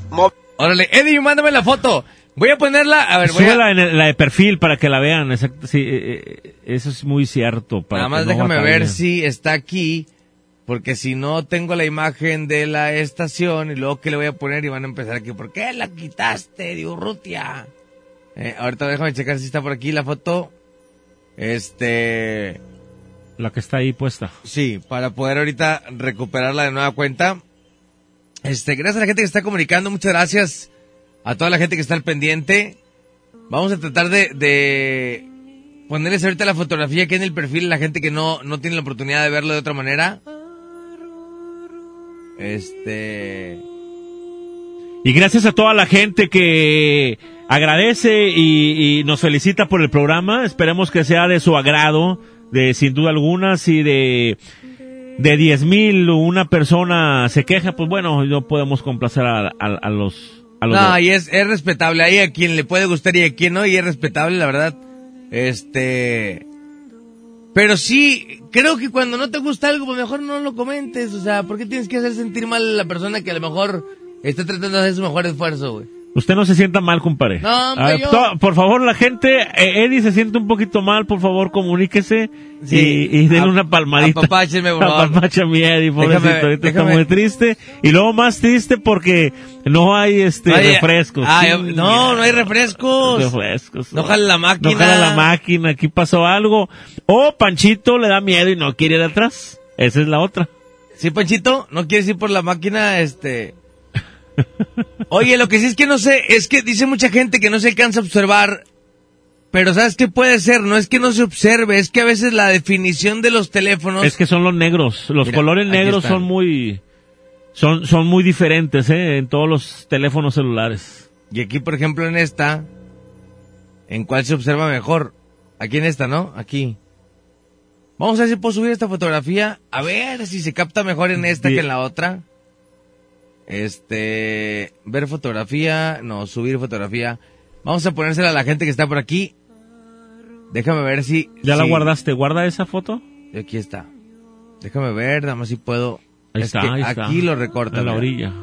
Mo- Órale, Eddie, mándame la foto. Voy a ponerla, a ver, voy a... El- la de perfil para que la vean, exacto, sí, eh, eh, eso es muy cierto. Para Nada más no déjame ver si está aquí, porque si no tengo la imagen de la estación y luego que le voy a poner y van a empezar aquí, ¿por qué la quitaste, Diurrutia? Eh, ahorita déjame checar si está por aquí la foto. Este... La que está ahí puesta. Sí, para poder ahorita recuperarla de nueva cuenta. Este, gracias a la gente que está comunicando, muchas gracias a toda la gente que está al pendiente. Vamos a tratar de, de ponerles ahorita la fotografía que en el perfil, la gente que no, no tiene la oportunidad de verlo de otra manera. Este... Y gracias a toda la gente que agradece y, nos felicita por el programa. Esperemos que sea de su agrado, de sin duda alguna, si de de 10 mil una persona se queja, pues bueno, no podemos complacer a los a los No, y es, es respetable. Hay a quien le puede gustar y a quien no, y es respetable, la verdad. Este. Pero sí, creo que cuando no te gusta algo, pues mejor no lo comentes. O sea, ¿por qué tienes que hacer sentir mal a la persona que a lo mejor está tratando de hacer su mejor esfuerzo, güey? Usted no se sienta mal, compadre. No, hombre, Ah, yo- por favor, la gente, eh, Eddie se siente un poquito mal, por favor, comuníquese Sí. y, y denle A- una palmadita. apapácheme, por (laughs) favor. Apapacha mi Eddie, pobrecito, Déjame- ahorita déjame- está muy triste. Y luego más triste porque no hay este Ay, refrescos. ay, Sí, no, no hay refrescos. refrescos. No jala la máquina. No jala la máquina, aquí pasó algo. O Panchito le da miedo y no quiere ir atrás. Esa es la otra. Sí, Panchito, no quieres ir por la máquina, este... Oye, lo que sí es que no sé, es que dice mucha gente que no se alcanza a observar, pero ¿sabes qué puede ser? No es que no se observe, es que a veces la definición de los teléfonos... Es que son los negros. Los Mira, colores negros son muy, son, son muy diferentes, ¿eh? En todos los teléfonos celulares. Y aquí, por ejemplo, en esta, ¿en cuál se observa mejor? Aquí en esta, ¿no? Aquí. Vamos a ver si puedo subir esta fotografía, a ver si se capta mejor en esta Bien. que en la otra. Este, ver fotografía, no, subir fotografía. Vamos a ponérsela a la gente que está por aquí. Déjame ver si... ¿Ya la guardaste? ¿Guarda esa foto? Aquí está. Déjame ver, nada más si puedo. Ahí Es está, que ahí está. aquí lo recorta. En la mira. orilla.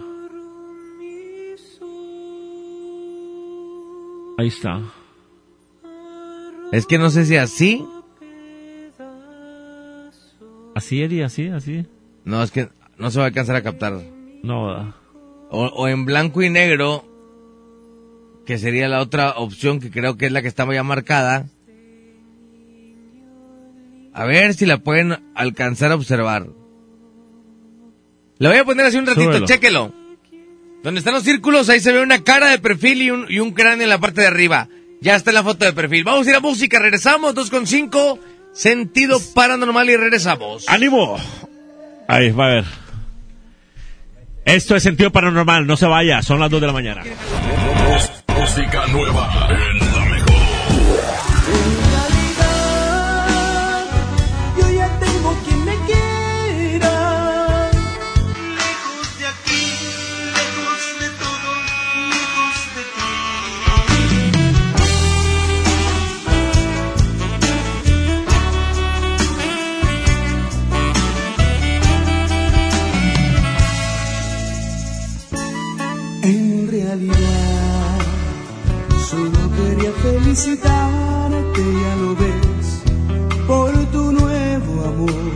Ahí está. Es que no sé si así. Así, Eddie, así, así. No, es que no se va a alcanzar a captar. No, ¿verdad? O, o en blanco y negro, que sería la otra opción que creo que es la que estaba ya marcada. A ver si la pueden alcanzar a observar. Le voy a poner así un ratito, Súbelo. chéquelo. Donde están los círculos, ahí se ve una cara de perfil y un, y un cráneo en la parte de arriba. Ya está en la foto de perfil. Vamos a ir a música, regresamos, 2.5, sentido paranormal y regresamos. ¡Ánimo! Ahí, va a ver. Esto es sentido paranormal, no se vaya, son las 2 de la mañana. Felicitarte, ya lo ves, por tu nuevo amor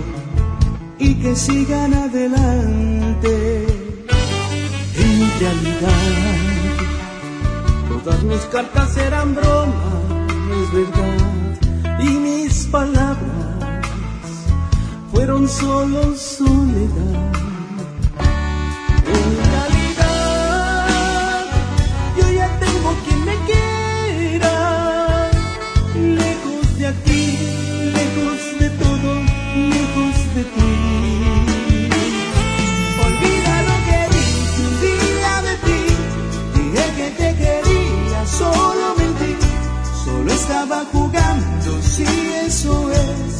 y que sigan adelante. En realidad, todas mis cartas eran broma, es verdad, y mis palabras fueron solo soledad. Jugando, si eso es.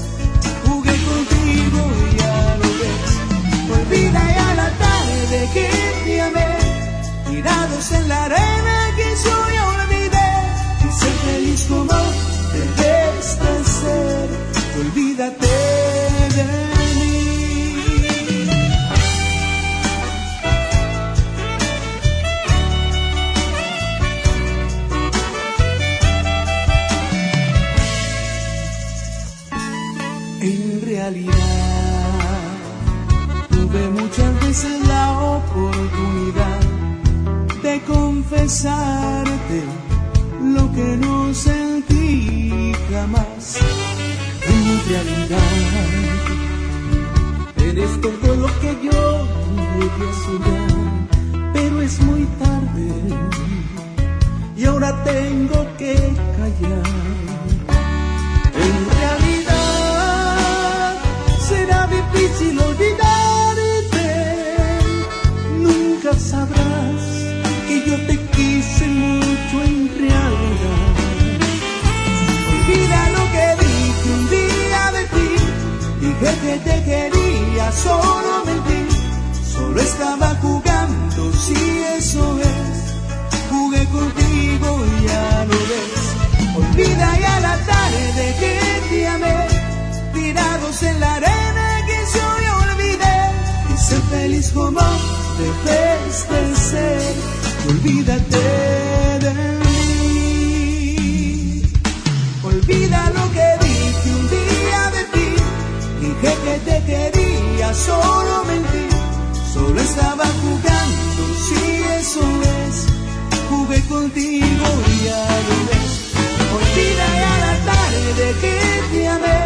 Jugué contigo y ya lo ves. Olvida ya la tarde que te amé. Tirados en la arena lo que no sentí jamás. En realidad, eres todo lo que yo llegué soñar, pero es muy tarde y ahora tengo que callar. En realidad será difícil. te quería, solo mentí, solo estaba jugando, si eso es, jugué contigo, y ya lo ves. Olvida ya la tarde que te amé, tirados en la arena que yo me olvidé, y ser feliz como debes de ser, olvídate de que te quería, solo mentí, solo estaba jugando, si eso es, jugué contigo y ya lo ves. Olvida ya la tarde que te amé,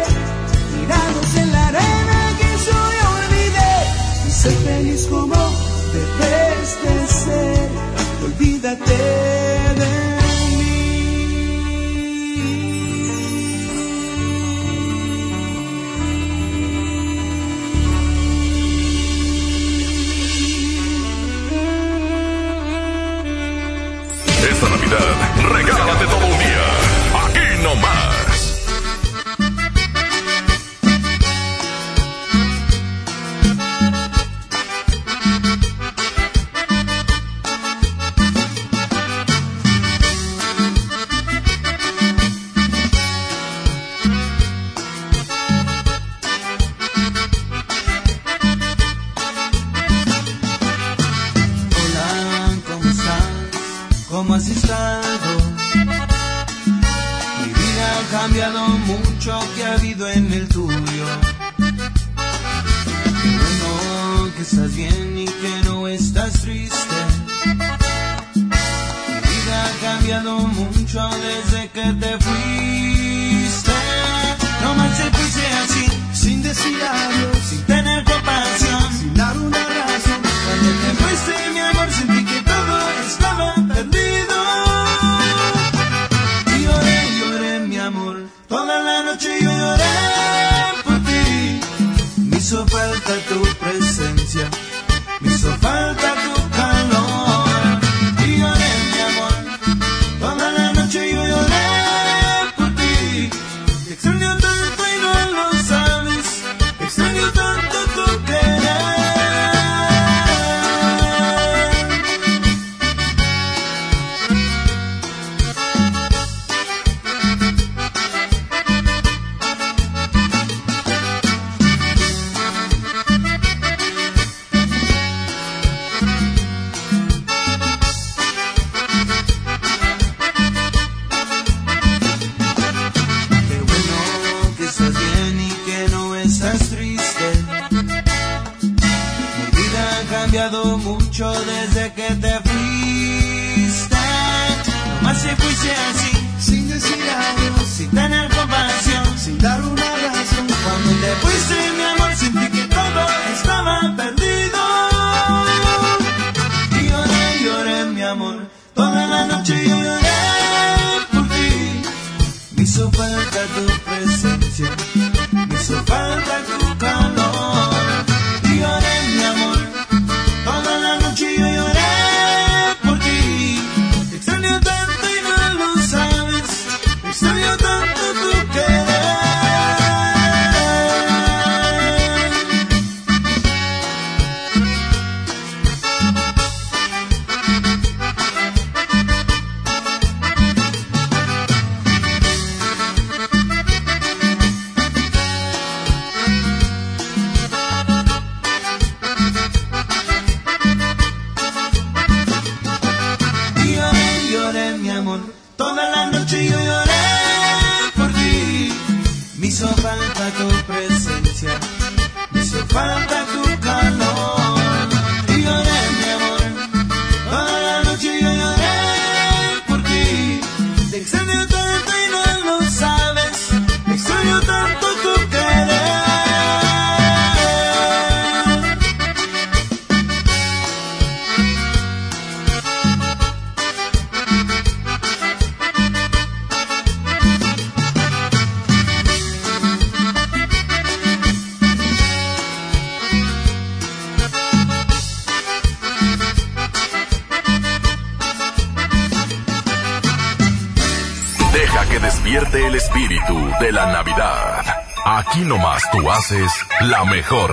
tirados en la arena que yo ya olvidé, y sé feliz como debes de ser, olvídate de Regálate todo un día. Aquí nomás.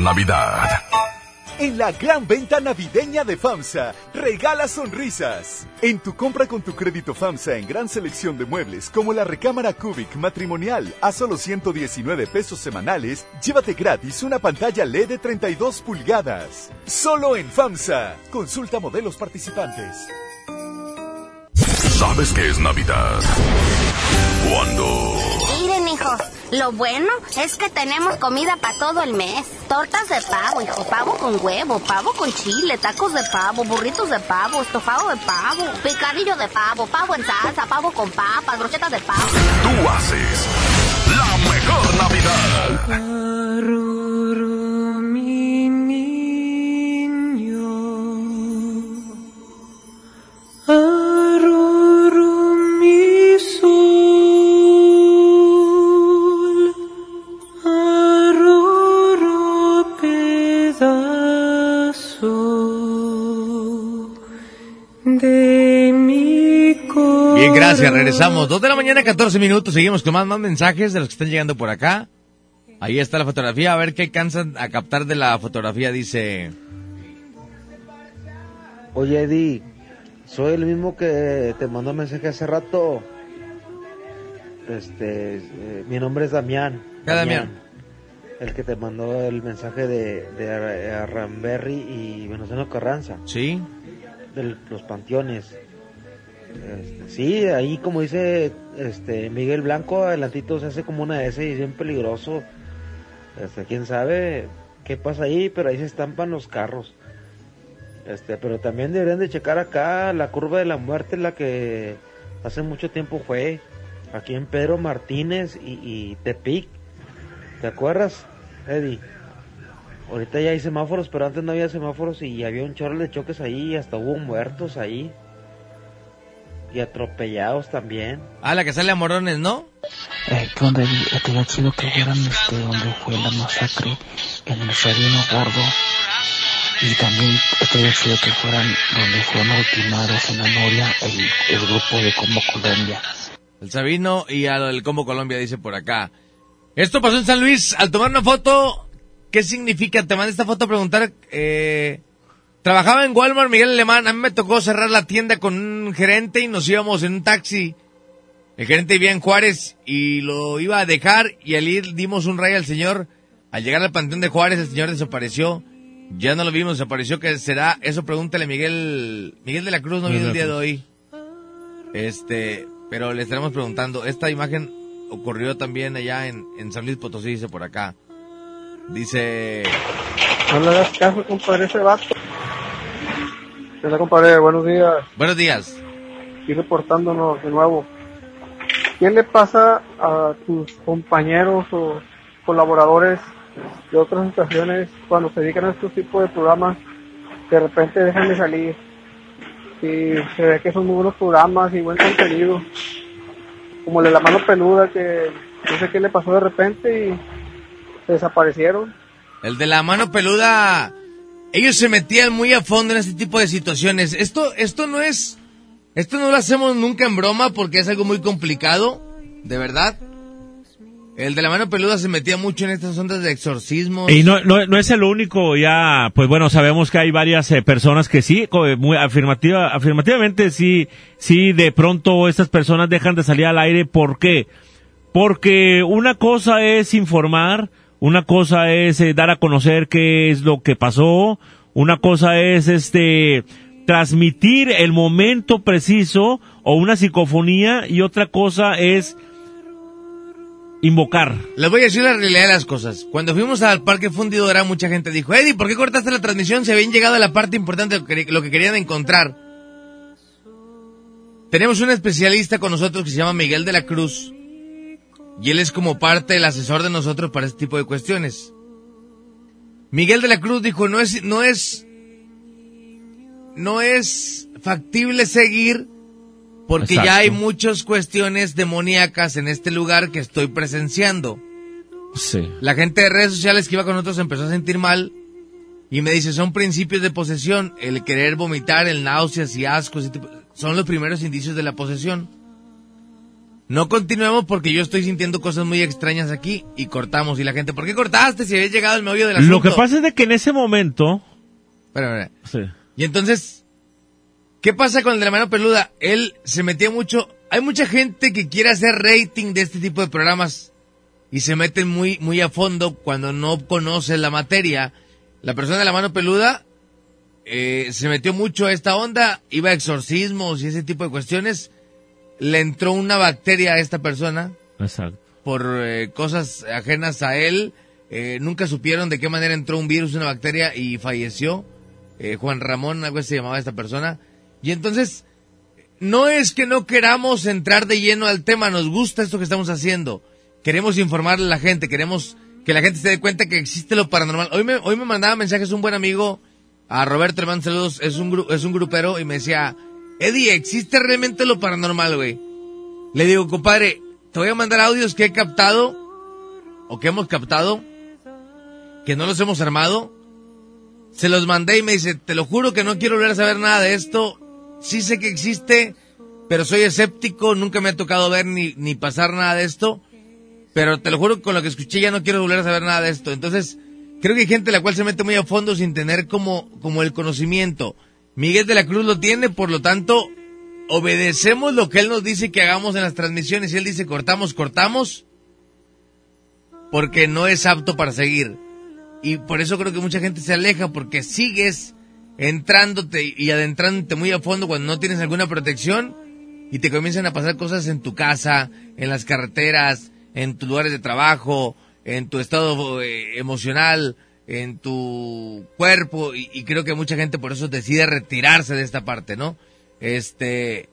Navidad. En la gran venta navideña de FAMSA, regala sonrisas. En tu compra con tu crédito FAMSA en gran selección de muebles como la recámara Cubic matrimonial a solo 119 pesos semanales, llévate gratis una pantalla LED de 32 pulgadas. Solo en FAMSA. Consulta modelos participantes. ¿Sabes qué es Navidad? Cuando... Miren, hijos, lo bueno es que tenemos comida para todo el mes. Tortas de pavo, hijo, pavo con huevo, pavo con chile, tacos de pavo, burritos de pavo, estofado de pavo, picadillo de pavo, pavo en salsa, pavo con papas, brochetas de pavo. Tú haces la mejor Navidad. mi niño. Mi sol. Gracias. Regresamos. Dos de la mañana, 14 minutos. Seguimos con más, más mensajes de los que están llegando por acá. Ahí está la fotografía. A ver qué alcanzan a captar de la fotografía. Dice... Oye, Eddie, soy el mismo que te mandó mensaje hace rato. Este, eh, mi nombre es Damián. ¿Qué, Damián? El que te mandó el mensaje de, de y Venustiano Carranza. Sí. De los panteones. Este, sí, ahí como dice este Miguel Blanco, adelantito se hace como una S y es bien peligroso. Este, quién sabe qué pasa ahí, pero ahí se estampan los carros. Este, pero también deberían de checar acá la curva de la muerte, la que hace mucho tiempo fue aquí en Pedro Martínez y, y Tepic. ¿Te acuerdas, Eddie? Ahorita ya hay semáforos, pero antes no había semáforos y había un chorro de choques ahí hasta hubo muertos ahí. Y atropellados también. Ah, la que sale a morones, ¿no? Eh, ¿Qué onda? Estaría chido que fueran este, donde fue la masacre en el Sabino Gordo. Y también estaría chido que fueran donde fueron ultimados en la Noria el, el grupo de Combo Colombia. El Sabino y al Combo Colombia dice por acá. Esto pasó en San Luis. Al tomar una foto, ¿qué significa? Te mandé esta foto a preguntar. Eh, trabajaba en Walmart Miguel Alemán. A mí me tocó cerrar la tienda con un gerente y nos íbamos en un taxi. El gerente vivía en Juárez y lo iba a dejar y al ir dimos un rayo al señor. Al llegar al panteón de Juárez el señor desapareció. Ya no lo vimos, desapareció. ¿Qué será? Eso pregúntale a Miguel. Miguel de la Cruz no vino el día de hoy. Este, pero le estaremos preguntando. Esta imagen ocurrió también allá en, en San Luis Potosí, dice por acá. Dice... No le hagas caso, compadre, ese vato. ¿Qué onda, compadre? Buenos días. Buenos días. Aquí reportándonos de nuevo. ¿Qué le pasa a tus compañeros o colaboradores de otras estaciones cuando se dedican a estos tipos de programas? De repente dejan de salir. Y se ve que son muy buenos programas y buen contenido. Como el de la mano peluda que no sé qué le pasó de repente y se desaparecieron. El de la mano peluda, ellos se metían muy a fondo en este tipo de situaciones. Esto, esto no es, esto no lo hacemos nunca en broma porque es algo muy complicado, de verdad. El de la mano peluda se metía mucho en estas ondas de exorcismos. Y no, no, es el único, ya, pues bueno, sabemos que hay varias eh, personas que sí, eh, muy afirmativa, afirmativamente sí, sí, de pronto estas personas dejan de salir al aire. ¿Por qué? Porque una cosa es informar, una cosa es eh, dar a conocer qué es lo que pasó, una cosa es este transmitir el momento preciso o una psicofonía y otra cosa es invocar. Les voy a decir la realidad de las cosas. Cuando fuimos al Parque Fundidora, mucha gente dijo, Eddie, ¿por qué cortaste la transmisión? Se habían llegado a la parte importante lo que querían encontrar. Tenemos un especialista con nosotros que se llama Miguel de la Cruz. Y él es como parte del asesor de nosotros para este tipo de cuestiones. Miguel de la Cruz dijo, no es, no es, no es factible seguir porque ya hay muchas cuestiones demoníacas en este lugar que estoy presenciando. Sí. La gente de redes sociales que iba con nosotros empezó a sentir mal y me dice, son principios de posesión, el querer vomitar, el náuseas y ese tipo- son los primeros indicios de la posesión. No continuemos porque yo estoy sintiendo cosas muy extrañas aquí y cortamos. Y la gente, ¿por qué cortaste si habías llegado al meollo del asunto? Lo que pasa es de que en ese momento... Espera, espera. Sí. Y entonces, ¿qué pasa con el de la mano peluda? Él se metía mucho. Hay mucha gente que quiere hacer rating de este tipo de programas y se meten muy, muy a fondo cuando no conoce la materia. La persona de la mano peluda eh, se metió mucho a esta onda, iba a exorcismos y ese tipo de cuestiones. Le entró una bacteria a esta persona Exacto. por eh, cosas ajenas a él. Eh, nunca supieron de qué manera entró un virus, una bacteria y falleció. Eh, Juan Ramón, algo así se llamaba esta persona. Y entonces, no es que no queramos entrar de lleno al tema, nos gusta esto que estamos haciendo. Queremos informarle a la gente, queremos que la gente se dé cuenta que existe lo paranormal. Hoy me, hoy me mandaba mensajes un buen amigo, a Roberto, le mando saludos, es un, es un grupero, y me decía, Eddie, ¿existe realmente lo paranormal, güey? Le digo, compadre, te voy a mandar audios que he captado, o que hemos captado, que no los hemos armado. Se los mandé y me dice, te lo juro que no quiero volver a saber nada de esto. Sí sé que existe, pero soy escéptico, nunca me ha tocado ver ni, ni pasar nada de esto. Pero te lo juro con lo que escuché ya no quiero volver a saber nada de esto. Entonces, creo que hay gente la cual se mete muy a fondo sin tener como, como el conocimiento. Miguel de la Cruz lo tiene, por lo tanto, obedecemos lo que él nos dice que hagamos en las transmisiones. Y él dice cortamos, cortamos, porque no es apto para seguir. Y por eso creo que mucha gente se aleja, porque sigues entrándote y adentrándote muy a fondo cuando no tienes alguna protección y te comienzan a pasar cosas en tu casa, en las carreteras, en tus lugares de trabajo, en tu estado eh, emocional, en tu cuerpo y, creo que mucha gente por eso decide retirarse de esta parte, ¿no? Este,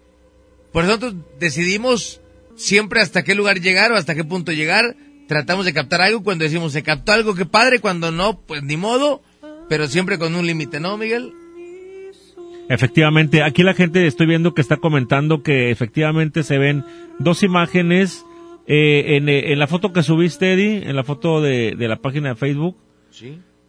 por eso decidimos siempre hasta qué lugar llegar o hasta qué punto llegar. Tratamos de captar algo cuando decimos se captó algo que padre, cuando no, pues ni modo, pero siempre con un límite, ¿no, Miguel? Efectivamente, aquí la gente estoy viendo que está comentando que efectivamente se ven dos imágenes eh, en, eh, en la foto que subiste, Eddie, en la foto de, de la página de Facebook.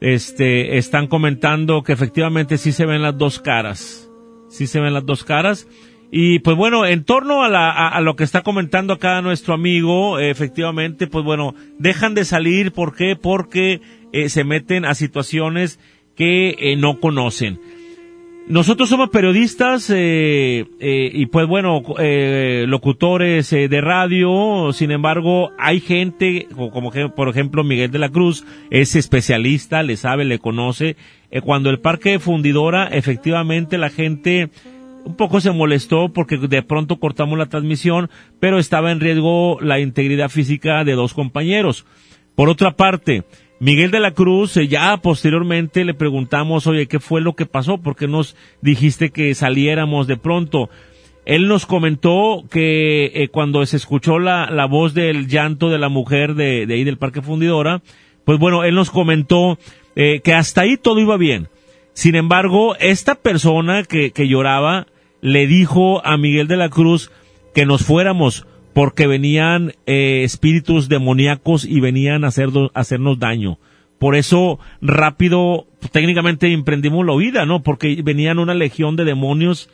Este, están comentando que efectivamente sí se ven las dos caras. Sí se ven las dos caras. Y pues bueno, en torno a, la, a, lo que está comentando acá nuestro amigo, efectivamente, pues bueno, dejan de salir. ¿Por qué? Porque eh, se meten a situaciones que eh, no conocen. Nosotros somos periodistas eh, eh, y pues bueno, eh, locutores eh, de radio, sin embargo hay gente, co- como que por ejemplo Miguel de la Cruz, es especialista, le sabe, le conoce. Eh, cuando el parque fundidora, efectivamente la gente un poco se molestó porque de pronto cortamos la transmisión, pero estaba en riesgo la integridad física de dos compañeros. Por otra parte, Miguel de la Cruz, eh, ya posteriormente le preguntamos, oye, ¿qué fue lo que pasó? ¿Por qué nos dijiste que saliéramos de pronto? Él nos comentó que eh, cuando se escuchó la, la voz del llanto de la mujer de, ahí del Parque Fundidora, pues bueno, él nos comentó eh, que hasta ahí todo iba bien. Sin embargo, esta persona que, que lloraba le dijo a Miguel de la Cruz que nos fuéramos porque venían eh, espíritus demoníacos y venían a, hacernos- a hacernos daño. Por eso rápido, técnicamente emprendimos la huida, ¿no? Porque venían una legión de demonios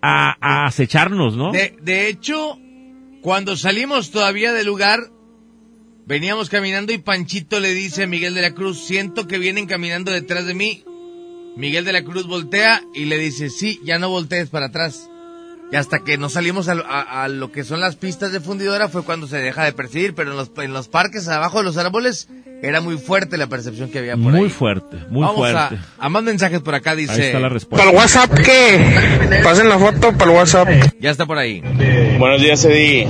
a, acecharnos, ¿no? De hecho, cuando salimos todavía del lugar, veníamos caminando y Panchito le dice a Miguel de la Cruz, siento que vienen caminando detrás de mí. Miguel de la Cruz voltea y le dice, sí, ya no voltees para atrás. Y hasta que no salimos a, lo- a- a lo que son las pistas de fundidora fue cuando se deja de percibir, pero en los, en los parques abajo de los árboles era muy fuerte la percepción que había por Muy ahí. fuerte, muy Vamos fuerte. A, a más mensajes por acá, dice. Ahí está la respuesta. ¿Para el WhatsApp qué? Pasen la foto para el WhatsApp. Ya está por ahí. Buenos días, Eddie.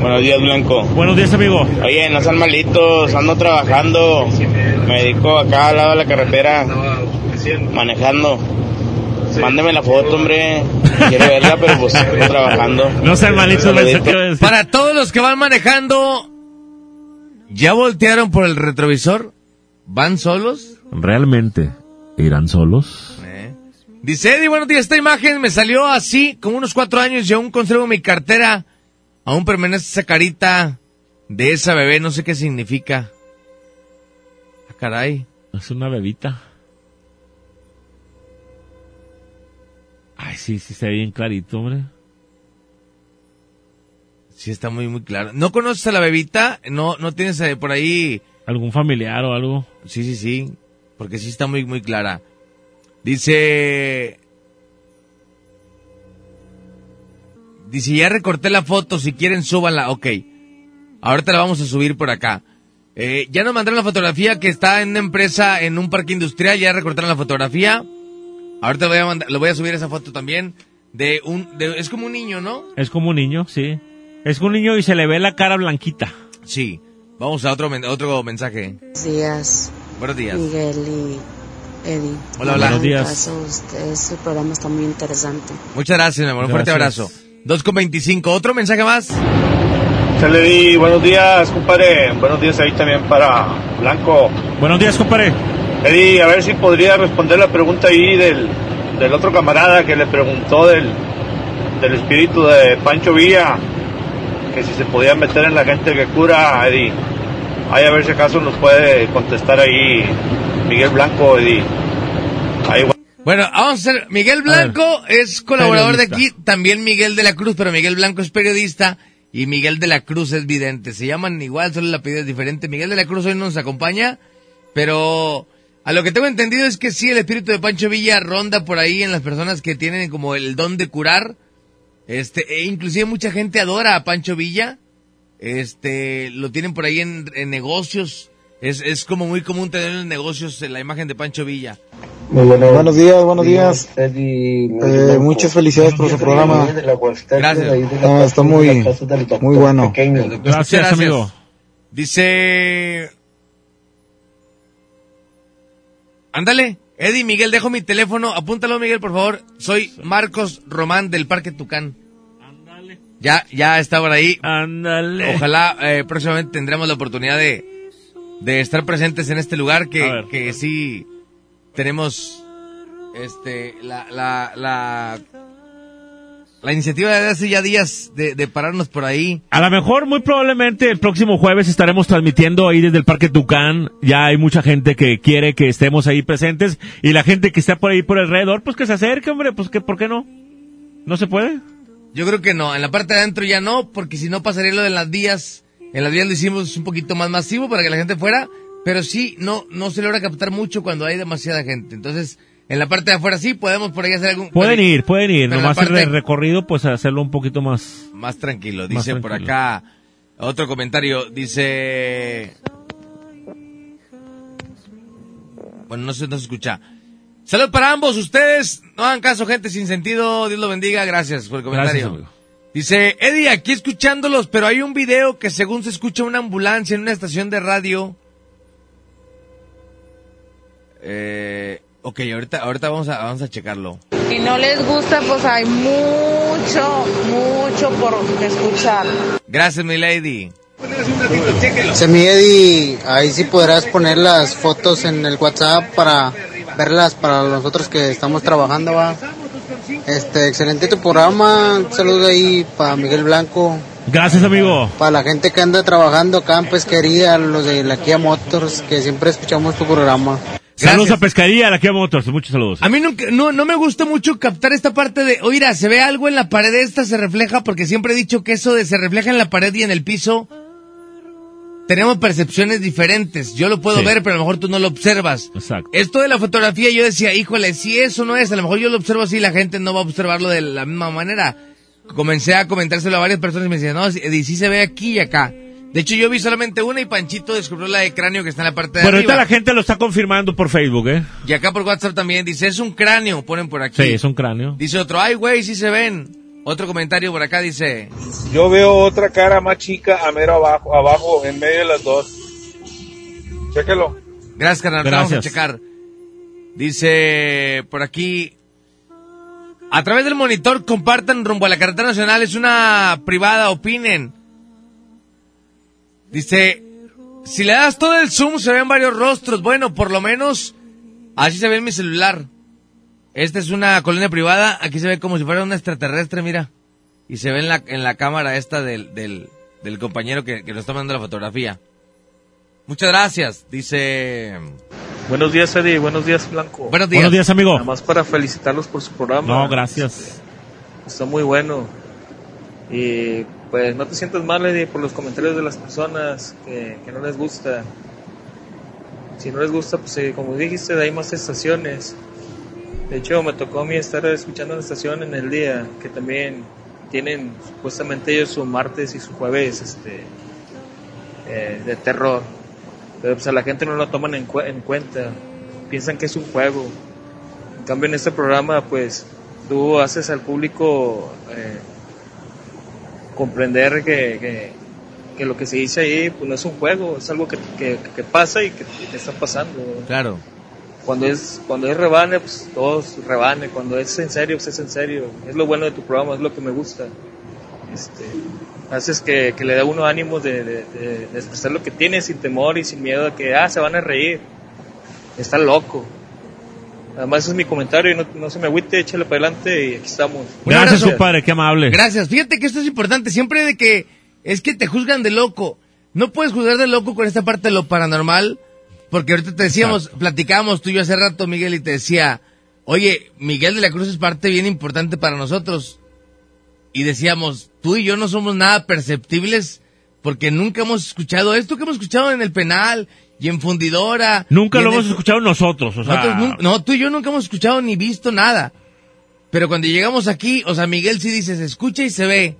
Buenos días, Blanco. Buenos días, amigo. Oye, no sean malitos, ando trabajando. Me dedico acá al lado de la carretera, manejando. Mándeme la foto, hombre. Quiero verla, pero pues estoy (laughs) trabajando. No sean malitos, Saludito. Para todos los que van manejando, ¿ya voltearon por el retrovisor? ¿Van solos? ¿Realmente irán solos? Dice Eddie, buenos días, esta imagen me salió así, como unos cuatro años y aún conservo mi cartera. Aún permanece esa carita de esa bebé, no sé qué significa. Ah, caray. Es una bebita. Ay, sí, sí, se ve bien clarito, hombre. Sí, está muy, muy claro. ¿No conoces a la bebita? ¿No, no tienes eh, por ahí...? ¿Algún familiar o algo? Sí, sí, sí. Porque sí está muy, muy clara. Dice... Dice, ya recorté la foto, si quieren súbanla. Ok. Ahorita la vamos a subir por acá. Eh, ya nos mandaron la fotografía que está en una empresa, en un parque industrial, ya recortaron la fotografía. Ahorita lo voy a, mandar, lo voy a subir esa foto también. De un, de- es como un niño, ¿no? Es como un niño, sí. Es como un niño y se le ve la cara blanquita. Sí. Vamos a otro, men- otro mensaje. Buenos días, Buenos días. Miguel y Eddie. Hola, hola. En Buenos días. caso, usted- este programa está muy interesante. Muchas gracias, mi amor. Un fuerte Gracias. abrazo. 2 con 25. Otro mensaje más. Se le di buenos días, compadre. Buenos días ahí también para Blanco. Buenos días, compadre. Eddie, a ver si podría responder la pregunta ahí del, del otro camarada que le preguntó del, del espíritu de Pancho Villa, que si se podía meter en la gente que cura, Eddie. Ahí a ver si acaso nos puede contestar ahí Miguel Blanco, Eddie. Ahí, Bueno, vamos a hacer. Miguel Blanco es colaborador de aquí, también Miguel de la Cruz, pero Miguel Blanco es periodista y Miguel de la Cruz es vidente. Se llaman igual, solo la apellido es diferente. Miguel de la Cruz hoy no nos acompaña, pero a lo que tengo entendido es que sí, el espíritu de Pancho Villa ronda por ahí en las personas que tienen como el don de curar. Este, e inclusive mucha gente adora a Pancho Villa. Este, lo tienen por ahí en, en negocios. Es, es como muy común tener en negocios la imagen de Pancho Villa. Muy buenos días, buenos días. Eh, muchas felicidades por su programa. Gracias. No, está muy, muy bueno. Muchas Dice... Ándale, Eddie Miguel, dejo mi teléfono. Apúntalo, Miguel, por favor. Soy Marcos Román del Parque Tucán. Ándale. Ya, ya está por ahí. Ándale. Ojalá eh, próximamente tendremos la oportunidad de, de estar presentes en este lugar que, ver. que sí tenemos este la, la, la, la iniciativa de hace ya días de, de pararnos por ahí. A lo mejor, muy probablemente, el próximo jueves estaremos transmitiendo ahí desde el Parque Tucán. Ya hay mucha gente que quiere que estemos ahí presentes. Y la gente que está por ahí por alrededor, pues que se acerque, hombre. Pues que, ¿por qué no? ¿No se puede? Yo creo que no, en la parte de adentro ya no, porque si no pasaría lo de las vías. En las vías lo hicimos un poquito más masivo para que la gente fuera, pero sí, no, no se logra captar mucho cuando hay demasiada gente. Entonces, en la parte de afuera sí, podemos por ahí hacer algún... Pueden ir, pueden ir. pero Nomás el parte- recorrido, pues hacerlo un poquito más. Más tranquilo, Más dice por acá otro comentario, dice... Bueno, no se, no se escucha. Salud para ambos, ustedes no hagan caso, gente sin sentido, Dios lo bendiga, gracias por el comentario. Gracias. Dice, Eddie, aquí escuchándolos, pero hay un video que según se escucha una ambulancia en una estación de radio. Eh, ok, ahorita, ahorita vamos a, vamos a checarlo. Y no les gusta, pues hay mucho, mucho por escuchar. Gracias, mi lady. Semi Eddie, ahí sí podrás poner las fotos en el WhatsApp para verlas para nosotros que estamos trabajando, va. Este, excelente tu programa. Un saludo ahí para Miguel Blanco. Gracias, amigo. Para la gente que anda trabajando acá en pesquería, los de la Kia Motors, que siempre escuchamos tu programa. Saludos a Pescaría, la Kia Motors. Muchos saludos. A mí nunca- no, no me gusta mucho captar esta parte de, oiga, se ve algo en la pared esta, se refleja, porque siempre he dicho que eso de se refleja en la pared y en el piso, tenemos percepciones diferentes. Yo lo puedo Sí. ver, pero a lo mejor tú no lo observas. Exacto. Esto de la fotografía, yo decía, híjole, si eso no es, a lo mejor yo lo observo así, la gente no va a observarlo de la misma manera. Comencé a comentárselo a varias personas y me decían, no, sí, sí se ve aquí y acá. De hecho, yo vi solamente una y Panchito descubrió la de cráneo que está en la parte de Pero ahorita la gente lo está confirmando por Facebook, ¿eh? Y acá por WhatsApp también dice, es un cráneo, ponen por aquí. Sí, es un cráneo. Dice otro, ay, güey, sí se ven. Otro comentario por acá dice, Yo veo otra cara más chica a mero abajo, abajo, en medio de las dos. Chéquelo. gracias, carnal, vamos a checar. Dice por aquí, a través del monitor compartan rumbo a la carretera nacional, es una privada, opinen. Dice, si le das todo el zoom se ven varios rostros. Bueno, por lo menos así se ve en mi celular. Esta es una colonia privada, aquí se ve como si fuera un extraterrestre, mira. Y se ve en la, en la cámara esta del, del, del compañero que, que nos está mandando la fotografía. Muchas gracias, dice... Buenos días, Eddie. Buenos días, Blanco. Buenos días. Buenos días, amigo. Nada más para felicitarlos por su programa. No, gracias. Está muy bueno. Y pues no te sientas mal, Eddie, por los comentarios de las personas que, no les gusta. Si no les gusta, pues eh, como dijiste, hay más estaciones. De hecho, me tocó a mí estar escuchando una estación en el día que también tienen supuestamente ellos su martes y su jueves este, eh, de terror. Pero pues a la gente no lo toman en cuenta. Piensan que es un juego. En cambio, en este programa, pues tú haces al público eh, comprender que, que, que lo que se dice ahí pues no es un juego, es algo que, que, que pasa y que, que está pasando. Claro. Cuando es, cuando es rebane, pues todos rebane. Cuando es en serio, pues es en serio. Es lo bueno de tu programa, es lo que me gusta. Este, haces que, que le da uno ánimo de, de, de- de expresar lo que tiene sin temor y sin miedo a que, ah, se van a reír. Está loco. Además, ese es mi comentario y no, no se me agüite, échale para adelante y aquí estamos. Gracias, compadre, qué amable. Gracias. Fíjate que esto es importante. Siempre de que es que te juzgan de loco. No puedes juzgar de loco con esta parte de lo paranormal. Porque ahorita te decíamos, platicábamos tú y yo hace rato, Miguel, y te decía, oye, Miguel de la Cruz es parte bien importante para nosotros. Y decíamos, tú y yo no somos nada perceptibles porque nunca hemos escuchado esto que hemos escuchado en el penal y en fundidora. Nunca lo hemos el- escuchado nosotros, o sea, nosotros no, tú y yo nunca hemos escuchado ni visto nada. Pero cuando llegamos aquí, o sea, Miguel sí dice, se escucha y se ve.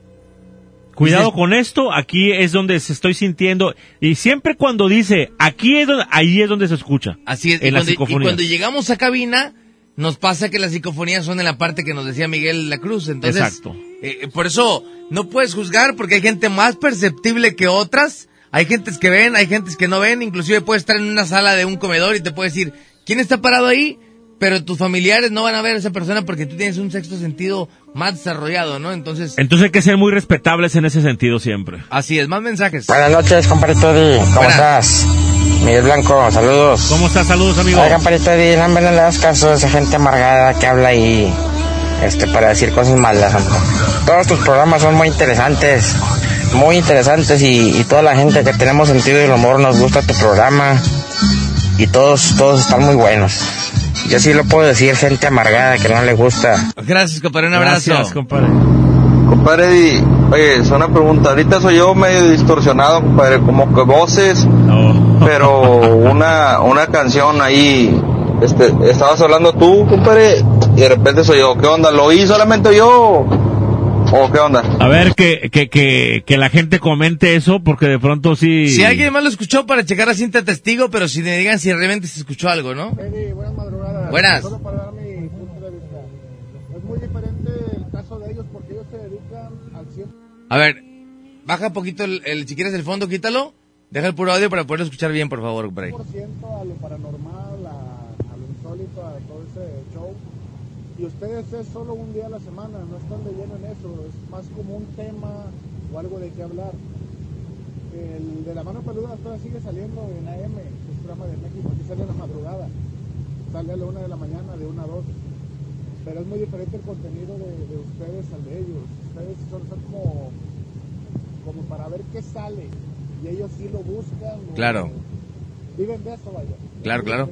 Cuidado Dices- con esto, aquí es donde se estoy sintiendo. Y siempre cuando dice, aquí es donde, ahí es donde se escucha. Así es. En y, la cuando, y cuando llegamos a cabina, nos pasa que las psicofonías son en la parte que nos decía Miguel La Cruz. Entonces, Exacto. eh, por eso no puedes juzgar porque hay gente más perceptible que otras. Hay gentes que ven, hay gentes que no ven. Inclusive puedes estar en una sala de un comedor y te puede decir, ¿quién está parado ahí? Pero tus familiares no van a ver a esa persona porque tú tienes un sexto sentido más desarrollado, ¿no? Entonces, Entonces hay que ser muy respetables en ese sentido siempre. así es. Más mensajes. Buenas noches, compadrito Eddie. ¿Cómo Buenas. estás? Miguel Blanco, saludos. ¿Cómo estás? Saludos, amigo. Oigan, compadrito Eddie, no me le das caso a esa gente amargada que habla ahí este, para decir cosas malas. Todos tus programas son muy interesantes, muy interesantes y, y toda la gente que tenemos sentido del humor nos gusta tu programa y todos, todos están muy buenos. Yo sí lo puedo decir, gente amargada que no le gusta. Gracias, compadre. Un abrazo. Gracias, compadre. Compadre oye, es una pregunta. Ahorita soy yo medio distorsionado, compadre, como que voces, (laughs) pero una, una canción ahí, este, estabas hablando tú, compadre, y de repente soy yo. ¿Qué onda? ¿Lo oí solamente yo? ¿O qué onda? A ver, que, que, que, que la gente comente eso, porque de pronto sí... Si alguien más lo escuchó para checar la cinta testigo, pero si me digan si realmente se escuchó algo, ¿no? buenas madrugadas. Buenas. Solo para dar mi punto de vista. Es muy diferente el caso de ellos porque ellos se dedican al 100%. A ver, baja poquito el, el- si quieres el fondo, quítalo. Deja el puro audio para poderlo escuchar bien, por favor, Bray. a lo paranormal, a, a lo insólito, a todo ese. Y ustedes es solo un día a la semana, no están de lleno en eso, es más como un tema o algo de qué hablar. El de la mano peluda todavía sigue saliendo en AM, que es programa de México, aquí sale en la madrugada, sale a la una de la mañana, de una a dos. Pero es muy diferente el contenido de, de ustedes al de ellos. Ustedes son, son como, como para ver qué sale. Y ellos sí lo buscan. o- Claro. Viven de eso, vaya. Claro, claro.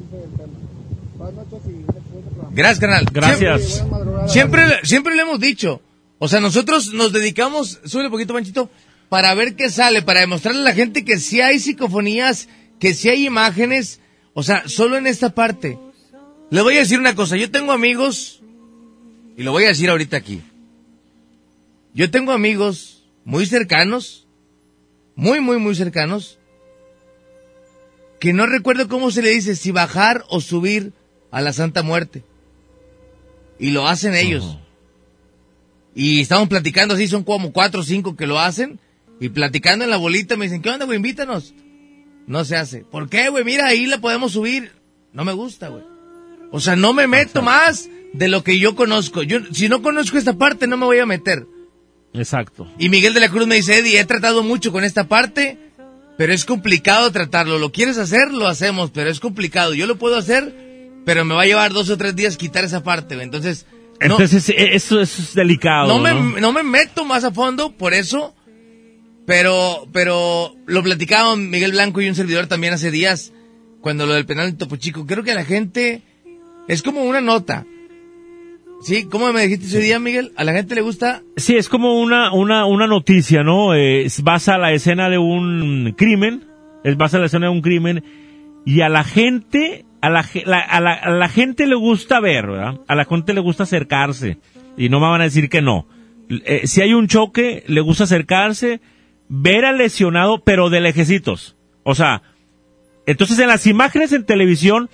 Gracias, canal. Gracias. Siempre, siempre, siempre le hemos dicho. O sea, nosotros nos dedicamos, sube un poquito, Manchito, para ver qué sale, para demostrarle a la gente que sí hay psicofonías, que sí hay imágenes. O sea, solo en esta parte. Le voy a decir una cosa. Yo tengo amigos, y lo voy a decir ahorita aquí. Yo tengo amigos muy cercanos, muy, muy, muy cercanos, que no recuerdo cómo se le dice, si bajar o subir a la Santa Muerte. Y lo hacen ellos. Y estamos platicando así, son como cuatro o cinco que lo hacen. Y platicando en la bolita me dicen, ¿qué onda, güey? Invítanos. No se hace. ¿Por qué, güey? Mira, ahí la podemos subir. No me gusta, güey. O sea, no me meto más de lo que yo conozco. Yo, si no conozco esta parte, no me voy a meter. Exacto. Y Miguel de la Cruz me dice, Eddie, he tratado mucho con esta parte, pero es complicado tratarlo. ¿Lo quieres hacer? Lo hacemos, pero es complicado. Yo lo puedo hacer, pero me va a llevar dos o tres días quitar esa parte. Entonces, no, Entonces, e- eso, eso es delicado. no, me, ¿no? no me meto más a fondo por eso, pero, pero lo platicaban Miguel Blanco y un servidor también hace días, cuando lo del penal de Topo Chico. Creo que la gente es como una nota. Sí, ¿cómo me dijiste ese día, Miguel? ¿A la gente le gusta? Sí, es como una, una, una noticia, ¿no? Eh, vas a la escena de un crimen, es vas a la escena de un crimen, y a la gente, a la, a la, a la gente le gusta ver, ¿verdad? A la gente le gusta acercarse, y no me van a decir que no. Eh, si hay un choque, le gusta acercarse, ver al lesionado, pero de lejecitos. O sea, entonces en las imágenes en televisión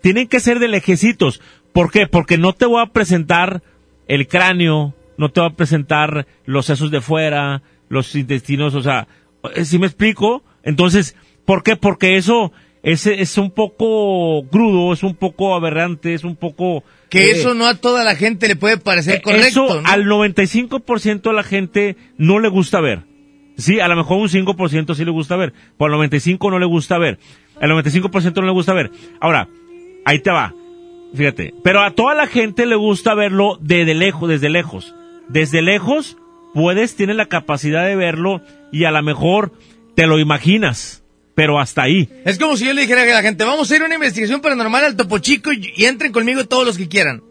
tienen que ser de lejecitos. ¿Por qué? Porque no te voy a presentar el cráneo, no te voy a presentar los sesos de fuera, los intestinos, o sea, si me explico? Entonces, ¿por qué? Porque eso es, es un poco crudo, es un poco aberrante, es un poco... Que eh, eso no a toda la gente le puede parecer eh, correcto, Eso ¿no? al 95% de la gente no le gusta ver. Sí, a lo mejor un 5% sí le gusta ver, pero al 95% no le gusta ver. Al 95% no le gusta ver. Ahora, ahí te va. Fíjate. Pero a toda la gente le gusta verlo desde lejos, desde lejos. Desde lejos puedes, tienes la capacidad de verlo y a lo mejor te lo imaginas. Pero hasta ahí. Es como si yo le dijera a la gente, vamos a ir a una investigación paranormal al Topo Chico y, y entren conmigo todos los que quieran.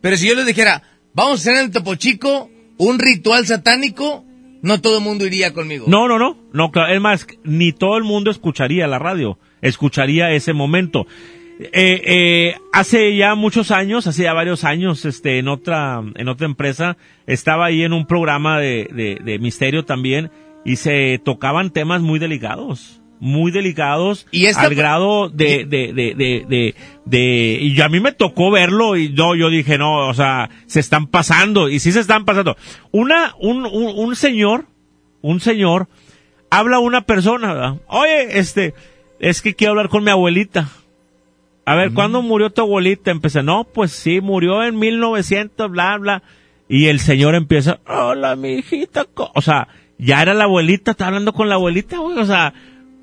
Pero si yo les dijera, vamos a hacer en el Topo Chico un ritual satánico, no todo el mundo iría conmigo. No, no, no. No, claro, es más, ni todo el mundo escucharía la radio, escucharía ese momento. Eh, eh, hace ya muchos años, hace ya varios años, este, en otra, en otra empresa, estaba ahí en un programa de, de, de misterio también y se tocaban temas muy delicados. Muy delicados Y esta- al grado de, de, de, de, de, de- y a mí me tocó verlo y no, yo dije, no, o sea, se están pasando, y sí se están pasando. Una, un, un, un señor, un señor, habla a una persona, ¿verdad? Oye, este, es que quiero hablar con mi abuelita. A ver, ¿cuándo murió tu abuelita? Empecé, no, pues sí, murió en 1900, bla, bla. Y el señor empieza, hola, mi hijita. co-". O sea, ya era la abuelita, está hablando con la abuelita, güey. O sea,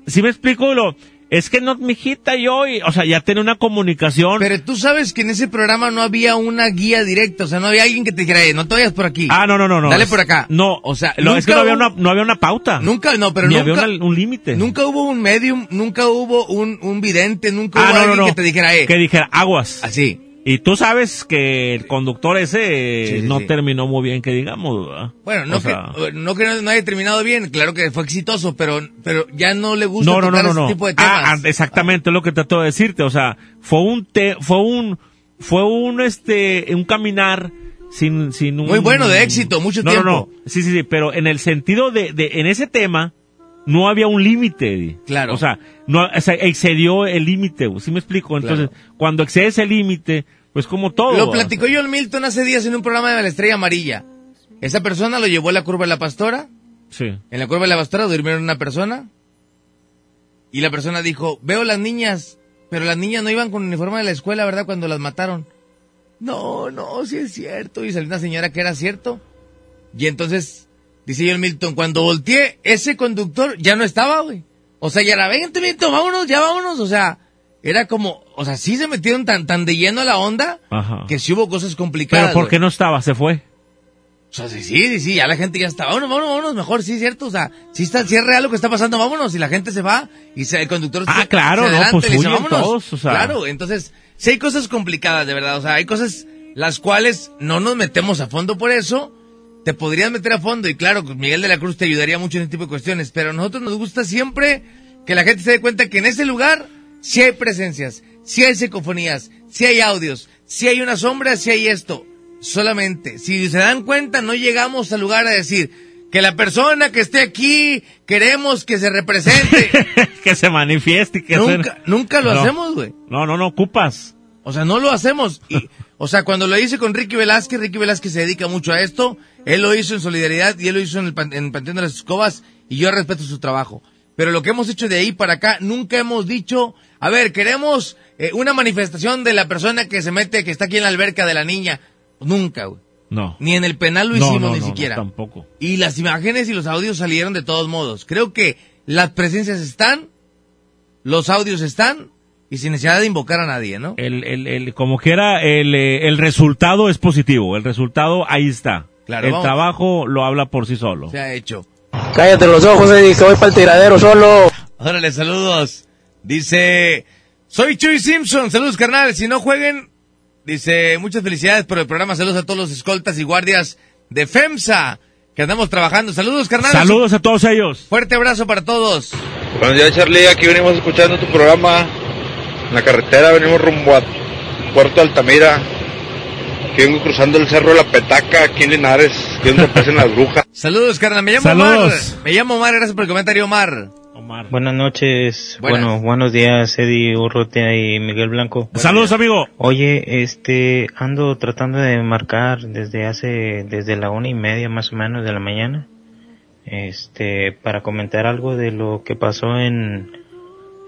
si me explico, lo, es que no, mi hijita, yo, y, o sea, ya tiene una comunicación. Pero tú sabes que en ese programa no había una guía directa, o sea, no había alguien que te dijera, "Eh, no te vayas por aquí. Ah, no, no, no, no. Dale por acá. No, O sea, no, es que no había una, no había una pauta. Nunca, no, pero Ni nunca. había una- un límite. Nunca hubo un medium, nunca hubo un, un vidente, nunca Ah, hubo no, alguien no. que te dijera, eh. Que dijera aguas. Así. Y tú sabes que el conductor ese eh, Sí, sí, no sí. terminó muy bien, que digamos, ¿verdad? Bueno, no, O sea, que, no que no, no haya terminado bien, claro que fue exitoso, pero, pero ya no le gusta no, no, no, tocar no, ese no. tipo de temas. Ah, ah, exactamente es lo que trato de decirte. O sea, fue un te, fue un, fue un este, un caminar sin, sin un. Muy bueno, de éxito, mucho no, tiempo. No, no, sí, sí, sí, pero en el sentido de, de en ese tema no había un límite. Claro. O sea, no, o sea, excedió el límite. ¿Sí me explico? Entonces, cuando excedes el límite, pues como todo. Lo platicó John Milton hace días en un programa de la Estrella Amarilla. Esa persona lo llevó a la curva de la pastora. Sí. En la curva de la pastora durmieron una persona. Y la persona dijo, veo las niñas, pero las niñas no iban con uniforme de la escuela, ¿verdad? Cuando las mataron. No, no, sí es cierto. Y salió una señora que era cierto. Y entonces, dice John Milton, cuando volteé, ese conductor ya no estaba, güey. O sea, ya era, vente, Milton, vámonos, ya vámonos. O sea, era como, o sea, sí se metieron tan, tan de lleno a la onda Ajá. que sí hubo cosas complicadas. Pero ¿por qué no estaba? Se fue. O sea, sí, sí, sí, sí, ya la gente ya está, vámonos, vámonos, vámonos, mejor, sí, cierto, o sea, sí está, sí es real lo que está pasando, vámonos, y la gente se va, y se- el conductor Ah, se, claro, se no, pues dice, vámonos. todos, o sea. Claro, entonces, sí hay cosas complicadas, de verdad, o sea, hay cosas las cuales no nos metemos a fondo por eso, te podrías meter a fondo, y claro, Miguel de la Cruz te ayudaría mucho en este tipo de cuestiones, pero a nosotros nos gusta siempre que la gente se dé cuenta que en ese lugar sí hay presencias, sí hay psicofonías, sí hay audios, sí hay una sombra, sí hay esto. Solamente, si se dan cuenta, no llegamos al lugar a decir que la persona que esté aquí queremos que se represente. (laughs) que se manifieste que nunca, se- nunca lo No. hacemos, güey. No, no, no ocupas. O sea, no lo hacemos. Y, o sea, cuando lo hice con Ricky Velázquez, Ricky Velázquez se dedica mucho a esto. Él lo hizo en solidaridad y él lo hizo en el, pan- en el Panteón de las Escobas y yo respeto su trabajo. Pero lo que hemos hecho de ahí para acá, nunca hemos dicho, a ver, queremos eh, una manifestación de la persona que se mete, que está aquí en la alberca de la niña. Nunca, güey. No. Ni en el penal lo No, hicimos, no, ni no, siquiera. no, tampoco. Y las imágenes y los audios salieron de todos modos. Creo que las presencias están, los audios están, y sin necesidad de invocar a nadie, ¿no? El, el, el, como quiera, el, eh, el resultado es positivo. El resultado ahí está. Claro, el vamos. trabajo lo habla por sí solo. Se ha hecho. Cállate los ojos, Eddie, que voy para el tiradero solo. Órale, saludos. Dice, soy Chuy Simpson. Saludos, carnal. Si no jueguen, Dice, muchas felicidades por el programa. Saludos a todos los escoltas y guardias de FEMSA que andamos trabajando. Saludos, carnal. Saludos a todos ellos. Fuerte abrazo para todos. Buenos días, Charlie. Aquí venimos escuchando tu programa. En la carretera venimos rumbo a Puerto Altamira. Aquí vengo cruzando el cerro de la Petaca, aquí en Linares, aquí donde aparecen las brujas. (laughs) Saludos, carnal. Me llamo Saludos. Omar. Me llamo Omar. Gracias por el comentario, Omar. Buenas noches, Buenas. bueno, buenos días, Eddie Urrutia y Miguel Blanco. Saludos, amigo. Oye, este, ando tratando de marcar desde hace, desde la una y media más o menos de la mañana, este, para comentar algo de lo que pasó en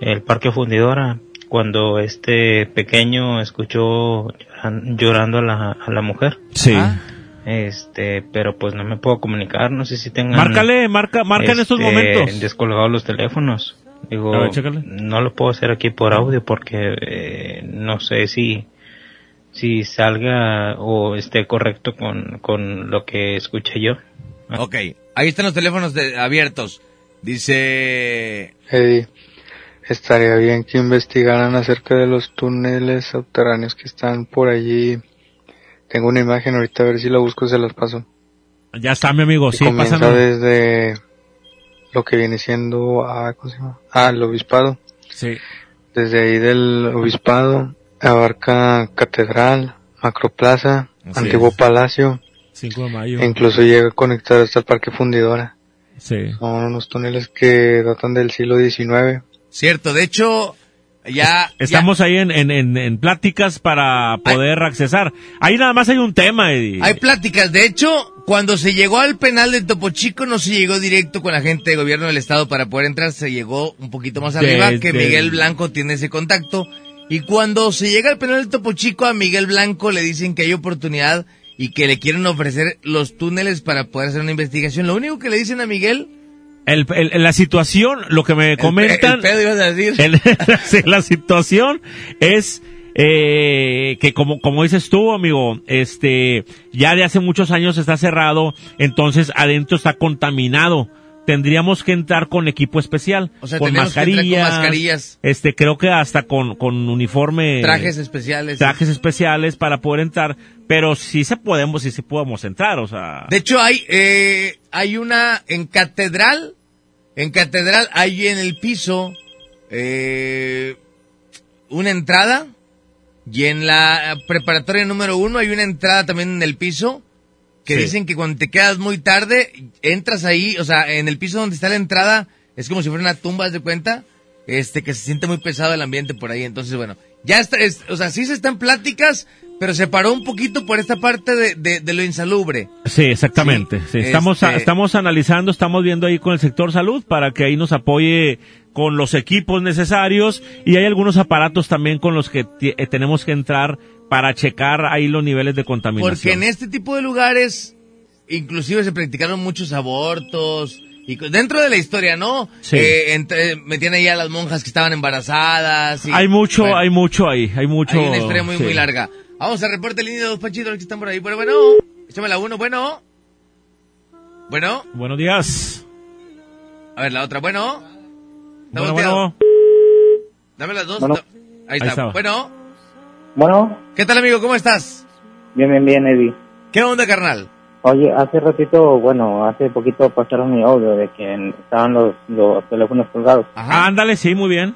el Parque Fundidora, cuando este pequeño escuchó lloran- llorando a la, a la mujer. Sí. Este, pero pues no me puedo comunicar, no sé si tengan... Márcale, marca, marca en estos este, momentos. Descolgados los teléfonos. Digo, ver, chécale. no lo puedo hacer aquí por audio porque eh, no sé si si salga o esté correcto con, con lo que escuché yo. Ok, ahí están los teléfonos de- abiertos. Dice... Eddie, estaría bien que investigaran acerca de los túneles subterráneos que están por allí. Tengo una imagen ahorita a ver si la busco se las paso. Ya está, mi amigo. Que Sí, comienza pásame. desde lo que viene siendo ah, ¿cómo se llama? Ah, el obispado. Sí. Desde ahí del obispado abarca catedral, macroplaza, Así antiguo es. palacio. 5 de mayo. E incluso llega a conectar hasta el parque fundidora. Sí. Son unos túneles que datan del siglo XIX. Cierto, de hecho, ya... Estamos ahí en, en, en, en pláticas para poder accesar. Ahí nada más hay un tema, Eddie. Hay pláticas. De hecho, cuando se llegó al penal de Topo Chico, no se llegó directo con la gente de gobierno del estado para poder entrar. Se llegó un poquito más arriba, que el- Miguel Blanco tiene ese contacto. Y cuando se llega al penal de Topo Chico, a Miguel Blanco le dicen que hay oportunidad y que le quieren ofrecer los túneles para poder hacer una investigación. Lo único que le dicen a Miguel... El, el- la situación, lo que me comentan. el pedo ibas a decir. el- (laughs) la situación es eh, que como como dices tú, amigo, este ya de hace muchos años está cerrado, entonces adentro está contaminado. Tendríamos que entrar con equipo especial, O sea, con tenemos que entrar con mascarillas, mascarillas. este creo que hasta con con uniforme Trajes especiales. trajes especiales para poder entrar, pero sí se podemos, sí se podemos entrar, o sea, De hecho, hay, eh, hay una en catedral, en catedral hay en el piso eh, una entrada y en la preparatoria número uno hay una entrada también en el piso que Sí. dicen que cuando te quedas muy tarde entras ahí, o sea, en el piso donde está la entrada es como si fuera una tumba, ¿haz de cuenta? Este, que se siente muy pesado el ambiente por ahí. Entonces, bueno, ya está, es- o sea, sí se están pláticas, pero se paró un poquito por esta parte de, de, de lo insalubre. Sí, exactamente. Sí, Estamos, este- estamos analizando, estamos viendo ahí con el sector salud para que ahí nos apoye con los equipos necesarios y hay algunos aparatos también con los que eh, tenemos que entrar para checar ahí los niveles de contaminación. Porque en este tipo de lugares, inclusive se practicaron muchos abortos. Y dentro de la historia, ¿no? Sí. Eh, entre- metían ahí a las monjas que estaban embarazadas. y- hay mucho, bueno, hay mucho ahí, hay mucho. hay una historia muy, sí. muy larga. Vamos a reporte línea de dos pachitos que están por ahí. Bueno, bueno, échame la uno, bueno. Bueno, Buenos días. a ver la otra, bueno. Bueno, bueno. Dame las dos. Bueno. Ahí Ahí está. estaba. Bueno, Bueno, ¿qué tal amigo? ¿Cómo estás? bien, bien, bien, Eddie. ¿Qué onda, carnal? Oye, hace ratito, bueno, hace poquito pasaron mi audio de que estaban los, los teléfonos colgados. Ándale, sí, muy bien.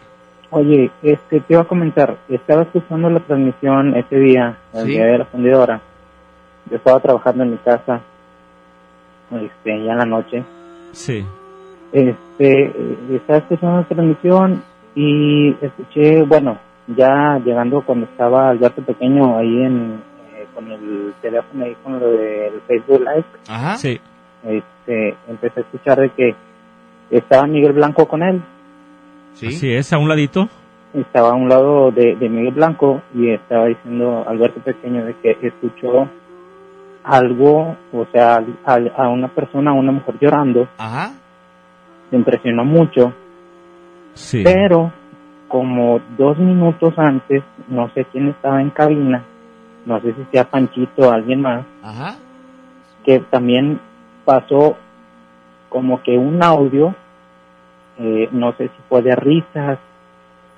Oye, este, te iba a comentar, estaba escuchando la transmisión ese día, el Sí. día de la fundidora. Yo estaba trabajando en mi casa, este, ya en la noche. Sí. Este, eh, estaba escuchando la transmisión y escuché, bueno, ya llegando cuando estaba Alberto Pequeño ahí en, eh, con el teléfono ahí con lo del Facebook Live, Ajá. Sí. este, empecé a escuchar de que estaba Miguel Blanco con él. Así es, a un ladito. Estaba a un lado de, de Miguel Blanco y estaba diciendo Alberto Pequeño de que escuchó algo, o sea, a, a una persona, a una mujer llorando. Ajá. Se impresionó mucho. Sí. Pero como dos minutos antes, no sé quién estaba en cabina, no sé si sea Panchito o alguien más, Ajá. que también pasó como que un audio, eh, no sé si fue de risas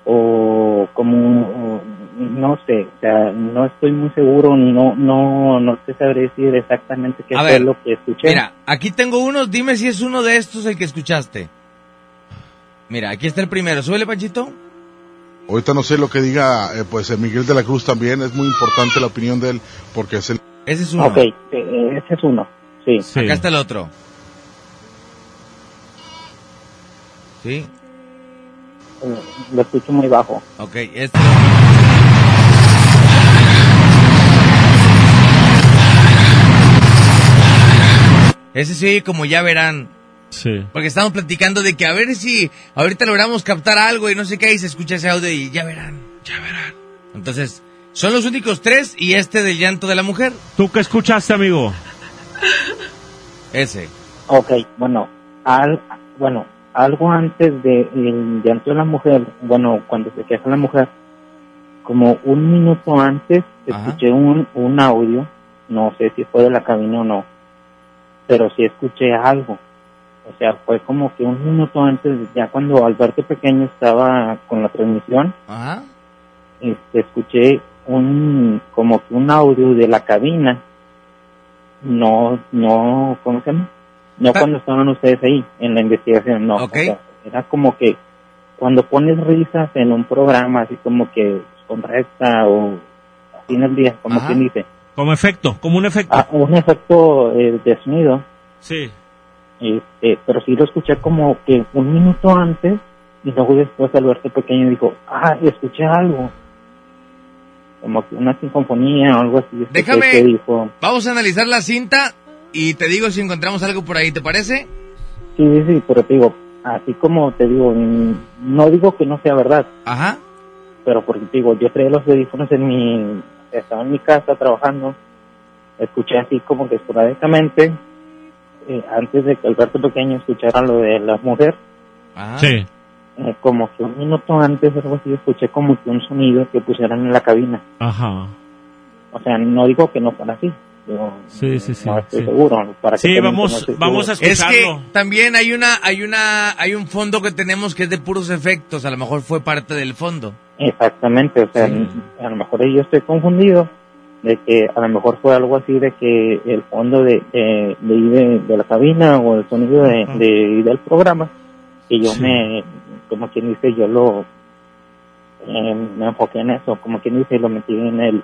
o como, o no sé, o sea, no estoy muy seguro, no, no, no te sabré decir exactamente qué A fue ver, lo que escuché. Mira, aquí tengo uno, dime si es uno de estos el que escuchaste. Mira, aquí está el primero, súbele Panchito. Ahorita no sé lo que diga, eh, pues eh, Miguel de la Cruz también, es muy importante la opinión de él, porque es el... Ese es uno. Ok, eh, ese es uno, sí. Acá está el otro. Sí, Eh, Lo escucho muy bajo. ok, este. Ese sí, como ya verán. Sí. Porque estamos platicando de que a ver si ahorita logramos captar algo y no sé qué, y se escucha ese audio y ya verán, ya verán. Entonces, son los únicos tres y este del llanto de la mujer. ¿Tú qué escuchaste, amigo? Ese. Ok, bueno, al, bueno, algo antes de el llanto de la mujer, bueno, cuando se queja la mujer, como un minuto antes escuché un, un audio, no sé si fue de la cabina o no, pero sí escuché algo. O sea, fue como que un minuto antes, ya cuando Alberto Pequeño estaba con la transmisión, Ajá. este, escuché un, como que un audio de la cabina. No, no, ¿cómo se llama? No cuando estaban ustedes ahí, en la investigación, no. O sea, era como que cuando pones risas en un programa, así como que con recta o así en el día, como Ajá. quien dice, Como efecto, como un efecto. ah, un efecto eh, de sonido, Sí. Este, pero sí lo escuché como que un minuto antes y luego después Alberto Pequeño dijo, ah, escuché algo. Como que una sinfonía o algo así. escuché Déjame- que dijo, Vamos a analizar la cinta y te digo si encontramos algo por ahí, ¿te parece? sí, sí, sí, pero te digo, así como te digo, no digo que no sea verdad. Ajá. Pero porque te digo, yo traía los audífonos en mi, estaba en mi casa trabajando, escuché así como que esporádicamente, eh, antes de que Alberto Pequeño escuchara lo de la mujer, Sí. eh, como que un minuto antes algo así escuché como que un sonido que pusieran en la cabina. Ajá. O sea, no digo que no fuera así. Digo, Sí, sí, sí. no estoy sí. seguro. Para que Sí, vamos- no estoy vamos a seguro. Es que también hay una, hay una, hay un fondo que tenemos que es de puros efectos, a lo mejor fue parte del fondo. Exactamente, o sea, a lo mejor yo estoy confundido de que a lo mejor fue algo así de que el fondo de, de, de, de- de la cabina o el sonido de, de del programa, que yo Sí. me, como quien dice, yo lo, eh, me enfoqué en eso, como quien dice, lo metí en el,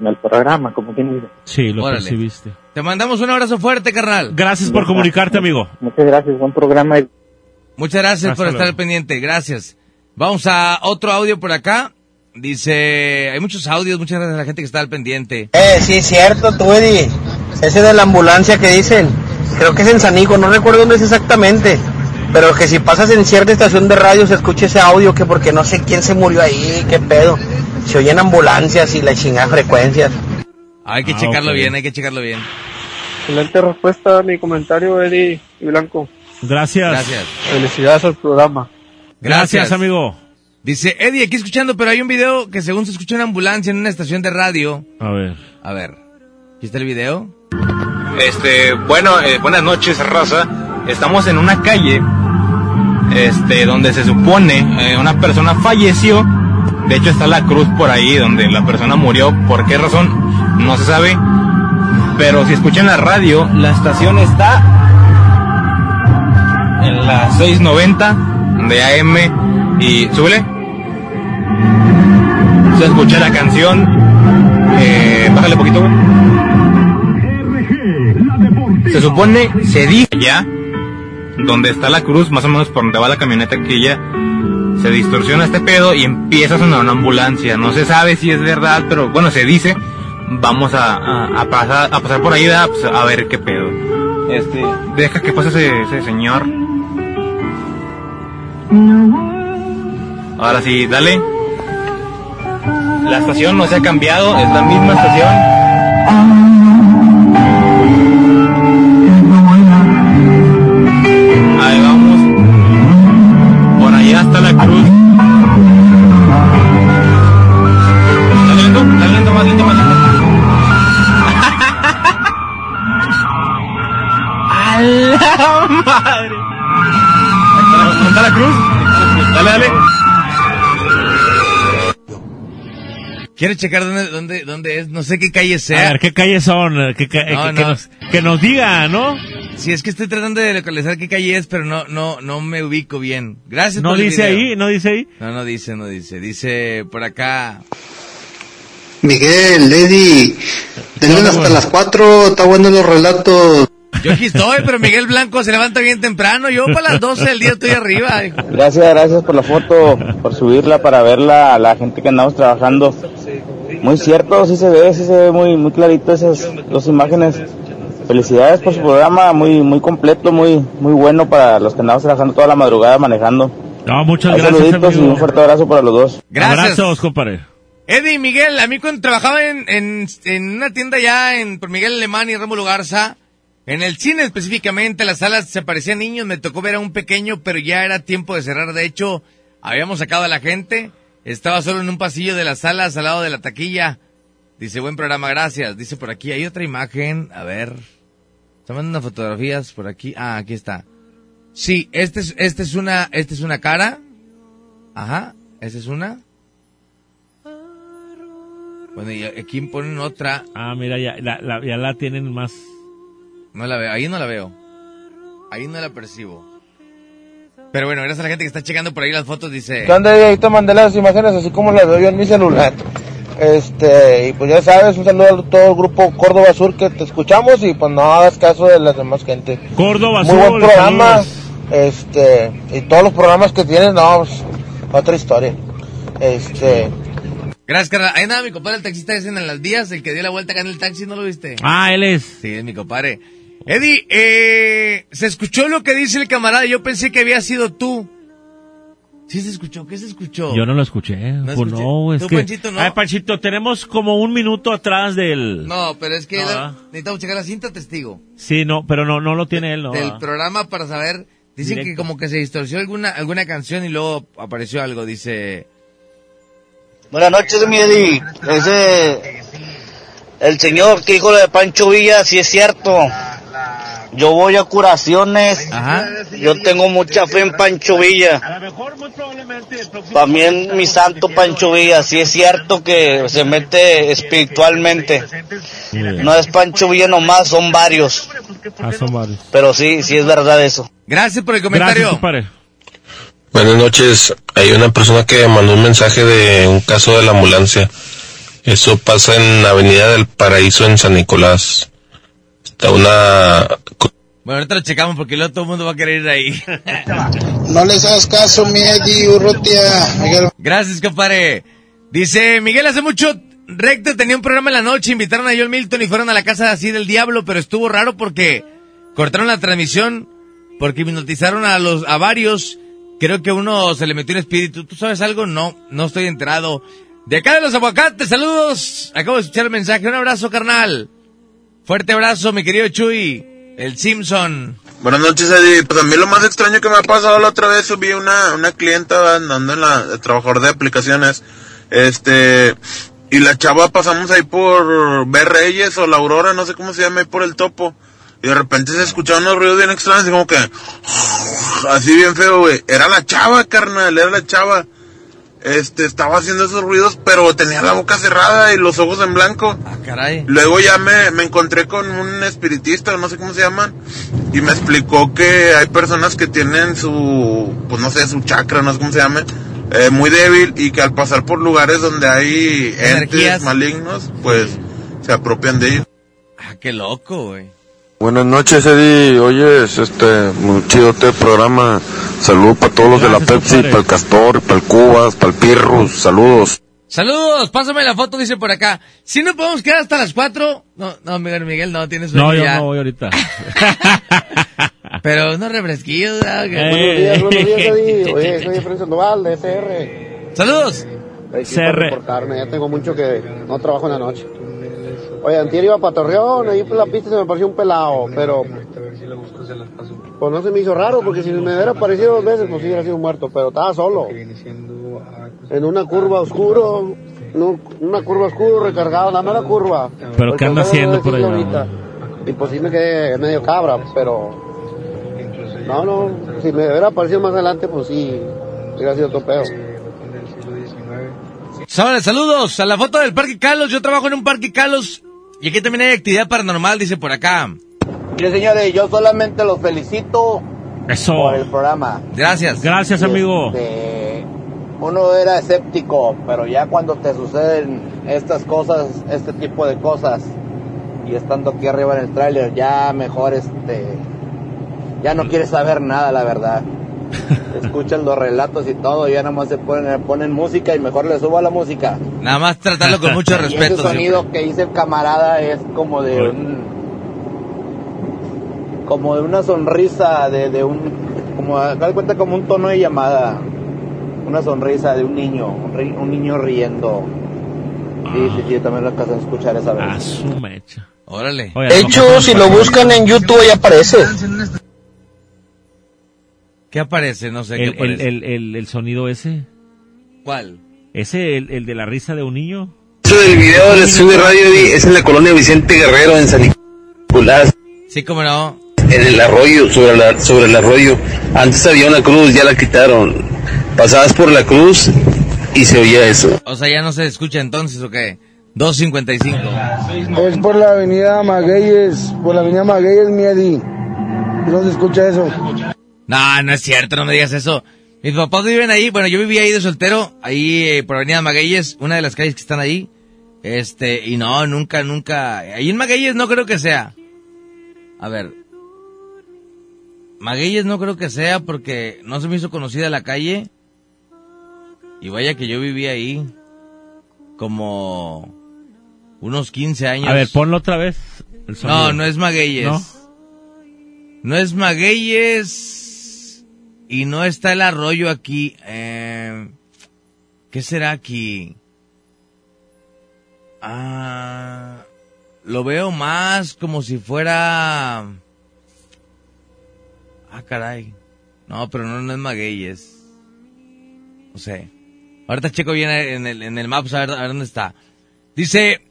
en el programa, como quien dice. Sí, lo Órale. percibiste. Te mandamos un abrazo fuerte, carnal. Gracias por comunicarte, amigo. Muchas gracias, buen programa. Muchas gracias Hasta por estar luego. al pendiente, gracias. Vamos a otro audio por acá. Dice, hay muchos audios, muchas gracias a la gente que está al pendiente. Eh, sí, es cierto, tú, Eddie. Ese de la ambulancia que dicen. Creo que es en San Hijo, no recuerdo dónde es exactamente. Pero que si pasas en cierta estación de radio se escucha ese audio, que porque no sé quién se murió ahí, qué pedo. Se oyen ambulancias y la chingada frecuencias. Hay que Ah, checarlo bien, hay que checarlo bien. Excelente respuesta a mi comentario, Eddie y Blanco. Gracias. Gracias. Felicidades al programa. Gracias, amigo. Dice, Eddie, aquí escuchando, pero hay un video que según se escucha una ambulancia en una estación de radio. A ver. A ver, ¿aquí está el video? Este, bueno, eh, buenas noches, raza. Estamos en una calle, este, donde se supone eh, una persona falleció. De hecho, está la cruz por ahí donde la persona murió. ¿Por qué razón? No se sabe. Pero si escuchan la radio, la estación está en la 690 de AM y súbele. Se escucha la canción. Eh, bájale poquito. Se supone, se dice ya, donde está la cruz, más o menos por donde va la camioneta que ya se distorsiona este pedo y empieza a sonar una ambulancia. No se sabe si es verdad, pero bueno, se dice. Vamos a, a- a pasar, a pasar por ahí ¿verdad? Pues, a ver qué pedo. Este, deja que pase ese, ese señor. Ahora sí, dale. La estación no se ha cambiado, es la misma estación. Ahí vamos. Por allá está la cruz. Dale lento, dale lento, más lento, más lento. (laughs) ¡A la madre! ¿Dónde está la cruz? Dale, dale. Quiero checar dónde, dónde, dónde es, no sé qué calle sea. A ver, ¿qué calles son? ¿Qué ca- No, que, que no. nos, que nos diga, ¿no? Sí, es que estoy tratando de localizar qué calle es, pero no, no, no me ubico bien. Gracias ¿No por el dice video. ahí? ¿No dice ahí? No, no dice, no dice. Dice por acá. Miguel, Eddie, denle hasta las 4, está bueno los relatos. Yo aquí estoy, pero Miguel Blanco se levanta bien temprano. Yo para las 12 del día estoy arriba. hijo. Gracias, gracias por la foto, por subirla para verla a la gente que andamos trabajando. Muy cierto, sí se ve, sí se ve muy, muy clarito esas dos imágenes. Felicidades por su programa, muy, muy completo, muy, muy bueno para los que andamos trabajando toda la madrugada manejando. No, muchas Hay gracias, saluditos y un fuerte abrazo para los dos. Gracias. Abrazos, compadre. Eddie, Miguel, a mí cuando trabajaba en, en, en una tienda ya en, por Miguel Alemán y Rómulo Garza, en el cine específicamente, las salas se parecían niños, me tocó ver a un pequeño, pero ya era tiempo de cerrar. De hecho, habíamos sacado a la gente, estaba solo en un pasillo de las salas al lado de la taquilla. Dice, buen programa, gracias. Dice por aquí, hay otra imagen, a ver. Están mandando fotografías por aquí. Ah, aquí está. Sí, este es, este es una, este es una cara. Ajá, esta es una. Bueno, y aquí ponen otra. Ah, mira, ya la, la- ya la tienen más. No la veo, ahí no la veo. Ahí no la percibo. Pero bueno, gracias a la gente que está checando por ahí las fotos, dice... ¿Qué onda? Te mandé las imágenes así como las veo yo en mi celular. Este, y pues ya sabes, un saludo a todo el grupo Córdoba Sur que te escuchamos y pues no hagas caso de las demás gente. Córdoba Muy Sur, buen programa, este, y todos los programas que tienes, no, pues, otra historia. Este, Gracias, carnal. Ahí nada, mi compadre, el taxista ese en las días, el que dio la vuelta acá en el taxi, ¿no lo viste? Ah, él es. Sí, es mi compadre. Eddie, eh, se escuchó lo que dice el camarada, yo pensé que había sido tú. Sí se escuchó, ¿qué se escuchó? Yo no lo escuché. ¿No pues escuché? no, es ¿Tú, que. Panchito, no? Ay, Panchito, tenemos como un minuto atrás del. No, pero es que necesitamos checar la cinta testigo Sí, no, pero no, no lo tiene él, no. del ah. programa para saber. Dicen que como que se distorsionó alguna, alguna canción y luego apareció algo, dice... Buenas noches, mi Eddie. Ese, el señor que dijo lo de Pancho Villa, sí es cierto. Yo voy a curaciones. Yo tengo mucha fe en Pancho Villa. También mi santo Pancho Villa, sí es cierto que se mete espiritualmente. No es Pancho Villa nomás, son varios. Ah, son varios. Pero sí, sí es verdad eso. Gracias por el Gracias, compadre. Buenas noches. Hay una persona que mandó un mensaje de un caso de la ambulancia. Eso pasa en Avenida del Paraíso en San Nicolás. Una... Bueno, ahorita lo checamos porque luego todo el mundo va a querer ir ahí. (laughs) No les hagas caso, mi Eddie Urrutia. Miguel. Gracias, compadre. Dice, Miguel, hace mucho recto tenía un programa en la noche, invitaron a Joel Milton y fueron a la casa así del diablo, pero estuvo raro porque cortaron la transmisión, porque hipnotizaron a los, a varios. Creo que uno se le metió un espíritu. ¿Tú sabes algo? No, no estoy enterado. De acá de los aguacates, saludos. Acabo de escuchar el mensaje. Un abrazo, carnal. Fuerte abrazo, mi querido Chuy. El Simpson. Buenas noches, Eddie. Pues a mí lo más extraño que me ha pasado la otra vez, subí una, una clienta andando en la, de trabajador de aplicaciones, este, y la chava pasamos ahí por Ver Reyes o La Aurora, no sé cómo se llama, ahí por el topo, y de repente se escuchaban unos ruidos bien extraños, así como que, así bien feo, güey. Era la chava, carnal, era la chava. Este, estaba haciendo esos ruidos, pero tenía la boca cerrada y los ojos en blanco. Ah, caray. Luego ya me, me encontré con un espiritista, no sé cómo se llaman, y me explicó que hay personas que tienen su, pues no sé, su chakra, no sé cómo se llame, eh, muy débil y que al pasar por lugares donde hay Energías. entes malignos, pues se apropian de ellos. Ah, qué loco, güey. Buenas noches, Eddie. Oyes, este, muy chido este programa. Saludos para todos los de la Pepsi, para el Castor, para el Cubas, para el Pirrus. Saludos. Saludos, pásame la foto, dice por acá. Si no podemos quedar hasta las cuatro. No, no, Miguel, Miguel, no, tienes No, yo ya. no voy ahorita. (laughs) Pero unos refresquillos. Eh. buenos días, buenos días, Eddie. (laughs) Oye, soy Efraín Sandoval de CR. Saludos. Para reportarme, ya tengo mucho que no trabajo en la noche. Oye, antier iba para Torreón, ahí por la pista se me pareció un pelado, pero pues no se me hizo raro, porque si me hubiera aparecido dos veces, pues sí hubiera sido muerto, pero estaba solo. En una curva oscuro, no, una curva oscuro recargado, la mera curva. ¿Pero qué anda haciendo por allá? ahorita. Y pues sí me quedé medio cabra, pero no, no, si me hubiera aparecido más adelante, pues sí, hubiera sido otro pedo. Saludos, saludos a la foto del Parque Carlos. Yo trabajo en un Parque Carlos y aquí también hay actividad paranormal, dice por acá. Mire, señores, yo solamente los felicito Eso. por el programa. Gracias. Gracias, amigo. Este, uno era escéptico, pero ya cuando te suceden estas cosas, este tipo de cosas, y estando aquí arriba en el tráiler, ya mejor este, ya no quieres saber nada, la verdad. (laughs) Escuchan los relatos y todo, y ya nada más se ponen, ponen música y mejor le subo a la música. Nada más tratarlo con mucho (laughs) Y respeto. ese sonido que dice el camarada es como de un, como de una sonrisa de, de un, como de cuenta como un tono de llamada, una sonrisa de un niño, un, ri- un niño riendo. Sí, sí, sí, yo también lo alcancé a escuchar esa vez. A su mecha. Órale. Oye, De hecho, si lo buscan en YouTube ahí aparece. ¿Qué aparece? No sé qué el, el, aparece. el, el, el sonido ese. ¿Cuál? ¿Ese, el, el de la risa de un niño? Eso del video de Sube Radio Di, es en la colonia Vicente Guerrero en San Nicolás, Sí, cómo no. en el arroyo, sobre, la, sobre el arroyo. Antes había una cruz, ya la quitaron. Pasabas por la cruz y se oía eso. O sea, ya no se escucha entonces, ¿o qué? 2.55. Es por la avenida Magueyes, por la avenida Magueyes, Miedi. ¿No se escucha eso? No, no es cierto, no me digas eso. Mis papás viven ahí, bueno, yo vivía ahí de soltero, ahí eh, por Avenida Magueyes, una de las calles que están ahí. Este, y no, nunca, nunca. Ahí en Magueyes no creo que sea. A ver. Magueyes no creo que sea porque no se me hizo conocida la calle. Y vaya que yo vivía ahí. Como unos 15 años. A ver, ponlo otra vez. el. No, no es Magueyes. ¿No? No es Magueyes. Y no está el arroyo aquí. Eh, ¿Qué será aquí? Ah, lo veo más como si fuera... Ah, caray. No, pero no, no es Magueyes. No sé. Ahorita checo bien en el, en el Maps a ver, a ver dónde está. Dice,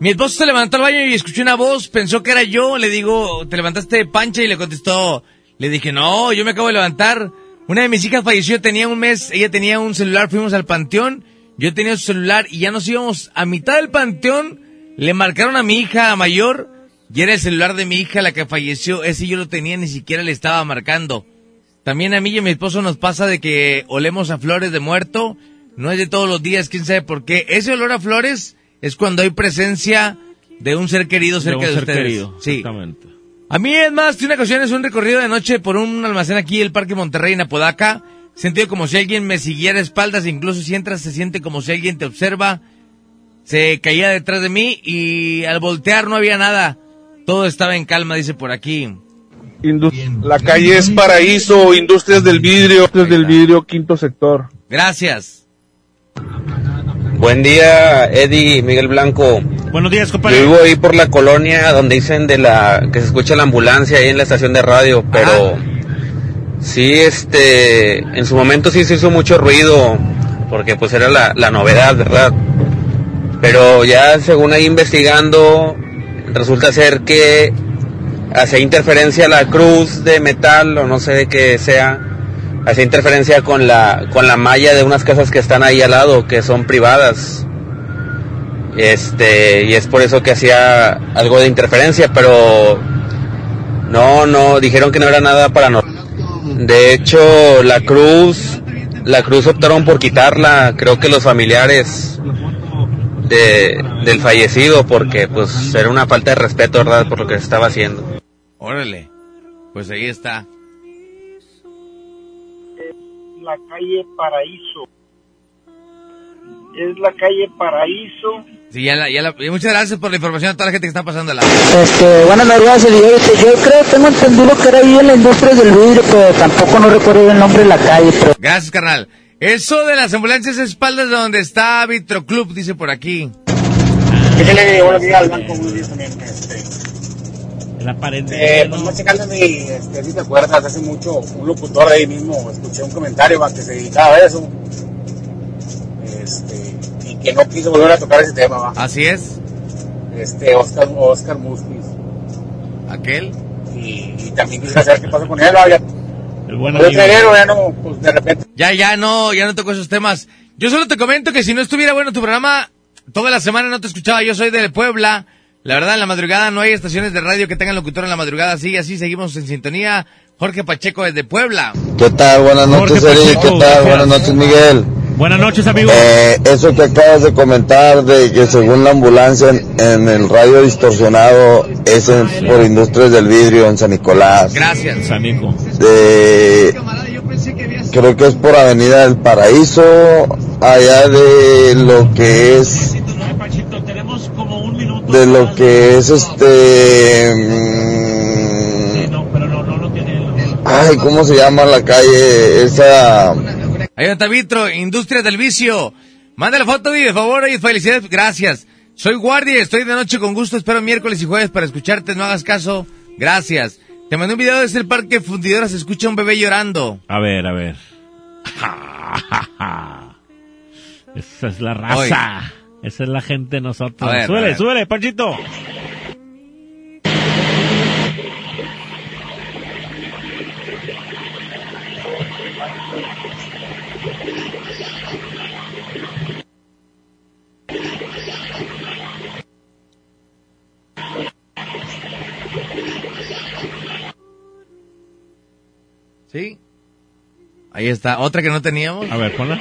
mi esposo se levantó al baño y escuché una voz, pensó que era yo, le digo, ¿te levantaste pancha? Y le contestó, le dije, no, yo me acabo de levantar. Una de mis hijas falleció, tenía un mes, ella tenía un celular, fuimos al panteón, yo tenía su celular y ya nos íbamos a mitad del panteón, le marcaron a mi hija mayor y era el celular de mi hija la que falleció, ese yo lo tenía, ni siquiera le estaba marcando. También a mí y a mi esposo nos pasa de que olemos a flores de muerto, no es de todos los días, quién sabe por qué. Ese olor a flores es cuando hay presencia de un ser querido De cerca un de, ser ustedes. querido, Sí. exactamente. A mí es más, de una ocasión es un recorrido de noche por un almacén aquí, el Parque Monterrey en Apodaca. Sentido como si alguien me siguiera a espaldas, incluso si entras se siente como si alguien te observa. Se caía detrás de mí y al voltear no había nada. Todo estaba en calma, dice por aquí. La calle es Paraíso, Industrias del Vidrio. Industrias del Vidrio, quinto sector. Gracias. Buen día, Eddie Miguel Blanco. Buenos días, Yo compadre. vivo ahí por la colonia donde dicen de la que se escucha la ambulancia ahí en la estación de radio, pero sí, este, en su momento sí se hizo mucho ruido porque pues era la, la novedad, ¿verdad? Pero ya según ahí investigando, resulta ser que hace interferencia la cruz de metal o no sé de qué sea, hace interferencia con la, con la malla de unas casas que están ahí al lado, que son privadas. Este, y es por eso que hacía algo de interferencia, pero no, no, dijeron que no era nada paranormal. De hecho, la cruz, la cruz optaron por quitarla, creo que los familiares de, del fallecido, porque pues era una falta de respeto, ¿verdad? Por lo que se estaba haciendo. Órale. Pues ahí está. La calle Paraíso. Es la calle Paraíso. Sí, ya la, ya la- y muchas gracias por la información a toda la gente que está pasando la. Este, buenas madrugadas, señorita. Yo creo, tengo entendido que era ahí en la industria del vidrio, pero tampoco no recuerdo el nombre de la calle. Pero... Gracias, carnal. Eso de las ambulancias es espaldas de donde está Vitro Club, dice por aquí. Déjale, buenos días, Blanco, buenos días también. Este, La pared eh, pues checando mi, este, si te acuerdas, hace mucho, un locutor ahí mismo, escuché un comentario va, que se dedicaba a eso. Este, y que no quiso volver a tocar ese tema, va. Así es. Este, Oscar, Oscar Muskis. ¿Aquel? Y, y también quise saber qué pasó con él, ya. El buen Fue amigo. ya no, pues de repente. Ya, ya no, ya no tocó esos temas. Yo solo te comento que si no estuviera bueno tu programa, toda la semana no te escuchaba. Yo soy de Puebla. La verdad, en la madrugada no hay estaciones de radio que tengan locutor en la madrugada. Así, así seguimos en sintonía. Jorge Pacheco desde Puebla. ¿Qué tal? Buenas noches, Eric. ¿Qué tal? Buenas noches, Miguel. Buenas noches, amigo. Eh, eso que acabas de comentar de que según la ambulancia en, en el radio distorsionado es en- por Industrias del Vidrio en San Nicolás. Gracias. San Nico. De, creo que es por Avenida del Paraíso, allá de lo que es de lo que es este ay cómo se llama la calle esa Ahí está Vitro, Industrias del Vicio. Mándale foto y de favor y felicidades. Gracias. Soy guardia, estoy de noche con gusto. Espero miércoles y jueves para escucharte. No hagas caso. Gracias. Te mandé un video desde el parque fundidora. Se escucha un bebé llorando. A ver, a ver. (laughs) Esa es la raza. Esa es la gente de nosotros. Ver, súbele, súbele, Panchito. ¿Sí? Ahí está. Otra que no teníamos. A ver, ponla.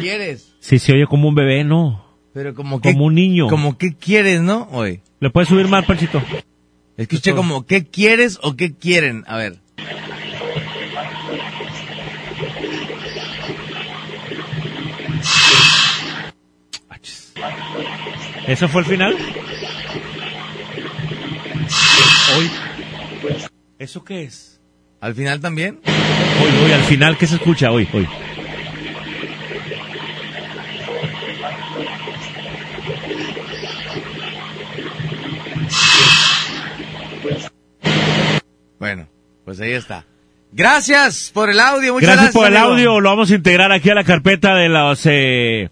Quieres? Si se oye como un bebé, no. Pero como que... Como un niño. Como qué quieres, ¿no? Hoy. ¿Le puedes subir más, Panchito? Escuché como ¿qué quieres o qué quieren? A ver. ¿Eso fue el final? Hoy. ¿Eso qué es? ¿Al final también? Hoy, hoy, al final, ¿qué se escucha hoy? Hoy. Bueno, pues ahí está. Gracias por el audio. Muchas Gracias gracias, por el amigo. audio. Lo vamos a integrar aquí a la carpeta de los eh,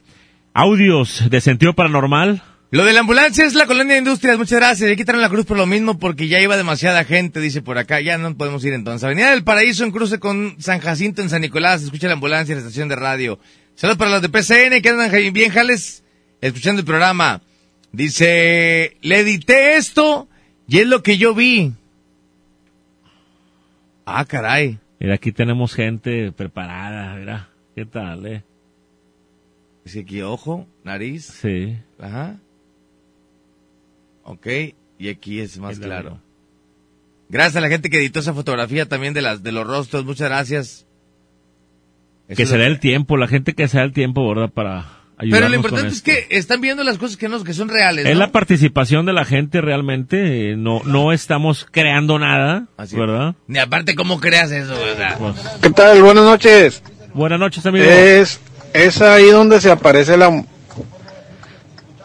audios de sentido paranormal. Lo de la ambulancia es la colonia de industrias. Muchas gracias. Ya quitaron la cruz por lo mismo porque ya iba demasiada gente, dice por acá. Ya no podemos ir entonces. Avenida del Paraíso en cruce con San Jacinto en San Nicolás. Escucha la ambulancia en la estación de radio. Saludos para los de PCN que andan bien jales escuchando el programa. Dice, le edité esto y es lo que yo vi. Ah, caray. Mira, aquí tenemos gente preparada, mira. ¿Qué tal, eh? Dice aquí ojo, nariz. Sí. Ajá. Ok, y aquí es más claro. Gracias a la gente que editó esa fotografía también de las de los rostros, muchas gracias. Eso Que es se dé el tiempo, la gente que se da el tiempo, ¿verdad? Para Pero lo importante es que están viendo las cosas que no, que son reales, Es la participación de la gente realmente, eh, no, no estamos creando nada, Así es. ¿verdad? Ni aparte cómo creas eso, ¿verdad? Pues, ¿Qué tal? Buenas noches. buenas noches, amigo. Es, es ahí donde se aparece la...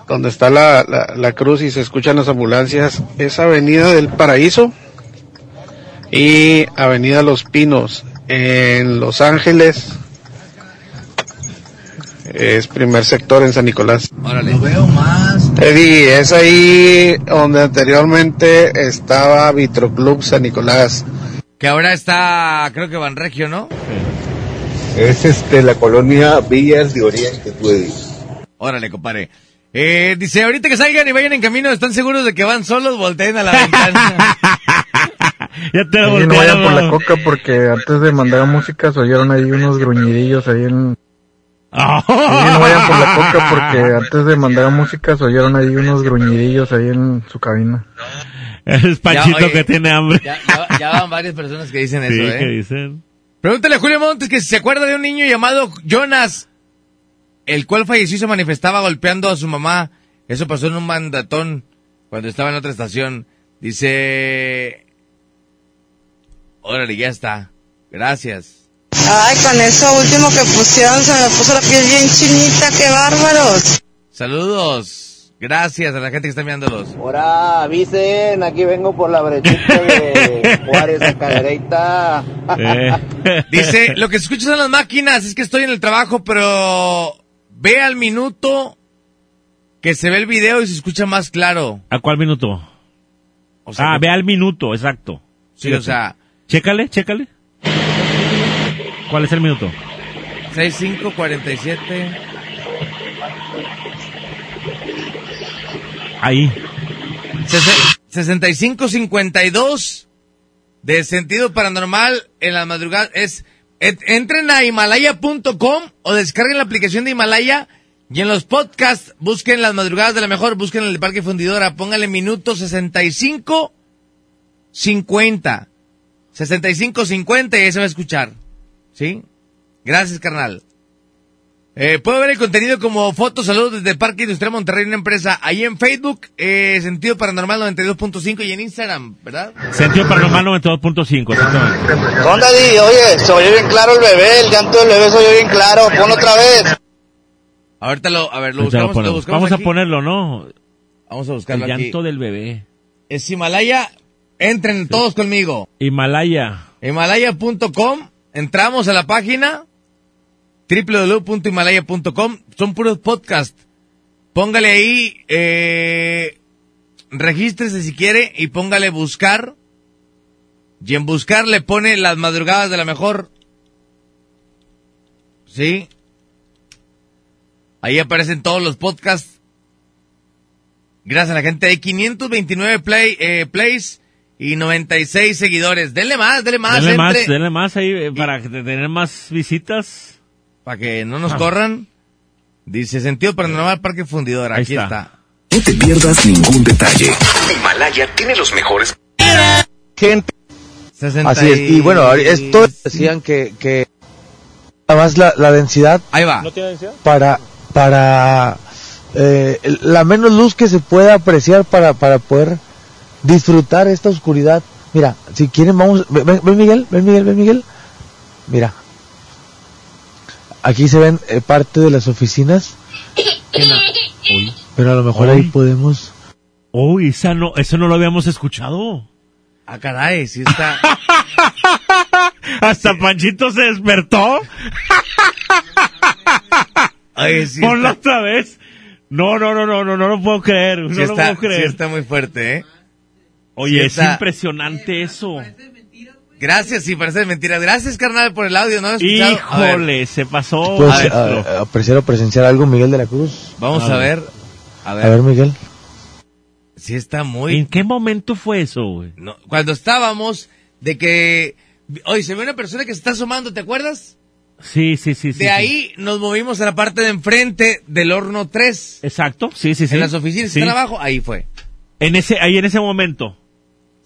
Donde está la, la, la cruz y se escuchan las ambulancias. Es Avenida del Paraíso y Avenida Los Pinos. En Los Ángeles es primer sector en San Nicolás. Órale. veo más. Eddie, es ahí donde anteriormente estaba Vitroclub San Nicolás. Que ahora está, creo que Van Regio, ¿no? Es este la colonia Villas de Oriente, pues. Órale, compadre. Eh, dice, ahorita que salgan y vayan en camino, ¿están seguros de que van solos? Volteen a la ventana. (laughs) ya te Sí, no vayan por la coca porque antes de mandar música se oyeron ahí unos gruñidillos ahí en... Sí, no vayan por la (laughs) coca porque antes de mandar música se oyeron ahí unos gruñidillos ahí en su cabina. Es Panchito Ya, oye, que tiene hambre. Ya, ya- ya van varias personas que dicen Sí, eso, ¿eh? que dicen. Pregúntale a Julio Montes que si se acuerda de un niño llamado Jonas, el cual falleció y se manifestaba golpeando a su mamá. Eso pasó en un mandatón cuando estaba en otra estación. Dice... Órale, ya está. Gracias. Ay, con eso último que pusieron se me puso la piel bien chinita, qué bárbaros. Saludos. Gracias a la gente que está mirándolos. Ahora avisen, aquí vengo por la brechita de (laughs) Juárez a Cadereyta. (laughs) Dice, lo que se escucha son las máquinas, es que estoy en el trabajo, pero ve al minuto que se ve el video y se escucha más claro. ¿A cuál minuto? O sea, ah, que- ve al minuto, exacto. Sí, o sea- Chécale, chécale. ¿Cuál es el minuto? 6547. Ahí. 6552 de sentido paranormal en la madrugada es entren a himalaya.com o descarguen la aplicación de Himalaya y en los podcasts busquen las madrugadas de la mejor, busquen el Parque Fundidora, pónganle minuto 65 50 65 50 y ahí se va a escuchar. ¿Sí? Gracias, carnal. Eh, puedo ver el contenido como fotos, saludos desde Parque Industrial Monterrey, una empresa. Ahí en Facebook, eh, Sentido Paranormal 92.5 y en Instagram, ¿verdad? Sentido Paranormal 92.5, exactamente. ¿Dónde di? Oye, se oyó bien claro el bebé, el llanto del bebé se oyó bien claro, ponlo otra vez. Ahorita lo, a ver, lo lo buscamos, lo ponemos. buscamos Vamos aquí. a ponerlo, ¿no? Vamos a El buscarlo aquí. llanto del bebé. Es Himalaya, entren todos conmigo. Himalaya. Himalaya.com, entramos a la página www.himalaya.com, son puros podcasts. Póngale ahí, eh, regístrese si quiere y póngale buscar. Y en buscar le pone las madrugadas de la mejor. ¿Sí? Ahí aparecen todos los podcasts. Gracias a la gente. Hay 529 play, eh, plays y 96 seguidores. Denle más, denle más. Denle más, entre- denle más ahí eh, para que- tener más visitas. Para que no nos Ah. corran. Dice sentido paranormal Parque Fundidor. Ahí Aquí está. está. No te pierdas ningún detalle. Himalaya tiene los mejores. Gente. 60 Así es. Y bueno, esto decían que, que además la, la densidad Ahí va. para para eh, la menos luz que se pueda apreciar para para poder disfrutar esta oscuridad. Mira, si quieren vamos, ven, ven, Miguel, ven Miguel, ven Miguel. Mira. Aquí se ven eh, parte de las oficinas, Uy. pero a lo mejor ahí podemos Uy, esa no, eso no lo habíamos escuchado. Ah, caray, sí está. (laughs) Hasta Panchito se despertó. Ay, sí Ponlo está- otra vez. No, no, no, no, no, no lo puedo creer. No lo puedo creer. sí está muy fuerte, ¿eh? Oye, sí es está- impresionante eso. Gracias, sí, parece mentira. Gracias, carnal, por el audio, ¿no? he escuchado. Híjole, se pasó. pues, maestro. a- a- apreciar o presenciar algo, Miguel de la Cruz. vamos a ver. A ver. A ver, Miguel. Sí está muy... ¿En qué momento fue eso, güey? No, cuando estábamos de que... Oye, se ve una persona que se está asomando, ¿te acuerdas? Sí, sí, sí, sí. de sí. ahí nos movimos a la parte de enfrente del horno 3. Exacto, sí, sí, sí. En las oficinas Sí. que están abajo, ahí fue. En ese, ahí en ese momento.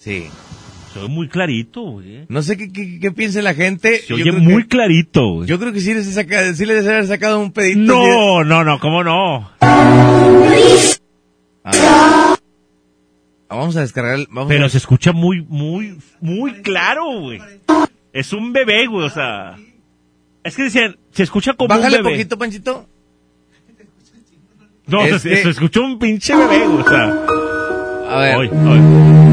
Sí. Se ve muy clarito, güey. No sé qué, qué, qué piense la gente. Se oye muy que- clarito, güey. Yo creo que sí les, he sacado, sí les haber sacado un pedito. No, no, no, ¿cómo no? Ah, Vamos a descargar. el- Vamos Pero a... se escucha muy, muy, muy claro, güey. Es un bebé, güey, o sea. Es que decían, se escucha como Bájale un bebé. poquito, Panchito. No, Es se, que- se escuchó un pinche bebé, güey, o sea. A ver. Ay, ay.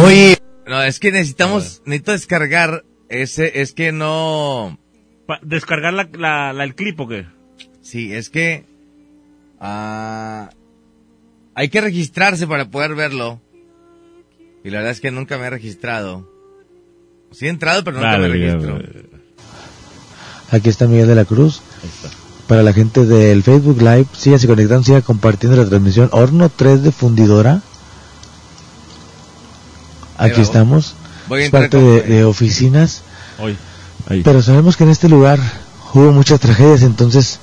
Muy. No, es que necesitamos. Necesito descargar ese. Es que no. Pa- ¿Descargar la, la, la- el clip o qué? Sí, es que. ah, hay que registrarse para poder verlo. Y la verdad es que nunca me he registrado. Sí he entrado, pero nunca Dale, me registro. Aquí está Miguel de la Cruz. Para la gente del Facebook Live, síganse conectando, sigan compartiendo la transmisión. Horno 3 de fundidora. Aquí va, estamos. voy a es parte con- de, de oficinas. Hoy. Ahí. Pero sabemos que en este lugar hubo muchas tragedias, entonces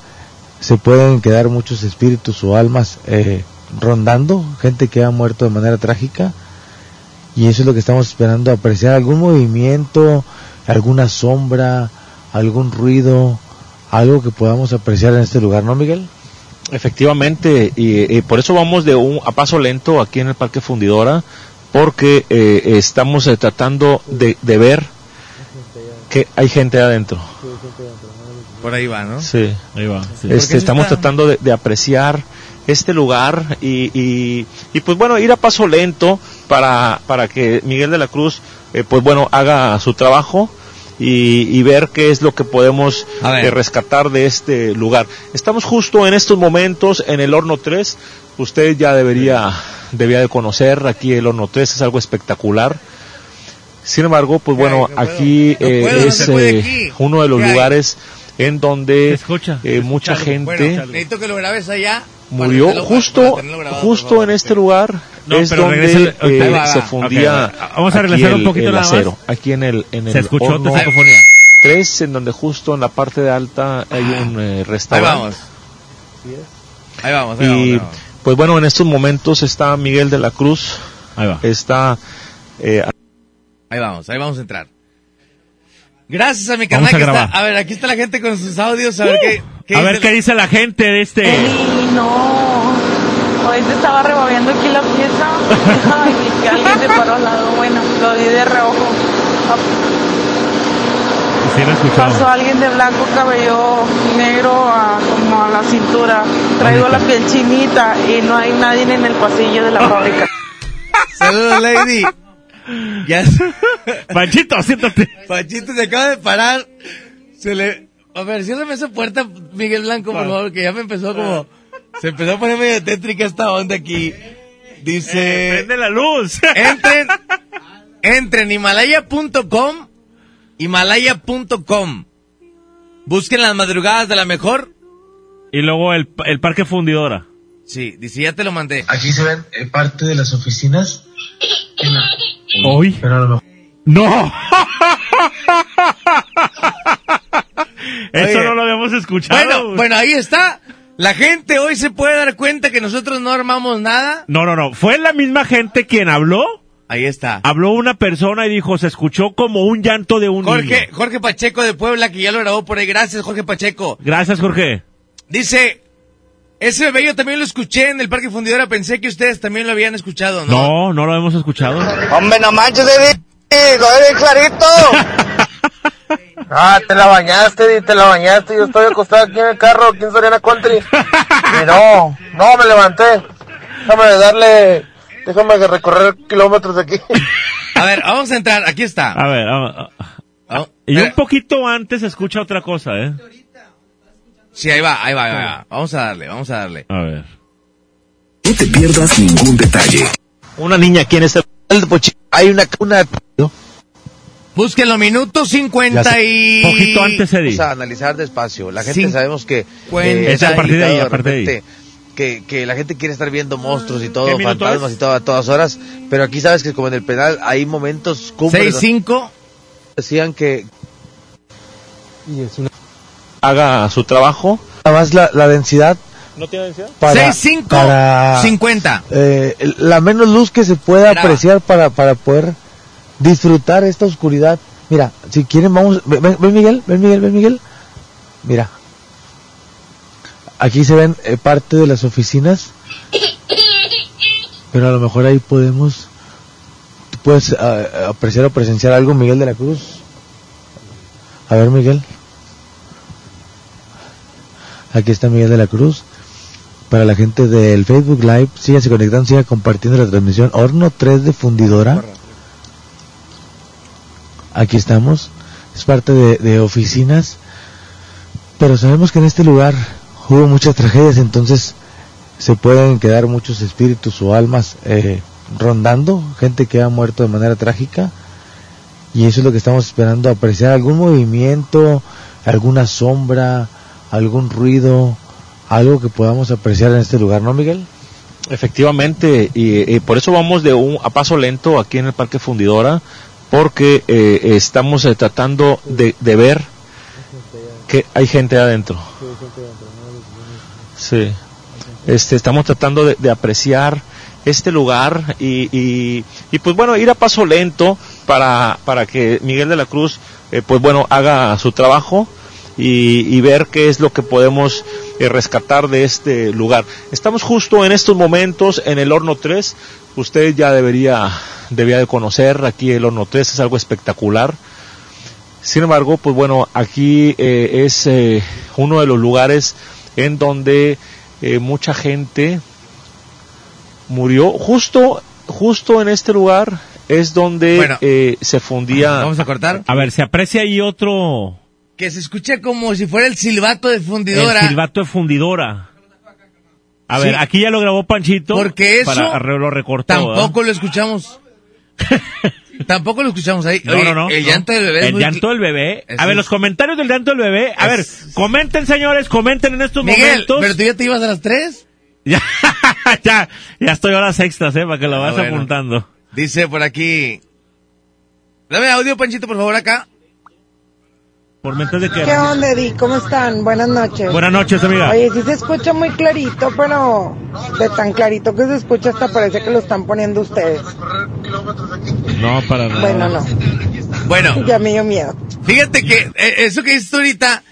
se pueden quedar muchos espíritus o almas eh, rondando, gente que ha muerto de manera trágica. Y eso es lo que estamos esperando, apreciar algún movimiento, alguna sombra, algún ruido, algo que podamos apreciar en este lugar, ¿no, Miguel? Efectivamente, y, y por eso vamos de un a paso lento aquí en el Parque Fundidora, porque eh, estamos eh, tratando de, de ver que hay gente adentro. Por ahí va, ¿no? Sí, ahí va. Este, estamos está- tratando de, de apreciar este lugar y, y, y, pues bueno, ir a paso lento para, para que Miguel de la Cruz, eh, pues bueno, haga su trabajo y, y ver qué es lo que podemos eh, rescatar de este lugar. Estamos justo en estos momentos en el Horno 3. Usted ya debería, debía de conocer aquí el Horno 3, es algo espectacular. Sin embargo, pues bueno, aquí eh, es eh, aquí. uno de los lugares en donde escucha, eh, mucha gente Bueno, necesito que lo grabes allá. Murió justo grabado, justo en este lugar No, es pero donde eh, va, se fundía va. Vamos a aquí regresar un el- poquito el nada más. acero aquí en el en Se el escuchó tu horno psicofonía. 3 en donde justo en la parte de alta hay un eh, Ahí restaurante vamos. Ahí vamos, ahí vamos, y ahí vamos. pues bueno en estos momentos está Miguel de la Cruz Ahí va. está eh, Ahí vamos, ahí vamos a entrar. Gracias a mi canal a que está. A ver, aquí está la gente con sus audios. A ver qué. Qué A ver qué dice la gente de este. Eli, no. Hoy te estaba removiendo aquí la pieza. Ay, y que alguien te paró al lado. Bueno, lo di de reojo. Sí, escuchado. Pasó alguien de blanco, cabello negro a, como a la cintura. Traigo la piel chinita y no hay nadie en el pasillo de la fábrica. Saludos, Lady. Ya. (laughs) Panchito, siéntate. Panchito se acaba de parar. Se le. A ver, ciérrame esa puerta, Miguel Blanco, por favor, que ya me empezó como. Se empezó a poner medio tétrica esta onda aquí. Dice. Eh, prende la luz. (laughs) Entren. Entren himalaya.com. Himalaya.com. Busquen las madrugadas de la mejor. Y luego el, el parque fundidora. Sí, dice, ya te lo mandé. Aquí se ven eh, parte de las oficinas. Hoy. Pero a lo mejor. ¡No! (laughs) Eso Oye. no lo habíamos escuchado. Bueno, bueno, ahí está. La gente hoy se puede dar cuenta que nosotros no armamos nada. No, no, no. Fue la misma gente quien habló. Ahí está. Habló una persona y dijo, se escuchó como un llanto de un Jorge, niño. Jorge Pacheco de Puebla, que ya lo grabó por ahí. Gracias, Jorge Pacheco. Gracias, Jorge. Dice, ese bebé yo también lo escuché en el Parque Fundidora. Pensé que ustedes también lo habían escuchado, ¿no? No, no lo hemos escuchado. Hombre, no manches, Eddie. Lo clarito. (laughs) Ah, te la bañaste, te la bañaste. Yo estoy acostado aquí en el carro, aquí en Soriana Country. Y no, no me levanté. Déjame darle, déjame recorrer kilómetros de aquí. A ver, vamos a entrar. Aquí está. A ver, vamos. Ah, Y un poquito antes escucha otra cosa, ¿eh? Sí, ahí va, ahí va, ahí va. Vamos a darle, vamos a darle. A ver. No te pierdas ningún detalle. una niña aquí en este hay una una Búsquenlo, minuto 50 y... Poquito antes, Eddie. Vamos a analizar despacio. La gente Cin- sabemos que... Cuenta. eh, Es a partir de ahí, a partir de ahí. Que, que la gente quiere estar viendo monstruos y todo, ¿Qué minuto fantasmas es? y todo a todas horas, pero aquí sabes que como en el penal hay momentos cumbres. 6-5. Decían que haga su trabajo nada más la, la densidad ¿no tiene densidad? para, 6-5. para 50. eh, la menos luz que se pueda apreciar para, para poder disfrutar esta oscuridad. Mira, si quieren vamos, ven, ven, Miguel, ven Miguel, ven Miguel. Mira, aquí se ven eh, parte de las oficinas, pero a lo mejor ahí podemos, puedes ah, apreciar o presenciar algo, Miguel de la Cruz. A ver, Miguel. Aquí está Miguel de la Cruz. Para la gente del Facebook Live, síganse conectando, sigan compartiendo la transmisión. Horno 3 de fundidora. Aquí estamos. Es parte de, de oficinas. Pero sabemos que en este lugar hubo muchas tragedias, entonces se pueden quedar muchos espíritus o almas eh, rondando. Gente que ha muerto de manera trágica. Y eso es lo que estamos esperando, apreciar algún movimiento, alguna sombra, algún ruido, algo que podamos apreciar en este lugar, ¿no, Miguel? Efectivamente, y, y por eso vamos de un a paso lento aquí en el Parque Fundidora, porque eh, estamos eh, tratando de, de ver que hay gente adentro. Sí. Este, estamos tratando de, apreciar este lugar y, y, y, pues bueno, ir a paso lento para, para que Miguel de la Cruz, eh, pues bueno, haga su trabajo y, y ver qué es lo que podemos eh, rescatar de este lugar. Estamos justo en estos momentos en el Horno 3. Usted ya debería, debía de conocer aquí el Horno 3, es algo espectacular. Sin embargo, pues bueno, aquí eh, es eh, uno de los lugares en donde eh, mucha gente murió. Justo, justo en este lugar es donde Bueno. eh, se fundía. Vamos a cortar. A ver, se aprecia ahí otro... Que se escuche como si fuera el silbato de fundidora. El silbato de fundidora. A Sí. ver, aquí ya lo grabó Panchito. Porque eso para- lo recortó. Tampoco lo escuchamos. (laughs) Tampoco lo escuchamos ahí. No, Oye, no, no. El no. llanto del bebé. El muy llanto del bebé. Es A ver, los comentarios del llanto del bebé. A ver, comenten, señores, comenten en estos Miguel, momentos. ¿pero tú ya te ibas a las tres? (laughs) Ya, ya, ya estoy horas extras, eh, para que lo Ah, vas bueno. apuntando. Dice por aquí. Dame audio, Panchito, por favor, acá. Por mente de que... ¿Qué onda, Eddie? ¿Cómo están? Buenas noches. Buenas noches, amiga. Oye, sí se escucha muy clarito, pero de tan clarito que se escucha hasta parece que lo están poniendo ustedes. No, para nada. Bueno, no. Bueno. Ya me dio miedo. Fíjate que eh, eso que dices ahorita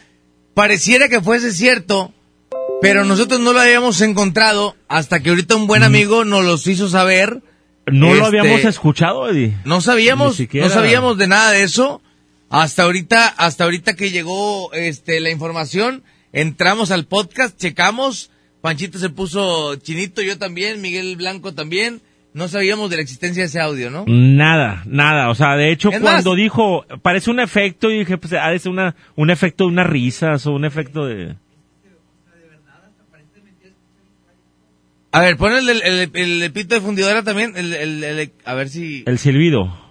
pareciera que fuese cierto, pero nosotros no lo habíamos encontrado hasta que ahorita un buen amigo nos los hizo saber. Mm. No lo Este, habíamos escuchado, Eddie. No sabíamos, no sabíamos de nada de eso. Hasta ahorita, hasta ahorita que llegó este la información, entramos al podcast, checamos, Panchito se puso chinito, yo también, Miguel Blanco también. No sabíamos de la existencia de ese audio, ¿no? Nada, nada. O sea, de hecho, Es cuando más- dijo, parece un efecto, y dije, pues, ha de ser una, un efecto de unas risas o un efecto de... A ver, pon el, el, el, el pito de fundidora también, el- el- a ver si... El silbido.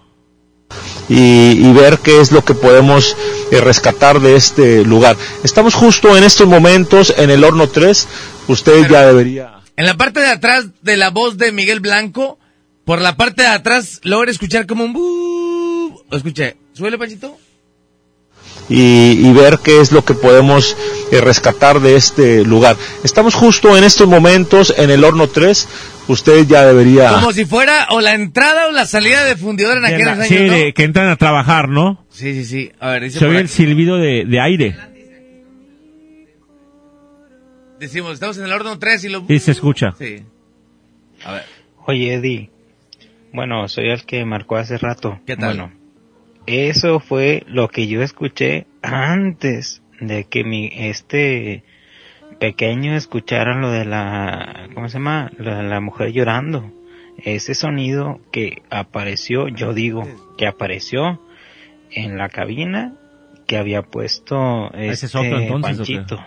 Y, y ver qué es lo que podemos eh, rescatar de este lugar. Estamos justo en estos momentos en el horno 3. Usted ya debería. En la parte de atrás de la voz de Miguel Blanco, por la parte de atrás logra escuchar como un... bu- Escuche, ¿suele, Panchito? Y, y ver qué es lo que podemos eh, rescatar de este lugar. Estamos justo en estos momentos en el horno 3. Usted ya debería. Como si fuera o la entrada o la salida de fundidora en la- años, sí, ¿no? de- que entran a trabajar, ¿no? Sí, sí, sí. A ver, dice Se oye el silbido de, de aire Decimos, estamos en el horno 3 y lo... y se escucha. Sí. A ver. Oye, Eddie. Bueno, soy el que marcó hace rato. ¿Qué tal? Bueno, eso fue lo que yo escuché antes de que mi este pequeño escuchara lo de la ¿cómo se llama? La mujer llorando. Ese sonido que apareció, yo digo, que apareció en la cabina que había puesto Ese este es otro entonces, ¿o qué? Panchito.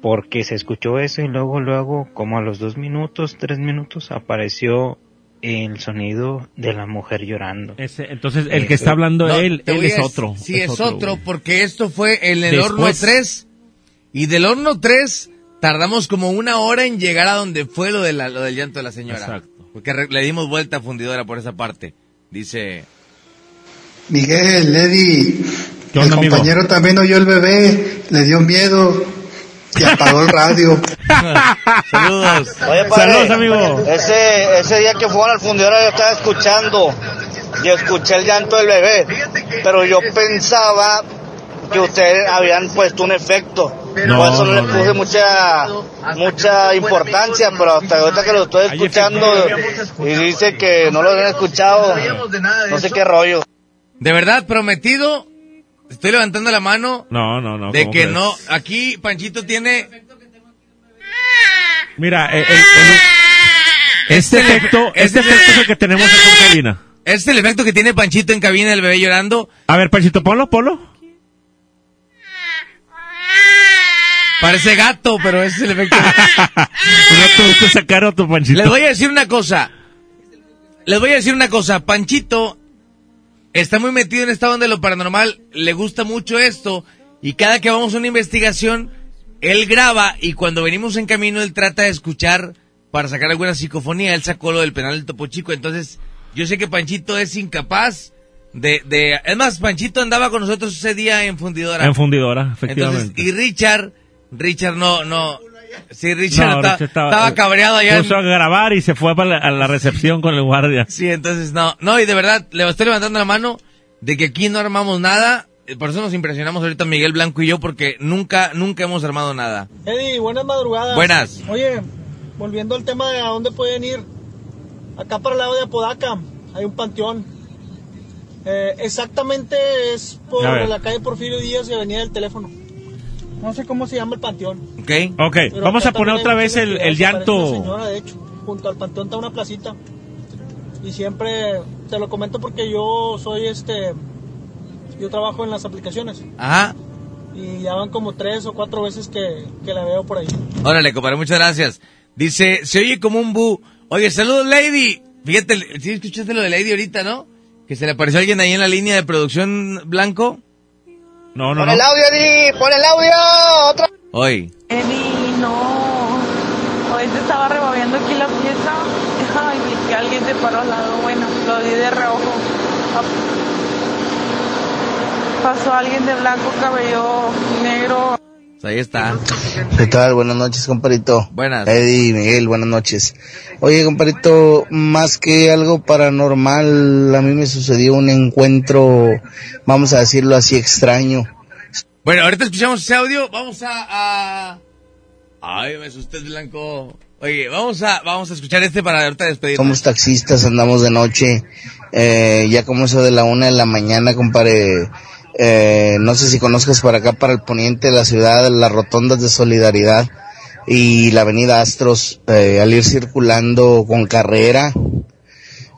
Porque se escuchó eso y luego, luego, como a los dos minutos, tres minutos, apareció el sonido de la mujer llorando. Ese- entonces, el que Eso. está hablando No, él, es otro. Sí, es, otro, porque esto fue en el Después. horno 3. Y del horno 3 tardamos como una hora en llegar a donde fue lo, de la- lo del llanto de la señora. Exacto. Porque re- le dimos vuelta a fundidora por esa parte. Dice... Miguel, Eddie, ¿Qué el compañero también oyó el bebé, le dio miedo y apagó el radio. (laughs) Saludos. Oye, padre, Ese, ese día que fueron al fundidora yo estaba escuchando y escuché el llanto del bebé, pero yo pensaba que ustedes habían puesto un efecto. No, Por eso no, no, le no. puse mucha mucha importancia, pero hasta ahorita que lo estoy escuchando y dice que no lo habían escuchado, no sé qué rollo. De verdad, prometido, estoy levantando la mano No, no, no. de ¿cómo que crees? no... Aquí Panchito tiene... Mira, el- el- el- este efecto, este efecto es el que tenemos aquí en cabina. Este es el efecto que tiene Panchito en cabina del bebé llorando. A ver, Panchito, ponlo, ponlo. Parece gato, pero ese es el efecto. (laughs) No tuviste sacar otro Panchito. Les voy a decir una cosa. Les voy a decir una cosa. Panchito está muy metido en esta onda de lo paranormal. Le gusta mucho esto. Y cada que vamos a una investigación, él graba y cuando venimos en camino, él trata de escuchar para sacar alguna psicofonía. Él sacó lo del penal del Topo Chico. Entonces, yo sé que Panchito es incapaz de... de... Es más, Panchito andaba con nosotros ese día en Fundidora. En fundidora, Entonces, efectivamente. y Richard, Richard no, no, sí, Richard, No, está- Richard estaba, cabreado allá. en- Puso a grabar y se fue para la, a la recepción con el guardia. Sí, entonces no, no, y de verdad, le estoy levantando la mano de que aquí no armamos nada, eh, por eso nos impresionamos ahorita Miguel Blanco y yo, porque nunca, nunca hemos armado nada. Eddie, buenas madrugadas. Buenas. Oye, volviendo al tema de a dónde pueden ir. Acá para el lado de Apodaca hay un panteón. Eh, exactamente es por la calle Porfirio Díaz y Avenida del Teléfono. No sé cómo se llama el panteón. ¿Ok? Ok, Pero vamos a poner otra vez el, el llanto. señora, de hecho, junto al panteón está una placita. Y siempre te lo comento porque yo soy este. Yo trabajo en las aplicaciones. Ajá. Y ya van como tres o cuatro veces que, que la veo por ahí. Órale, compadre, muchas gracias. Dice, se oye como un bu. Oye, saludos, Lady. Fíjate, si escuchaste lo de Lady ahorita, ¿no? ¿Que se le apareció alguien ahí en la línea de producción blanco? No, no, Pon no. el audio, Eddie, pon el audio. Otra. Hoy. Eddie, no. Hoy te estaba removiendo aquí la pieza. Ay, que alguien se paró al lado. Bueno, lo di de reojo. Pasó alguien de blanco, cabello negro. Pues ahí está. ¿Qué tal? Buenas noches, comparito. Buenas. Eddie, Miguel, buenas noches. Oye, comparito, más que algo paranormal, a mí me sucedió un encuentro, vamos a decirlo así, extraño. Bueno, ahorita escuchamos ese audio. Vamos a... a- Ay, me asusté, Blanco. Oye, vamos a, vamos a escuchar este para ahorita despedirnos. Somos taxistas, andamos de noche, eh, ya como eso de la una de la mañana, compadre. Eh, no sé si conozcas para acá, para el poniente de la ciudad, las rotondas de solidaridad y la avenida Astros, eh, al ir circulando con carrera,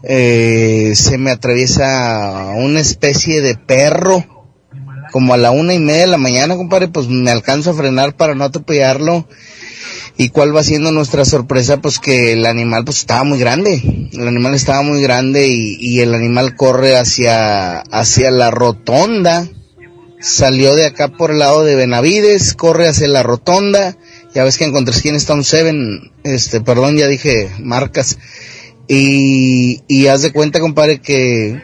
eh, se me atraviesa una especie de perro, como a la una y media de la mañana, compadre, pues me alcanzo a frenar para no atropellarlo. ¿Y cuál va siendo nuestra sorpresa? Pues que el animal pues estaba muy grande. El animal estaba muy grande y, el animal corre hacia, hacia la rotonda. Salió de acá por el lado de Benavides, corre hacia la rotonda. Ya ves que en contraesquina está un Seven, este, perdón, ya dije marcas. Y, y haz de cuenta, compadre, que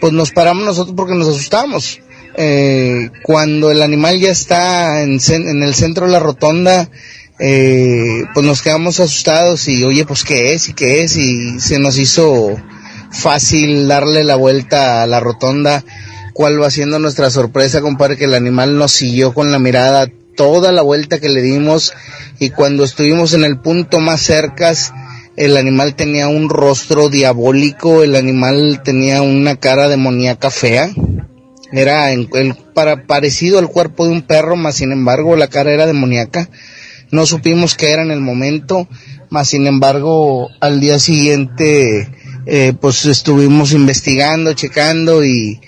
pues nos paramos nosotros porque nos asustamos. Eh, cuando el animal ya está en, en el centro de la rotonda, eh, pues nos quedamos asustados y oye, pues qué es y qué es y se nos hizo fácil darle la vuelta a la rotonda. ¿Cuál va siendo nuestra sorpresa, compadre? Que el animal nos siguió con la mirada toda la vuelta que le dimos y cuando estuvimos en el punto más cercas, el animal tenía un rostro diabólico, el animal tenía una cara demoníaca fea. Era en- el, parecido al cuerpo de un perro, más sin embargo la cara era demoníaca. No supimos qué era en el momento, más sin embargo al día siguiente eh, pues estuvimos investigando, checando y,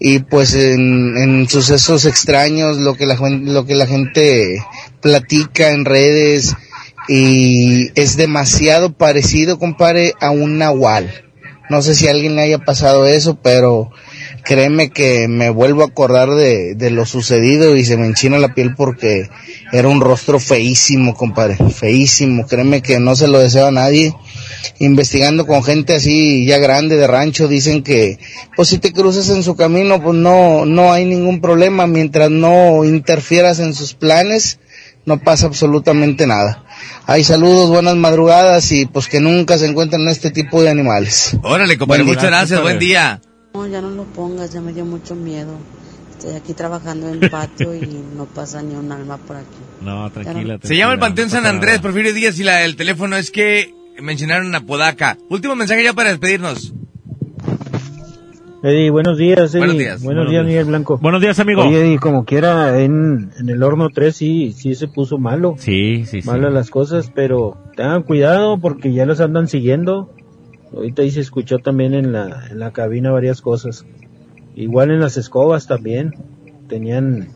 y pues en, en sucesos extraños lo que la lo que la gente platica en redes y es demasiado parecido compadre a un nahual no sé si alguien le haya pasado eso pero créeme que me vuelvo a acordar de, de lo sucedido y se me enchina la piel porque era un rostro feísimo compadre feísimo. Créeme que no se lo deseo a nadie. Investigando con gente así ya grande de rancho dicen que pues si te cruzas en su camino pues no no hay ningún problema. Mientras no interfieras en sus planes no pasa absolutamente nada hay saludos buenas madrugadas y pues que nunca se encuentren este tipo de animales Órale, compadre, Buen muchas día. gracias, buen día. No, ya no lo pongas, ya me dio mucho miedo. Estoy aquí trabajando en (laughs) patio y no pasa ni un alma por aquí. No, tranquila. Se llama el Panteón no San Andrés. Porfirio Díaz, y la, el teléfono es que mencionaron a Podaca. Último mensaje ya para despedirnos. Eddie, buenos días, Eddie. Buenos días. Buenos Buenos días, días. Miguel Blanco. Buenos días, amigo. Oye, Eddie, como quiera, en, en el horno 3 sí, sí se puso malo. Sí, sí, sí. Malas las cosas, pero tengan cuidado porque ya los andan siguiendo. Ahorita ahí se escuchó también en la, en la cabina varias cosas. Igual en las escobas también. Tenían,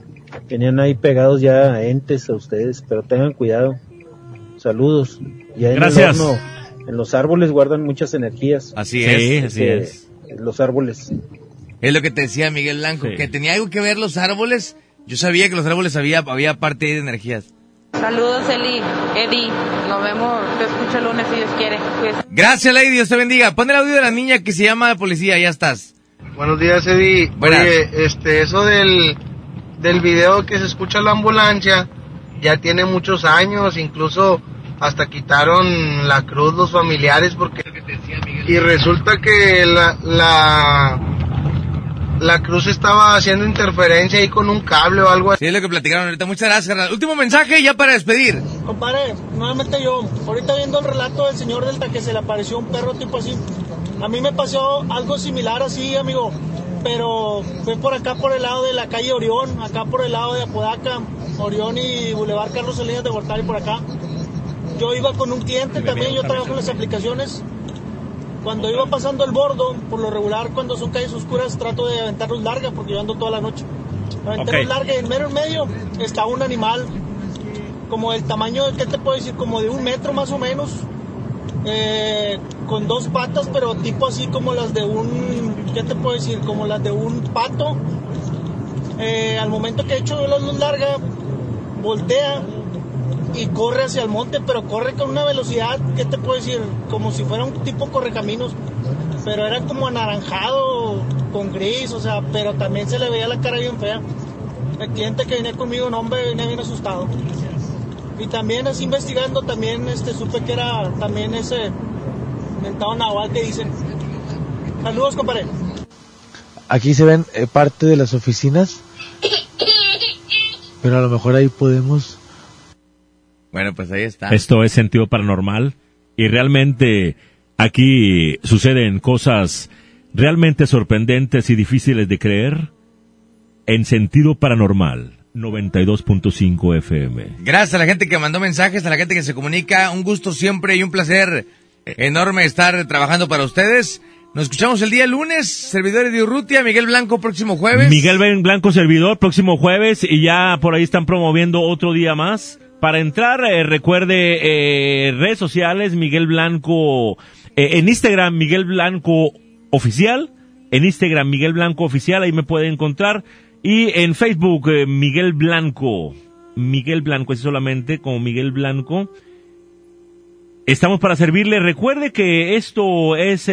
tenían ahí pegados ya entes a ustedes, pero tengan cuidado. Saludos. Ya en Gracias. el horno, en los árboles guardan muchas energías. Así Sí, es. así Este, es. Los árboles. Es lo que te decía Miguel Blanco, Sí. que tenía algo que ver los árboles. Yo sabía que los árboles había, había parte de energías. Saludos, Eli. Eddie. Nos vemos. Te escucho el lunes si Dios quiere. Gracias, Lady, Dios te bendiga. Pon el audio de la niña que se llama policía, ya estás. Buenos días, Eddie. Buenas. Oye, este, eso del, del video que se escucha la ambulancia ya tiene muchos años, incluso hasta quitaron la cruz los familiares porque y resulta que la la la cruz estaba haciendo interferencia ahí con un cable o algo así. Sí, es lo que platicaron ahorita. Muchas gracias, carnal. Último mensaje ya para despedir. Compadre, nuevamente yo, ahorita viendo el relato del señor Delta que se le apareció un perro tipo así, a mí me pasó algo similar así, amigo, pero fue por acá por el lado de la calle Orión, acá por el lado de Apodaca, Orión y Boulevard Carlos Salinas de Gortari por acá. Yo iba con un cliente también, yo trabajo en las aplicaciones. Cuando iba pasando el bordo, por lo regular, cuando son calles oscuras, trato de aventar luz larga porque yo ando toda la noche. Aventé Ok. luz larga y en mero en medio está un animal como el tamaño, ¿qué te puedo decir? Como de un metro más o menos, eh, con dos patas, pero tipo así como las de un ¿qué te puedo decir? Como las de un pato. Eh, al momento que he hecho la luz larga, voltea y corre hacia el monte, pero corre con una velocidad, ¿qué te puedo decir? Como si fuera un tipo correcaminos, pero era como anaranjado con gris, o sea, pero también se le veía la cara bien fea. El cliente que venía conmigo, no hombre, venía bien asustado. Y también así investigando, también este, supe que era también ese mentado nahual que dicen. Saludos, compadre. Aquí se ven eh, parte de las oficinas, pero a lo mejor ahí podemos... Bueno, pues ahí está. Esto es sentido paranormal y realmente aquí suceden cosas realmente sorprendentes y difíciles de creer en sentido paranormal 92.5 FM. Gracias a la gente que mandó mensajes, a la gente que se comunica. Un gusto siempre y un placer enorme estar trabajando para ustedes. Nos escuchamos el día lunes, servidores de Urrutia, Miguel Blanco, próximo jueves. Miguel Blanco, servidor, próximo jueves, y ya por ahí están promoviendo otro día más. Para entrar, eh, recuerde eh, redes sociales, Miguel Blanco, eh, en Instagram, Miguel Blanco Oficial, en Instagram, Miguel Blanco Oficial, ahí me puede encontrar, y en Facebook, Miguel Blanco, Miguel Blanco, es solamente como Miguel Blanco. Estamos para servirle. Recuerde que esto es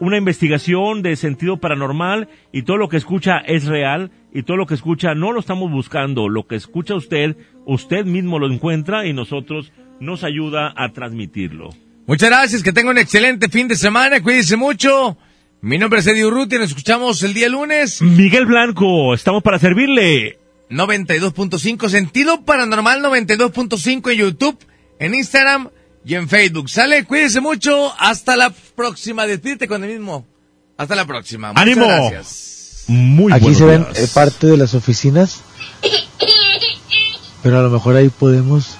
una investigación de sentido paranormal y todo lo que escucha es real y todo lo que escucha no lo estamos buscando. Lo que escucha usted, usted mismo lo encuentra y nosotros nos ayuda a transmitirlo. Muchas gracias, que tenga un excelente fin de semana, cuídense mucho. Mi nombre es Eddie Urruti, nos escuchamos el día lunes. Miguel Blanco, estamos para servirle. 92.5, Sentido Paranormal 92.5 en YouTube, en Instagram y en Facebook. Sale, cuídense mucho, hasta la próxima, despídete con el mismo. Hasta la próxima. Muchas ¡Ánimo! gracias. Muy Aquí se ven días. eh, parte de las oficinas, pero a lo mejor ahí podemos...